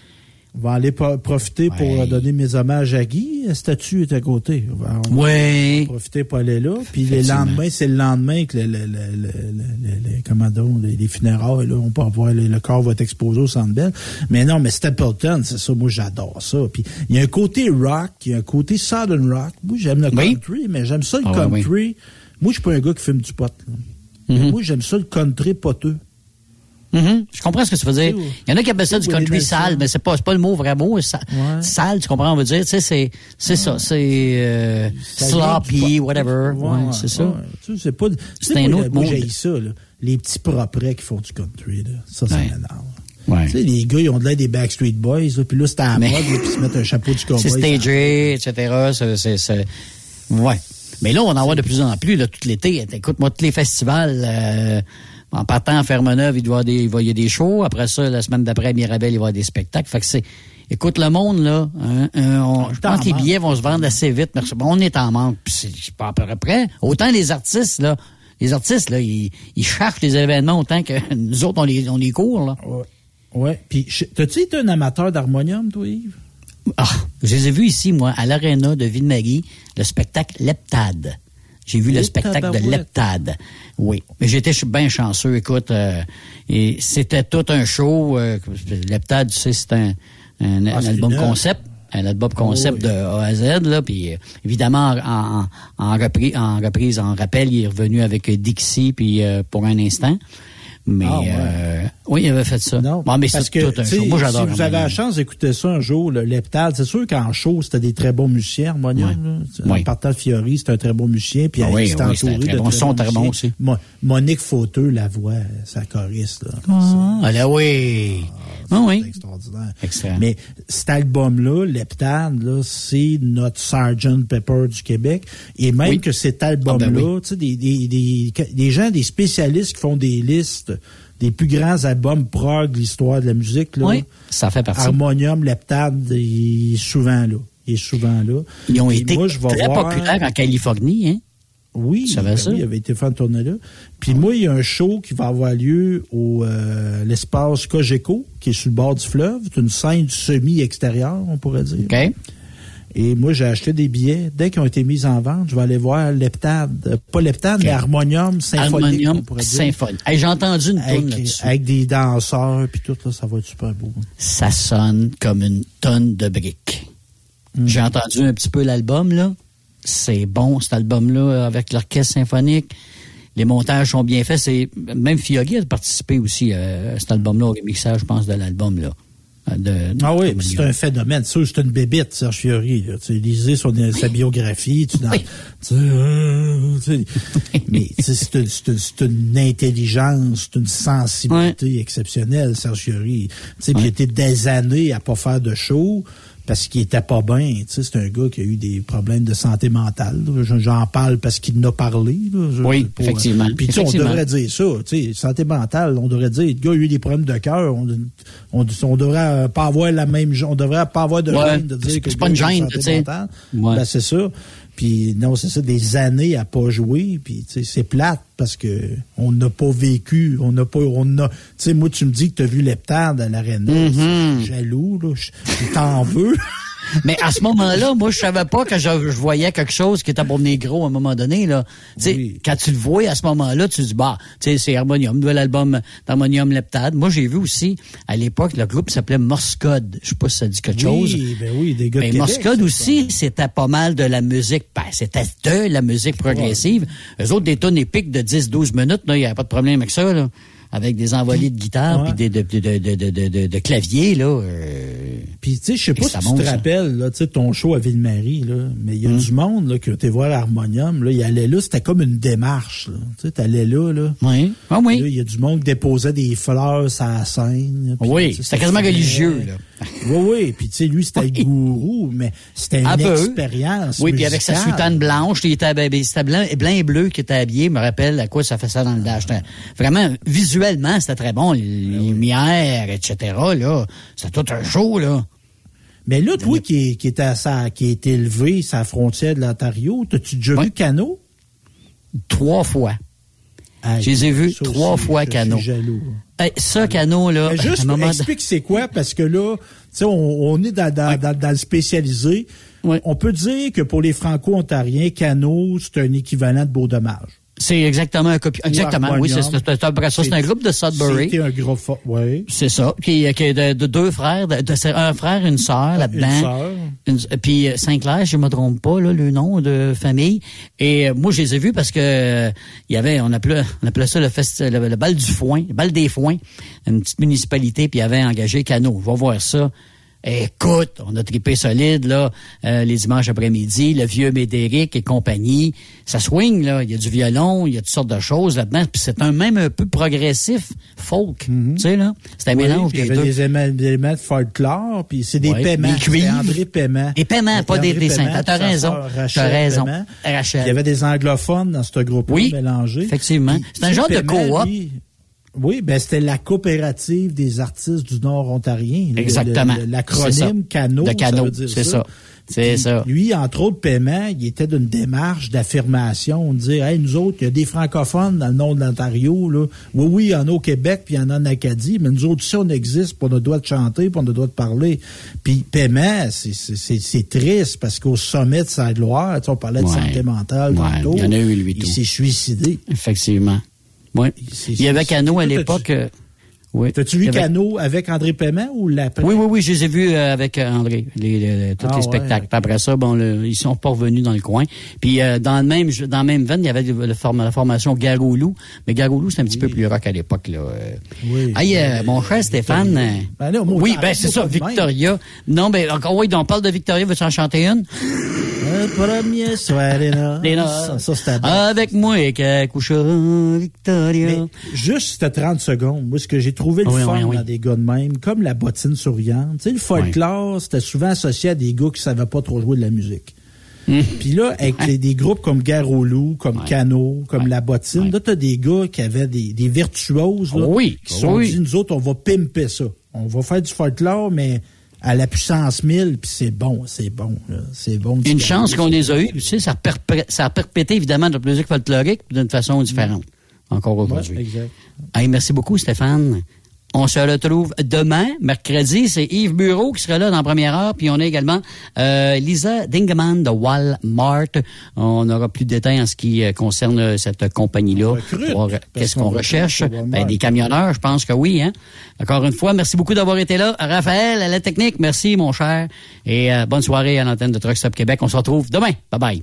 On va aller profiter pour Ouais. euh, donner mes hommages à Guy. La statue est à côté. On va, on va Oui. profiter pour aller là. Puis les Effectivement. lendemains, c'est le lendemain que le, le, le, le, le- le- les, les funérailles, là, on peut avoir le, le corps va être exposé au Centre Bell. Mais non, mais Stapleton, c'est ça. Moi, j'adore ça. Puis il y a un côté rock, il y a un côté southern rock. Moi, j'aime le Oui. country, mais j'aime ça le Ah country. Moi, je suis pas un gars qui fume du pot. Mhm. Moi, j'aime ça le country poteux. Mhm. Je comprends ce que tu veux dire. Il y en a qui appellent ça du country sale, mais c'est pas, pas le mot vrai mot. sa- Sale, tu comprends, on veut dire? Tu sais, c'est, c'est ça. C'est euh, sloppy, whatever. Ouais, c'est ça. Tu sais, c'est pas. C'est un moi, autre moi, monde. j'haïs ça, là. Les petits proprets qui font du country, là. Ça, ça m'énerve. Ouais. Tu sais, les gars, ils ont de l'air des Backstreet Boys, là, puis là, c'est à la Mais- mode, là, puis ils se mettent un chapeau du [laughs] cowboy. C'est stagé, etc. C'est, Ouais. Mais là, on en voit de plus en plus, là, tout l'été. Écoute-moi, tous les festivals, euh, en partant à Fermeneuve, il doit y avoir des, il va y a des shows. Après ça, la semaine d'après, à Mirabel, il va y avoir des spectacles. Fait que c'est, écoute, le monde, là, hein, hein, on- je pense que les billets vont se vendre assez vite. Merci. Bon, on est en manque, puis c'est pas à peu près. Autant les artistes, là, les artistes, là, ils, ils cherchent les événements autant que [laughs] nous autres, on les, on les court, là. Ouais. Ouais. Puis, t'as-tu été un amateur d'harmonium, toi, Yves? Ah, je les ai vus ici, moi, à l'Arena de Ville-Marie, le spectacle Leptade. J'ai vu le spectacle de. Leptade. Oui. Mais j'étais bien chanceux, écoute. euh, et c'était tout un show. euh, Leptade, tu sais, c'est un, un, Ah, un album concept. Un album concept oui. de A à Z, là. Puis, euh, évidemment, en, en, en, reprise, en reprise, en rappel, il est revenu avec Dixie, puis euh, pour un instant. Mais, Ah, ouais. euh, oui, il avait fait ça. Non, Bon, mais parce c'est que tout un show. Moi, j'adore. si vous avez la chance d'écouter ça un jour, le Leptade, c'est sûr qu'en show, c'était des très bons musiciens, Harmonium. En Ouais. partant Fiori, c'était un très bon musicien, puis Ah il oui, oui, entouré très de bon. Son très bon aussi. Mo- Monique Fauteux, la voix, sa choriste, là. Ah, là, oui. Ah, oui. extraordinaire. Excellent. Mais cet album-là, Leptade, là, c'est notre Sgt. Pepper du Québec. Et même Oui. que cet album-là, Ah, ben oui. tu sais, des, des, des, des gens, des spécialistes qui font des listes des plus grands albums prog de l'histoire de la musique, là. Oui, ça fait partie. Harmonium, Leptade, il est souvent là. Il est souvent là. Ils ont Et été moi, je vais très voir- populaires en Californie, hein? Oui, Tu savais ben ça? oui, il avait été fait en tournée là. Puis moi, il y a un show qui va avoir lieu au euh, l'espace Cogeco, qui est sur le bord du fleuve. C'est une scène semi-extérieure, on pourrait dire. OK. Et moi, j'ai acheté des billets. Dès qu'ils ont été mis en vente, je vais aller voir Leptade. Pas Leptade, mais Harmonium Symphonique. Harmonium. Symphonique. Hey, J'ai entendu une tonne Avec, là-dessus. avec des danseurs, puis tout, là, ça va être super beau. Ça sonne comme une tonne de briques. Mm. J'ai entendu un petit peu l'album, là. C'est bon, cet album-là, avec l'orchestre symphonique. Les montages sont bien faits. C'est Même Fiori a participé aussi euh, à cet album-là, au remixage, je pense, de l'album, là. Euh, De, Ah oui, c'est un phénomène. Ça, c'est une bébite, Serge Fiori. Là. Tu sais, lisez son, sa biographie. Tu, dans- Oui. tu sais, euh, tu sais, mais c'est une, une- une intelligence, c'est une sensibilité exceptionnelle, Serge Fiori. Tu sais, puis il était des années à pas faire de show parce qu'il était pas bien. Tu sais, c'est un gars qui a eu des problèmes de santé mentale. J'en parle parce qu'il en a parlé. là. Oui, effectivement. Puis tu sais, on devrait dire ça. Tu sais, santé mentale, on devrait dire, le gars a eu des problèmes de cœur. On, on, on devrait euh, pas avoir la même, on devrait pas avoir de Ouais, gêne de dire que c'est pas une gêne, santé mentale. Ouais. Ben, c'est ça. Puis non, c'est ça, des années à pas jouer. Puis tu sais, c'est plate parce que on n'a pas vécu, on n'a pas, on a. Tu sais, moi, tu me dis que tu as vu à l'aréna. Mm-hmm. Je suis Jaloux, là. Je t'en veux. [laughs] Mais à ce moment-là, moi, je savais pas que je, je voyais quelque chose qui était pour négro à un moment donné, là. Tu sais, Oui. quand tu le vois à ce moment-là, tu te dis, bah, tu sais, c'est Harmonium, nouvel album d'Harmonium Leptade. Moi, j'ai vu aussi, à l'époque, le groupe s'appelait Morse Code. Je sais pas si ça dit quelque chose. Oui, ben oui, des gars de Mais Québec, Morse Code aussi, c'était pas mal de la musique. Ben, c'était de la musique progressive. Eux autres, des tonnes épiques de 10-12 minutes, là, il n'y avait pas de problème avec ça, là. Avec des envolées de guitare puis de, de, de, de, de, de, de, de clavier, là. euh, Puis, tu sais, je sais pas si ça tu te rappelles, là, tu sais, ton show à Ville-Marie, là, mais il y a Mm. du monde, là, qui a été voir l'harmonium, là, il allait là, c'était comme une démarche, là. Tu sais, t'allais là, là. Oui. Ah oui. Il y a du monde qui déposait des fleurs sur la scène. Oui, c'était quasiment religieux, là. Oui, oui. Puis, tu sais, lui, c'était le gourou, mais c'était une Un peu. expérience. Oui, puis avec sa soutane blanche, il était blanc, et bleu qui était habillé, me rappelle à quoi ça fait ça dans le dash. Vraiment, visuellement, c'était très bon, les lumières, etc., là. C'était tout un show, là. Mais là, toi, qui, qui est à sa, qui est élevé sa frontière de l'Ontario, t'as-tu déjà vu Cano? Trois fois. Aïe, Je les ai vus trois aussi, fois je Cano. suis jaloux. Hey, ça, Cano, là, Mais à juste moment explique c'est quoi, parce que là, tu sais, on, on est dans, dans, dans, dans le spécialisé. On peut dire que pour les Franco-Ontariens, Cano, c'est un équivalent de Beau Dommage. C'est exactement un copie. Exactement, oui, c'est c'est- un peu ça. C'est un groupe de Sudbury. C'était un gros... Oui. C'est ça. Qui, qui est de, de deux frères, de, de- c'est un frère, une sœur là-dedans. sœur. Une- puis euh, Saint-Clair, je me trompe pas, là, le nom de famille. Et euh, moi, je les ai vus parce que euh, il y avait, on appelait, on appelait ça le, le, le bal du foin, le bal des foins, une petite municipalité, puis il avait engagé Cano. Va voir ça. Écoute, on a trippé solide là euh, les dimanches après-midi, le vieux Médéric et compagnie. Ça swing là, il y a du violon, il y a toutes sortes de choses là-dedans. Puis c'est un même un peu progressif folk, tu sais là. C'est un Oui, mélange puis il des y avait deux. des éléments, des éléments de folklore, puis c'est des paiements. des cuivres. André Paiement. Des paiements, pas des dessins. T'as raison. T'as Rachel raison. Paiement. Rachel. Il y avait des anglophones dans ce groupe-là Oui, mélangés. effectivement. C'est un genre de coop. Oui, ben c'était la coopérative des artistes du Nord ontarien. Exactement. L'acronyme CANO. De Cano, c'est ça. C'est ça. Lui, entre autres paiements, il était d'une démarche d'affirmation, de dire, hey, nous autres, il y a des francophones dans le nord de l'Ontario, là. Oui, oui, il y en a au Québec, puis il y en a en Acadie, mais nous autres, ici, on existe, puis on a le droit de chanter, puis on a le droit de parler. Puis paiement, c'est- c'est c'est- c'est triste, parce qu'au sommet de sa gloire, on parlait de Ouais. santé mentale Ouais, tantôt, il y en a eu, lui, il s'est suicidé. Effectivement. Oui. Il y avait Cano à l'époque. Oui. T'as-tu vu Cano avec André Paiement ou l'après? Oui, oui, oui, je les ai vus euh, avec euh, André, les, les- tous Ah, les ouais. spectacles. Après ça, bon, le- ils sont pas revenus dans le coin. Puis euh, dans le même dans la même veine, il y avait le- form- la formation Garoulou, mais Garoulou c'est un petit peu plus rock à l'époque là. euh. Oui. Hey, euh, mon cher Stéphane. Ben là, moi, oui, ben c'est ça, même. Victoria. Non, ben encore oui, on parle de Victoria, veux-tu en chanter une? Le premier soir des noces. Ça, ça. Avec moi et couchera Victoria. Mais juste c'était 30 secondes. Moi, ce que j'ai trouvé le Oui, fun oui, oui. dans des gars de même, comme la bottine souriante, tu sais, le folklore, c'était souvent associé à des gars qui savaient pas trop jouer de la musique. Hum. Puis là, avec les- des groupes comme Loup, comme Cano, comme La Bottine, là, t'as des gars qui avaient des, des virtuoses, là, qui se sont dit, nous autres, on va pimper ça. On va faire du folklore, mais à la puissance 1000, puis c'est bon, c'est bon, c'est bon. Une chance qu'on les a eus. Tu sais, ça a, perpré- ça a perpété évidemment notre musique folklorique d'une façon différente. Encore aujourd'hui. Ouais, exact. Hey, merci beaucoup, Stéphane. On se retrouve demain, mercredi. C'est Yves Bureau qui sera là dans la première heure. Puis on a également euh, Lisa Dingeman de Walmart. On aura plus de détails en ce qui euh, concerne cette compagnie-là. euh, Qu'est-ce qu'on recherche? Ben, des camionneurs, je pense que oui. Hein? Encore une fois, merci beaucoup d'avoir été là. Raphaël, à la technique, merci, mon cher. Et euh, bonne soirée à l'antenne de Truck Stop Québec. On se retrouve demain. Bye-bye.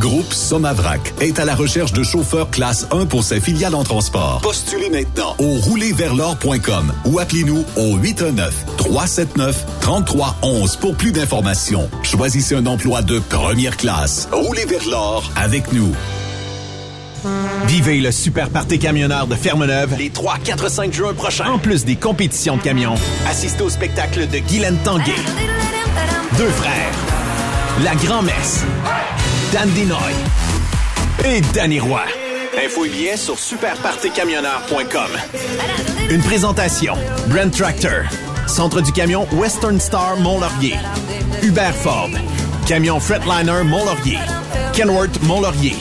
Groupe Somavrac est à la recherche de chauffeurs classe 1 pour ses filiales en transport. Postulez maintenant au roulerversl'or.com ou appelez-nous au 819-379-3311 pour plus d'informations. Choisissez un emploi de première classe. Roulez vers l'or avec nous. Vivez le super party camionneur de Fermeneuve les 3, 4, 5 juin prochains. En plus des compétitions de camions, assistez au spectacle de Guylaine Tanguay. Deux frères. La Grand-Messe. Dan Dinoy. Et Danny Roy. Info et billets sur superpartycamionneur.com. Une présentation. Brand Tractor. Centre du camion Western Star Mont-Laurier. Hubert Ford. Camion Fretliner Mont-Laurier. Kenworth Mont-Laurier.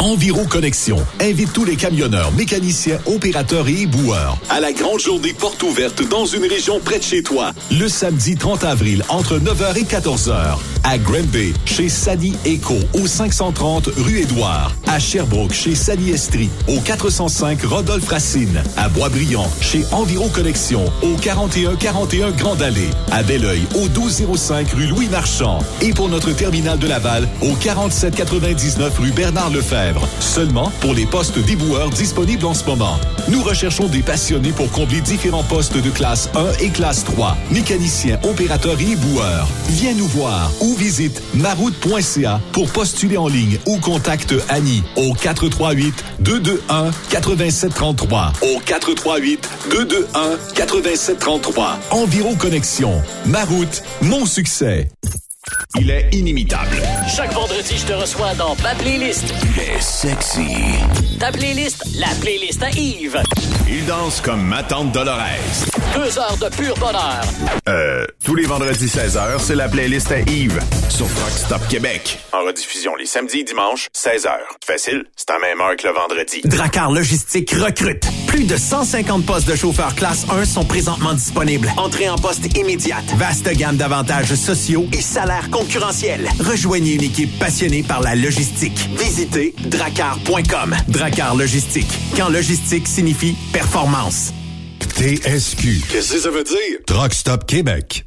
Enviro Connexion invite tous les camionneurs, mécaniciens, opérateurs et éboueurs à la grande journée porte ouverte dans une région près de chez toi. Le samedi 30 avril entre 9h et 14h à Granby chez Sally Eco au 530 rue Édouard, à Sherbrooke chez Sally Estrie au 405 Rodolphe Racine, à Boisbriand chez Enviro Connexion au 4141 Grande Allée, à Belleuil au 1205 rue Louis Marchand et pour notre terminal de Laval au 4799 rue Bernard Lefebvre. Seulement pour les postes d'éboueurs disponibles en ce moment. Nous recherchons des passionnés pour combler différents postes de classe 1 et classe 3. Mécaniciens, opérateurs et éboueurs. Viens nous voir ou visite maroute.ca pour postuler en ligne ou contacte Annie au 438 221 8733 au 438 221 8733. Environ Connexion. Maroute, mon succès. Il est inimitable. Chaque vendredi, je te reçois dans ma playlist. Il est sexy. Ta playlist, la playlist à Yves. Il danse comme ma tante Dolores. Deux heures de pur bonheur. Euh, tous les vendredis 16h, c'est la playlist à Yves sur Rock Stop Québec. En rediffusion les samedis et dimanches, 16h. Facile, c'est à même heure que le vendredi. Dracar Logistique recrute. Plus de 150 postes de chauffeurs classe 1 sont présentement disponibles. Entrée en poste immédiate. Vaste gamme d'avantages sociaux et salaires concurrentiels. Rejoignez une équipe passionnée par la logistique. Visitez dracar.com. Dracar Logistique. Quand logistique signifie performance. TSQ. Qu'est-ce que ça veut dire? Truck Stop Québec.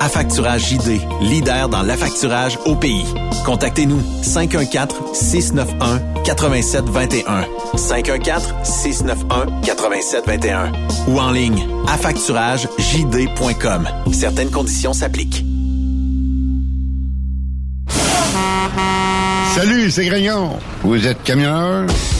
Affacturage JD, leader dans l'affacturage au pays. Contactez-nous 514-691-8721. 514-691-8721. Ou en ligne, affacturagejd.com. Certaines conditions s'appliquent. Salut, c'est Grignon. Vous êtes camionneur?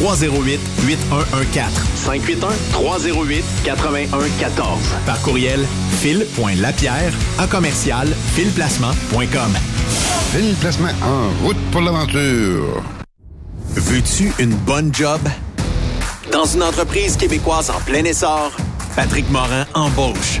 308 8114. 581 308 8114. Par courriel fil.lapierre à commercial filplacement.com. Fil Placement en route pour l'aventure. Veux-tu une bonne job? Dans une entreprise québécoise en plein essor, Patrick Morin embauche.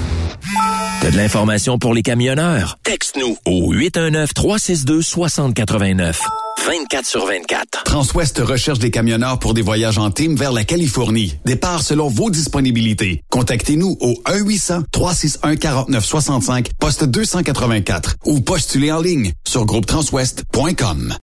T'as de l'information pour les camionneurs? Texte-nous au 819-362-6089. 24 sur 24. Transwest recherche des camionneurs pour des voyages en team vers la Californie. Départ selon vos disponibilités. Contactez-nous au 1-800-361-4965, poste 284 ou postulez en ligne sur groupetranswest.com.